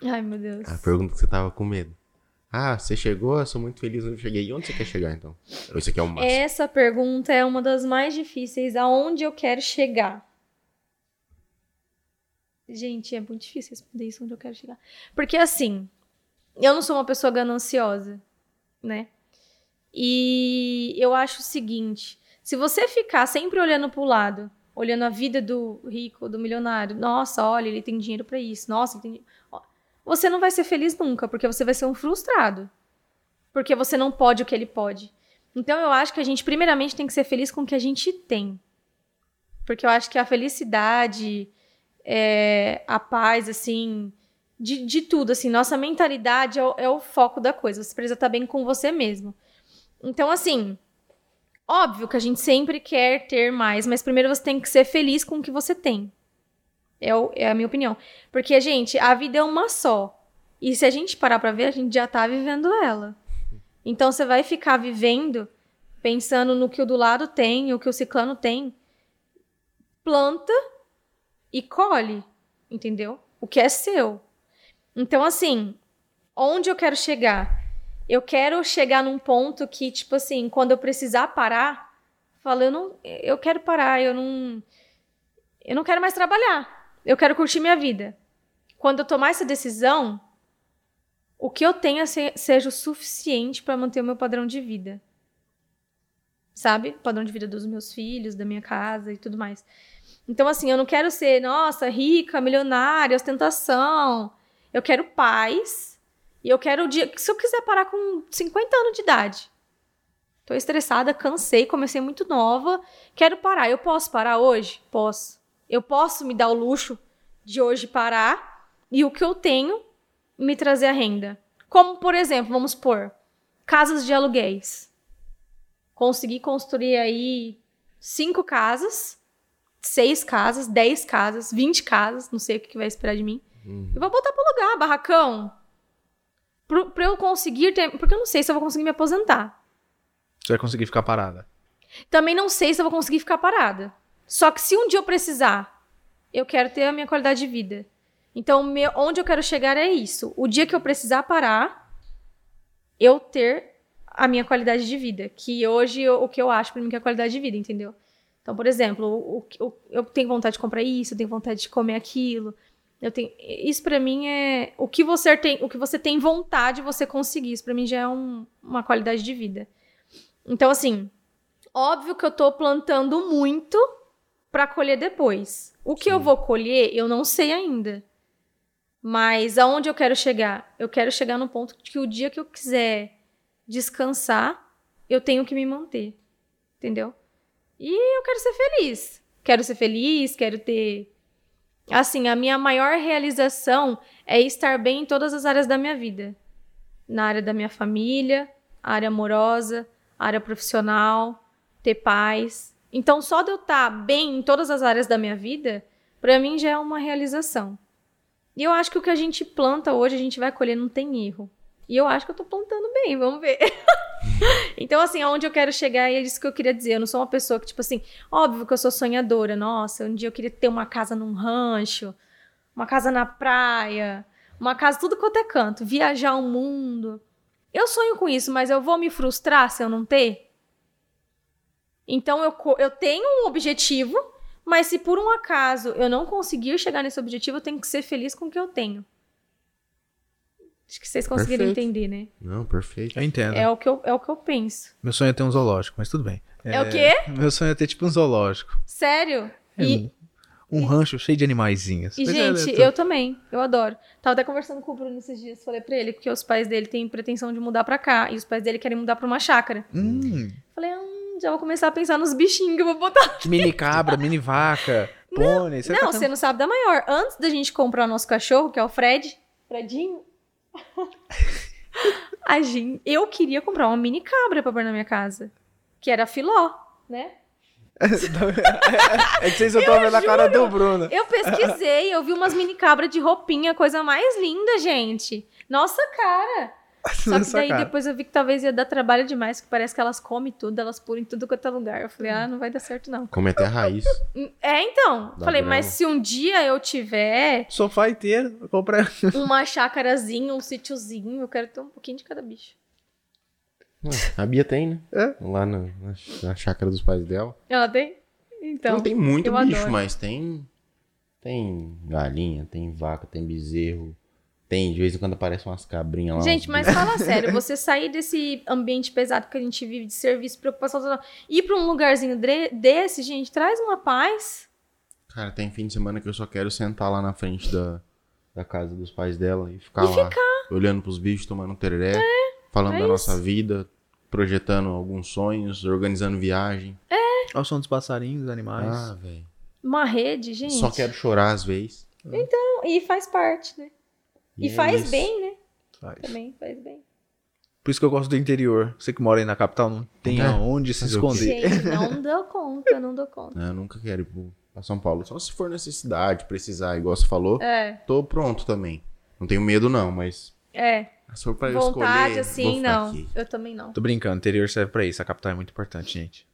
Ai, meu Deus.
A pergunta que você tava com medo. Ah, você chegou, eu sou muito feliz onde eu cheguei. E onde você quer chegar, então? Isso aqui é o máximo?
Essa pergunta é uma das mais difíceis. Aonde eu quero chegar? Gente, é muito difícil responder isso onde eu quero chegar. Porque assim, eu não sou uma pessoa gananciosa, né? E eu acho o seguinte: se você ficar sempre olhando pro lado, olhando a vida do rico, do milionário, nossa, olha, ele tem dinheiro pra isso, nossa, ele tem. Ó, Você não vai ser feliz nunca, porque você vai ser um frustrado. Porque você não pode o que ele pode. Então eu acho que a gente, primeiramente, tem que ser feliz com o que a gente tem. Porque eu acho que a felicidade, é, a paz, assim, de, de tudo, assim, nossa mentalidade é o, é o foco da coisa. Você precisa estar bem com você mesmo. Então, assim, óbvio que a gente sempre quer ter mais, mas primeiro você tem que ser feliz com o que você tem. É, o- é a minha opinião. Porque, gente, a vida é uma só. E se a gente parar pra ver, a gente já tá vivendo ela. Então você vai ficar vivendo pensando no que o do lado tem, o que o ciclano tem. Planta e colhe, entendeu? O que é seu. Então, assim, onde eu quero chegar? Eu quero chegar num ponto que, tipo assim, quando eu precisar parar, fala, eu não, eu quero parar, eu não, eu não quero mais trabalhar. Eu quero curtir minha vida. Quando eu tomar essa decisão, o que eu tenha se- seja o suficiente para manter o meu padrão de vida. Sabe? Padrão de vida dos meus filhos, da minha casa e tudo mais. Então, assim, eu não quero ser, nossa, rica, milionária, ostentação. Eu quero paz. E eu quero o dia. Se eu quiser parar com 50 anos de idade. Tô estressada, cansei, comecei muito nova. Quero parar. Eu posso parar hoje? Posso. Eu posso me dar o luxo de hoje parar e o que eu tenho me trazer a renda. Como, por exemplo, vamos supor, casas de aluguéis. Consegui construir aí cinco casas, seis casas, dez casas, vinte casas, não sei o que vai esperar de mim. Eu vou botar pra alugar, barracão. Pro- Pra eu conseguir ter. Porque eu não sei se eu vou conseguir me aposentar.
Você vai conseguir ficar parada.
Também não sei se eu vou conseguir ficar parada. Só que se um dia eu precisar, eu quero ter a minha qualidade de vida. Então, meu- onde eu quero chegar é isso. O dia que eu precisar parar, eu ter a minha qualidade de vida. Que hoje eu- o que eu acho pra mim que é qualidade de vida, entendeu? Então, por exemplo, o, o- eu tenho vontade de comprar isso, eu tenho vontade de comer aquilo. Eu tenho, isso pra mim é o que você tem, o que você tem vontade você conseguir. Isso pra mim já é um- uma qualidade de vida. Então, assim, óbvio que eu tô plantando muito pra colher depois. O que eu
Sim.
vou colher, eu não sei ainda. Mas aonde eu quero chegar? Eu quero chegar no ponto que o dia que eu quiser descansar, eu tenho que me manter. Entendeu? E eu quero ser feliz. Quero ser feliz, quero ter. Assim, a minha maior realização é estar bem em todas as áreas da minha vida. Na área da minha família, área amorosa, área profissional, ter paz. Então, só de eu estar bem em todas as áreas da minha vida, pra mim já é uma realização. E eu acho que o que a gente planta hoje, a gente vai colher, não tem erro. E eu acho que eu tô plantando bem, vamos ver. então, assim, aonde eu quero chegar, é isso que eu queria dizer. Eu não sou uma pessoa que, tipo assim, óbvio que eu sou sonhadora. Nossa, um dia eu queria ter uma casa num rancho, uma casa na praia, uma casa tudo quanto é canto, viajar o mundo. Eu sonho com isso, mas eu vou me frustrar se eu não ter? Então eu, eu tenho um objetivo, mas se por um acaso eu não conseguir chegar nesse objetivo, eu tenho que ser feliz com o que eu tenho. Acho que vocês conseguiram
Perfeito.
entender, né?
Não, perfeito.
Eu entendo.
É o, que eu, é o que eu penso.
Meu sonho é ter um zoológico, mas tudo bem.
É, o quê?
Meu sonho é ter tipo um zoológico.
Sério?
É,
E,
um, um rancho cheio de animaizinhos.
e,
Mas é,
gente,
é,
eu também. Eu adoro. Tava até conversando com o Bruno esses dias. Falei pra ele que os pais dele têm pretensão de mudar pra cá. E os pais dele querem mudar pra uma chácara.
Hum,
Falei, hum, já vou começar a pensar nos bichinhos que eu vou botar.
mini cabra, mini vaca, pônei. você
não,
tá-
você não sabe da maior. Antes da gente comprar o nosso cachorro, que é o Fred, Fredinho, a gente, eu queria comprar uma mini cabra pra pôr na minha casa. Que era filó, né?
é que vocês estão vendo a cara do Bruno.
Eu pesquisei, eu vi umas mini cabras de roupinha, coisa mais linda, gente. Nossa cara! Só que daí
cara.
depois eu vi que talvez ia dar trabalho demais, que parece que elas comem tudo, elas pulam em tudo quanto é lugar. Eu falei, ah, não vai dar certo não.
Come até a raiz.
É, então.
Dá
falei, mas se um dia eu tiver
Sofá inteiro, vou comprar.
uma chácarazinha, um sítiozinho, eu quero ter um pouquinho de cada bicho.
Hum, A Bia tem, né?
É.
Lá na, na, na chácara dos pais dela.
Ela tem? Então.
não tem muito bicho,
adoro.
mas tem. Tem galinha, tem vaca, tem bezerro. Tem, de vez em quando aparecem umas cabrinhas lá.
Gente, mas fala sério, você sair desse ambiente pesado que a gente vive de serviço, preocupação, ir pra um lugarzinho desse, gente, traz uma paz.
Cara, tem fim de semana que eu só quero sentar lá na frente da, da casa dos pais dela e ficar
E
lá. Olhando pros bichos, tomando tereré. falando
é
da
isso.
nossa vida, projetando alguns sonhos, organizando viagem.
Olha o som dos passarinhos, dos animais.
Ah, velho.
Uma rede, gente.
Só quero chorar às vezes.
E faz parte, né? E,
é
faz
isso.
bem, né?
Faz.
Também faz bem.
Por isso que eu gosto do interior. Você que mora aí na capital não tem
É.
aonde se
o
esconder.
Gente, não dou conta, não dou conta.
Eu nunca quero ir pro- pra São Paulo. Só se for necessidade, precisar, igual você falou.
É,
Tô pronto também. Não tenho medo, não, mas.
é.
Se for pra eu
Vontade,
escolher, vou
assim,
ficar
não.
aqui.
Eu também não.
Tô brincando, interior serve pra isso. A capital é muito importante, gente.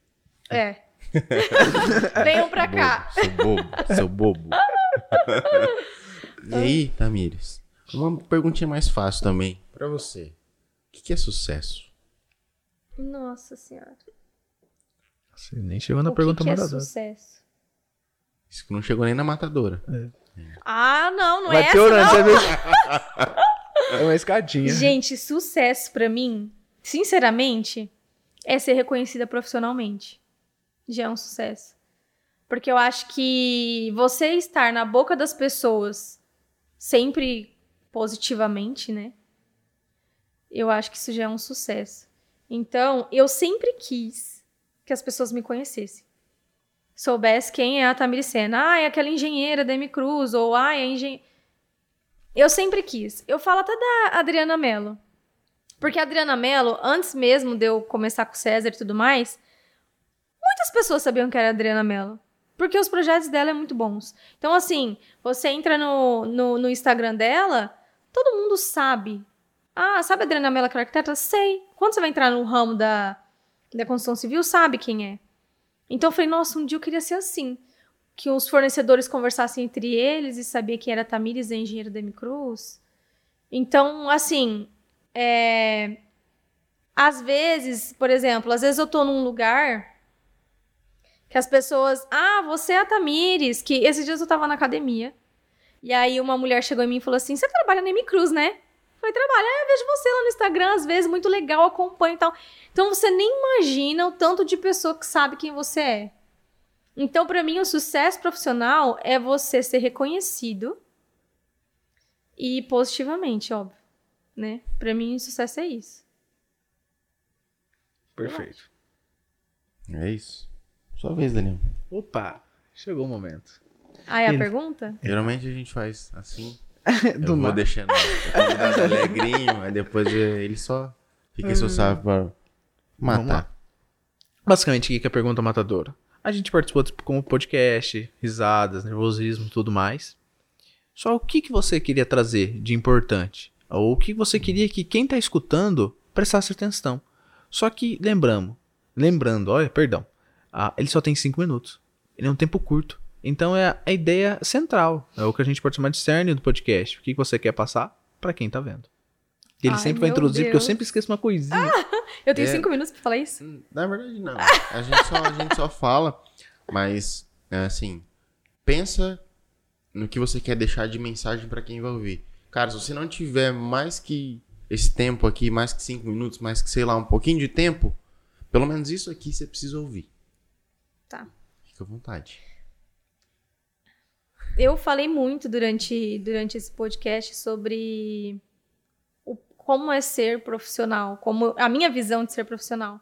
É. Venham pra cá.
Seu bobo, seu bobo. e aí, Tamires? Uma perguntinha mais fácil também. Pra você. O que, que é sucesso?
Nossa senhora.
Você nem chegou na
o que
pergunta
que é
moradora.
sucesso?
Isso que não chegou nem na matadora.
Ah, não, não é
Vai
essa,
piorando,
não.
você vê? É uma escadinha.
Gente, sucesso pra mim, sinceramente, é ser reconhecida profissionalmente. Já é um sucesso. Porque eu acho que você estar na boca das pessoas sempre positivamente, né? Eu acho que isso já é um sucesso. Então, eu sempre quis que as pessoas me conhecessem. Soubesse quem é a Tamiri Sena. Ah, é aquela engenheira da M Cruz. Ou, ah, é a engenheira... Eu sempre quis. Eu falo até da Adriana Mello. Porque a Adriana Mello, antes mesmo de eu começar com o César e tudo mais, muitas pessoas sabiam que era a Adriana Mello. Porque os projetos dela é muito bons. Então, assim, você entra no, no, no Instagram dela, todo mundo sabe. Ah, sabe a Adriana Mello, aquela arquiteta? Sei. Quando você vai entrar no ramo da, da construção civil, sabe quem é. Então eu falei, nossa, um dia eu queria ser assim. Que os fornecedores conversassem entre eles e sabia que era Tamires e engenheiro da Cruz. Então, assim, é... às vezes, por exemplo, às vezes eu tô num lugar que as pessoas, ah, você é a Tamires, que esses dias eu tava na academia. E aí uma mulher chegou em mim e falou assim: "Você trabalha na Cruz, né?" Eu falei: "Trabalho. É, vejo você lá no Instagram às vezes, muito legal, acompanho e tal". Então você nem imagina o tanto de pessoa que sabe quem você é. Então, para mim, o sucesso profissional é você ser reconhecido e positivamente, óbvio, né? Para mim, o sucesso é isso.
Perfeito.
É isso. Sua vez, Daniel.
Opa, chegou o momento.
Ah, é a pergunta?
Geralmente a gente faz assim.
Do
eu vou
nada.
deixando o convidado alegrinho, aí depois ele só fica responsável pra
Hum. Lá.
matar.
Basicamente, o que é a pergunta matadora? A gente participou como podcast, risadas, nervosismo, tudo mais. Só o que, que você queria trazer de importante? Ou o que você queria que quem tá escutando prestasse atenção? Só que lembramos, lembrando, olha, perdão, ah, ele só tem cinco minutos. Ele é um tempo curto. Então é a ideia central. É o que a gente pode chamar de cerne do podcast. O que, você quer passar pra quem tá vendo. Ele
Ai,
sempre vai introduzir, porque eu
Deus.
sempre esqueço uma coisinha.
Eu tenho
É.
cinco minutos pra falar isso?
Na verdade, não. A gente só, a gente só fala, mas, é assim, pensa no que você quer deixar de mensagem pra quem vai ouvir. Cara, se você não tiver mais que esse tempo aqui, mais que cinco minutos, mais que, sei lá, um pouquinho de tempo, pelo menos isso aqui você precisa ouvir.
Tá.
Fica à vontade.
Eu falei muito durante, durante esse podcast sobre o, como é ser profissional, como a minha visão de ser profissional.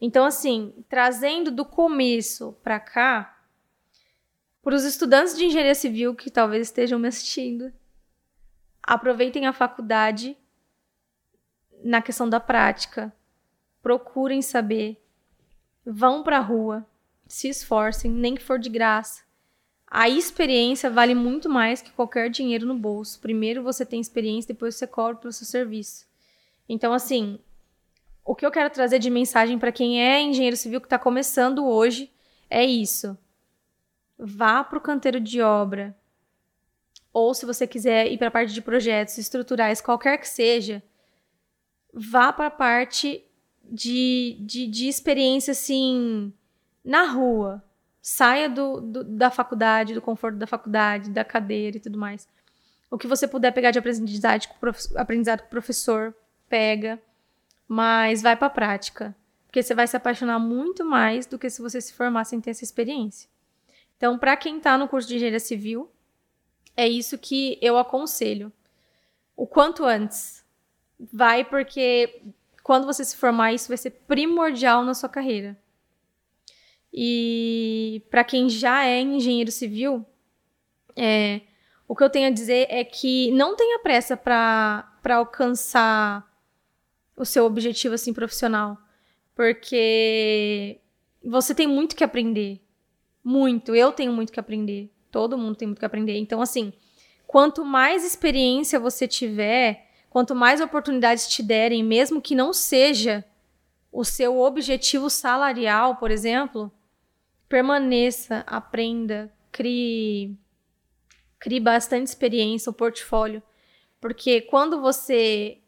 Então, assim, trazendo do começo pra cá, para os estudantes de engenharia civil que talvez estejam me assistindo, aproveitem a faculdade na questão da prática, procurem saber, vão pra rua, se esforcem, nem que for de graça. A experiência vale muito mais que qualquer dinheiro no bolso. Primeiro você tem experiência, depois você cobra pelo seu serviço. Então, assim, o que eu quero trazer de mensagem para quem é engenheiro civil que está começando hoje é isso. Vá para o canteiro de obra. Ou se você quiser ir para a parte de projetos estruturais, qualquer que seja, vá para a parte de, de, de experiência, assim, na rua saia do, do- da faculdade, do conforto da faculdade, da cadeira e tudo mais. O que você puder pegar de aprendizado com aprendizado com o professor, pega, mas vai para a prática, porque você vai se apaixonar muito mais do que se você se formar sem ter essa experiência. Então, para quem está no curso de engenharia civil, é isso que eu aconselho. O quanto antes. Vai porque quando você se formar, isso vai ser primordial na sua carreira. E para quem já é engenheiro civil, é, o que eu tenho a dizer é que não tenha pressa para alcançar o seu objetivo assim profissional, porque você tem muito que aprender, muito. Eu tenho muito que aprender. Todo mundo tem muito que aprender. Então assim, quanto mais experiência você tiver, quanto mais oportunidades te derem, mesmo que não seja o seu objetivo salarial, por exemplo, permaneça, aprenda, crie, crie bastante experiência, o portfólio. Porque quando você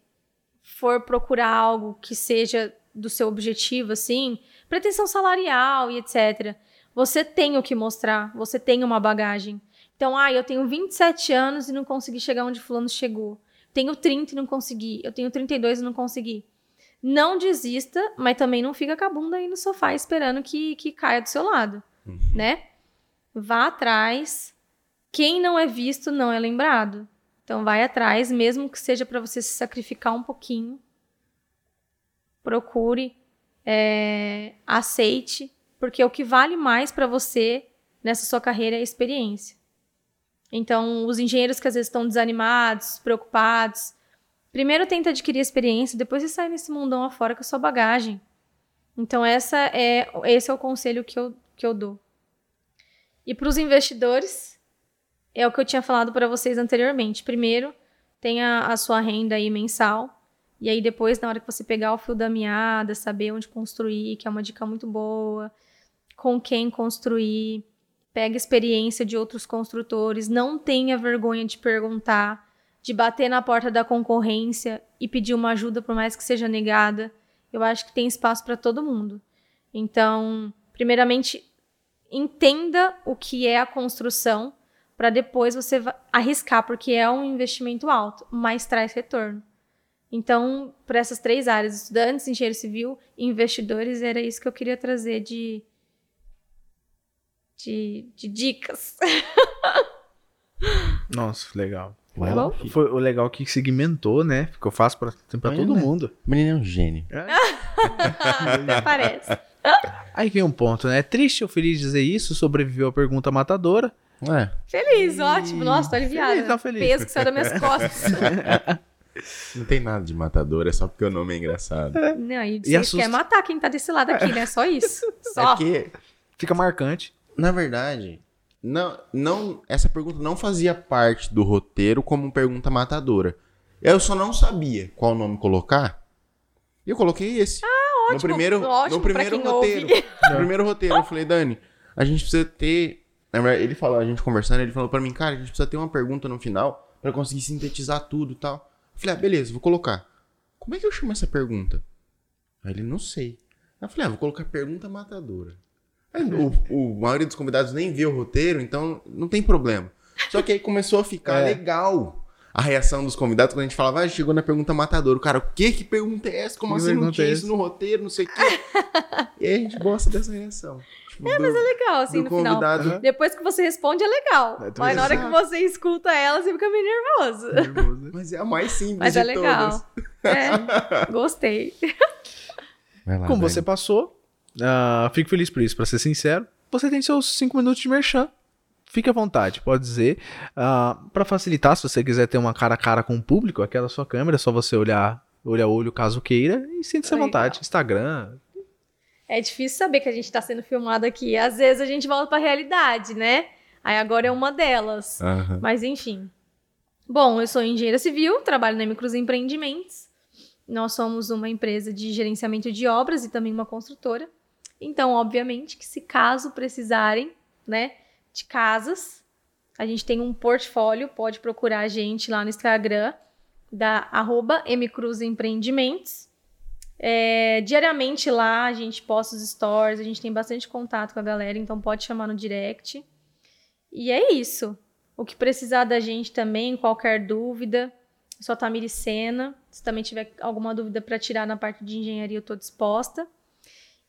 for procurar algo que seja do seu objetivo, assim, pretensão salarial e etc., você tem o que mostrar, você tem uma bagagem. Então, ah, eu tenho 27 anos e não consegui chegar onde fulano chegou. Tenho 30 e não consegui. Eu tenho 32 e não consegui. Não desista, mas também não fica com a bunda aí no sofá esperando que, que caia do seu lado, né? Vá atrás. Quem não é visto não é lembrado. Então vai atrás, mesmo que seja para você se sacrificar um pouquinho. Procure, é, aceite, porque o que vale mais para você nessa sua carreira é a experiência. Então, os engenheiros que às vezes estão desanimados, preocupados, primeiro tenta adquirir experiência, depois você sai nesse mundão afora com a sua bagagem. Então, essa é, esse é o conselho que eu, que eu dou. E para os investidores, é o que eu tinha falado para vocês anteriormente. Primeiro, tenha a sua renda aí mensal. E aí, depois, na hora que você pegar o fio da meada, saber onde construir, que é uma dica muito boa. com quem construir, pega experiência de outros construtores, não tenha vergonha de perguntar, de bater na porta da concorrência e pedir uma ajuda, por mais que seja negada. Eu acho que tem espaço para todo mundo. Então, primeiramente, entenda o que é a construção para depois você arriscar, porque é um investimento alto, mas traz retorno. Então, para essas três áreas, estudantes, engenheiro civil e investidores, era isso que eu queria trazer de, de, de dicas.
Nossa, legal.
Well,
Foi, foi o legal que segmentou, né? Ficou fácil pra, pra todo
né?
mundo.
O menino é um gênio.
Até parece.
Aí vem um ponto, né? É triste ou feliz dizer isso, sobreviveu à pergunta matadora.
É.
Feliz, ótimo. Nossa, tô aliviada.
Feliz, tá feliz.
Peso que saiu das minhas costas.
Não tem nada de matador, é só porque o nome é engraçado.
Não, e
E
vocês
assusta.
querem matar quem tá desse lado aqui, né? Só isso.
É
Só.
porque,
Fica marcante.
na verdade, não, não, essa pergunta não fazia parte do roteiro como pergunta matadora. Eu só não sabia qual nome colocar. E eu coloquei esse. Ah,
ótimo,
No primeiro,
ótimo
no primeiro roteiro. No primeiro roteiro, eu falei, Dani, a gente precisa ter. na verdade, Ele falou, a gente conversando, ele falou pra mim, cara, a gente precisa ter uma pergunta no final pra conseguir sintetizar tudo e tal. Eu falei, ah, beleza, vou colocar. Como é que eu chamo essa pergunta? Aí ele, não sei. Aí eu falei, ah, vou colocar pergunta matadora. Aí, o, o maioria dos convidados nem vê o roteiro, então não tem problema. Só que aí começou a ficar
É.
legal a reação dos convidados quando a gente falava, ah, chegou na pergunta matadora. O cara, o que que pergunta é essa? Como
Que
assim não tinha
é
isso no roteiro, não sei o quê. e aí a gente gosta dessa reação. Tipo, é, mas é
Legal, assim,
do
no final.
convidado.
Aham.
Depois que você responde, é legal.
É,
Mas na hora que você escuta ela, você fica meio nervoso.
Mas é a mais simples
Mas
de
é legal.
todas.
É, gostei.
Lá,
Como você passou, ah, fico feliz por isso, pra ser sincero. Você tem seus 5 minutos de merchan. Fique à vontade, pode dizer. Ah, Pra facilitar, se você quiser ter uma cara a cara com o público, aquela sua câmera, é só você olhar olho a olho caso queira e sinta-se à vontade. Instagram.
É difícil saber que a gente tá sendo filmado aqui. Às vezes a gente volta pra realidade, né? Aí agora é uma delas.
Aham.
Mas enfim. Bom, eu sou engenheira civil, trabalho na Micros Empreendimentos. Nós somos uma empresa de gerenciamento de obras e também uma construtora. Então, obviamente, que se caso precisarem, né, de casas, a gente tem um portfólio, pode procurar a gente lá no Instagram, da arroba. É, diariamente lá a gente posta os stories, a gente tem bastante contato com a galera, então pode chamar no direct. E é isso. O que precisar da gente também, qualquer dúvida, é só Tamiri Sena. Se também tiver alguma dúvida para tirar na parte de engenharia, eu estou disposta.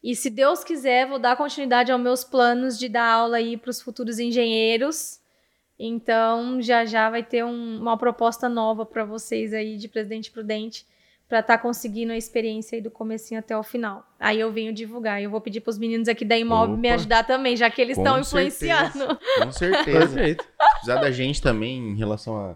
E se Deus quiser, vou dar continuidade aos meus planos de dar aula aí para os futuros engenheiros. Então, já já vai ter um- uma proposta nova para vocês aí de Presidente Prudente para estar conseguindo a experiência aí do comecinho até o final. Aí eu venho divulgar. Eu vou pedir para os meninos aqui da Imóvel me
Opa.
ajudar também, já que eles estão influenciando.
certeza. Com certeza.
Perfeito.
Precisar da gente também em relação a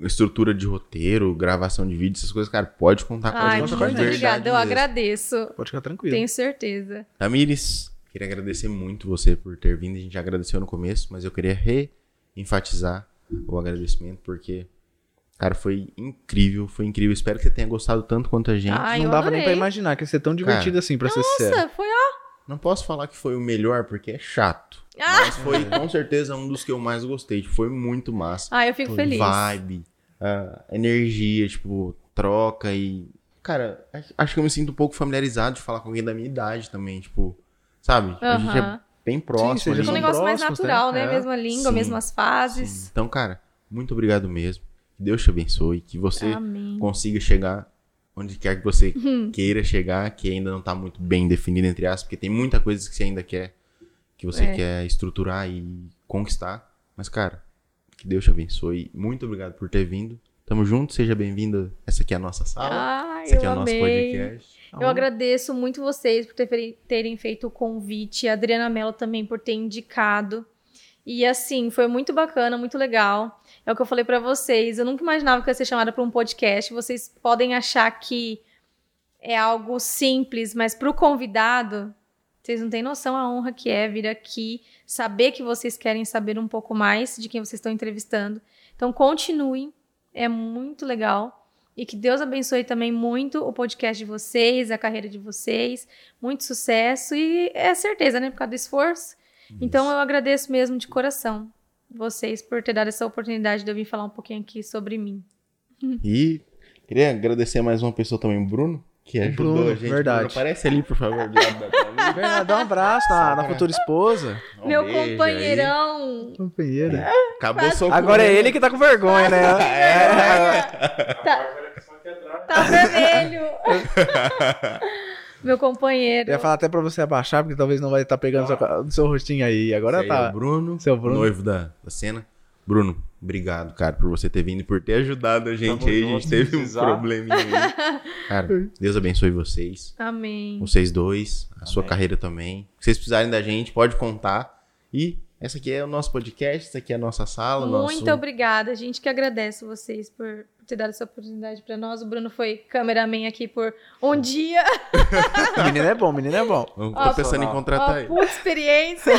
estrutura de roteiro, gravação de vídeo, essas coisas, cara, pode contar com a
Ai,
gente.
Nossa,
muito obrigada. Eu
mesmo.
agradeço.
Pode ficar tranquilo.
Tenho certeza.
Tamires, queria agradecer muito você por ter vindo. A gente já agradeceu no começo, mas eu queria re-enfatizar o agradecimento, porque, cara, foi incrível, foi incrível. Espero que você tenha gostado tanto quanto a gente.
Ai,
Não dava nem pra
adorei.
imaginar que ia ser tão divertido assim, pra ser sincero.
Nossa, foi ó.
Não posso falar que foi o melhor, porque é chato.
Ah!
Mas foi com certeza um dos que eu mais gostei. Tipo, Foi muito massa.
Ah, eu fico feliz.
Vibe, ah, energia, tipo, troca e. Cara, acho- que eu me sinto um pouco familiarizado de falar com alguém da minha idade também, tipo, sabe? A gente é bem próximo.
já
ali.
Um negócio mais
próximos,
natural,
né?
né?
É.
Mesma língua,
Sim,
mesmas fases.
Então, cara, muito obrigado mesmo. Que Deus te abençoe, que você
Amém.
consiga chegar onde quer que você queira chegar, que ainda não tá muito bem definido, entre aspas, porque tem muita coisa que você ainda quer, que você
É.
quer estruturar e conquistar. Mas, cara, que Deus te abençoe. Muito obrigado por ter vindo. Tamo junto, seja bem-vindo. Essa aqui é a nossa sala. Esse aqui
eu
é o nosso podcast.
Eu agradeço muito vocês por ter- terem feito o convite, a Adriana Mello também por ter indicado. E assim, foi muito bacana, muito legal. É o que eu falei pra vocês. Eu nunca imaginava que eu ia ser chamada para um podcast. Vocês podem achar que é algo simples, mas pro convidado, vocês não têm noção a honra que é vir aqui, saber que vocês querem saber um pouco mais de quem vocês estão entrevistando. Então continuem, é muito legal. E que Deus abençoe também muito o podcast de vocês, a carreira de vocês. Muito sucesso e é certeza, né? Por causa do esforço. Então eu agradeço mesmo de coração vocês por ter dado essa oportunidade de eu vir falar um pouquinho aqui sobre mim.
E queria agradecer mais uma pessoa também, o Bruno, que ajudou
Bruno,
a gente.
verdade.
Bruno, aparece ali, por favor, do lado da.
Bernardo, dá um abraço na, na futura esposa.
Um
Meu
beijo aí.
companheirão.
Companheira.
Acabou socorrendo.
Agora é ele que tá com vergonha, né?
Tá, tá vermelho. Meu companheiro.
Eu ia falar até pra você abaixar, porque talvez não vai estar pegando seu, ca- seu rostinho aí. Agora
Esse aí é
tá.
o Bruno,
Seu Bruno.
noivo da, da cena. Bruno, obrigado, cara, por você ter vindo e por ter ajudado a gente
Tamo
aí. A gente teve um
precisar.
probleminha aí. Cara, Deus abençoe vocês.
Amém.
Vocês dois, a sua
Amém.
carreira também. Se vocês precisarem da gente, pode contar. E essa aqui é o nosso podcast, essa aqui é a nossa sala.
Muito
nosso...
obrigada. A gente que agradece vocês por, ter dado essa oportunidade pra nós. O Bruno foi cameraman aqui por um dia.
Menino é bom, menino é bom.
Eu Tô
Ó,
pensando em
Ó,
contratar ele.
puta experiência.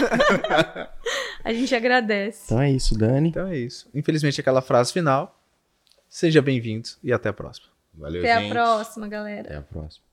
a gente agradece.
Então é isso, Dani.
Então é isso. Infelizmente, aquela frase final. Seja bem-vindo e até a próxima.
Valeu,
Até
gente.
a próxima, galera.
Até a próxima.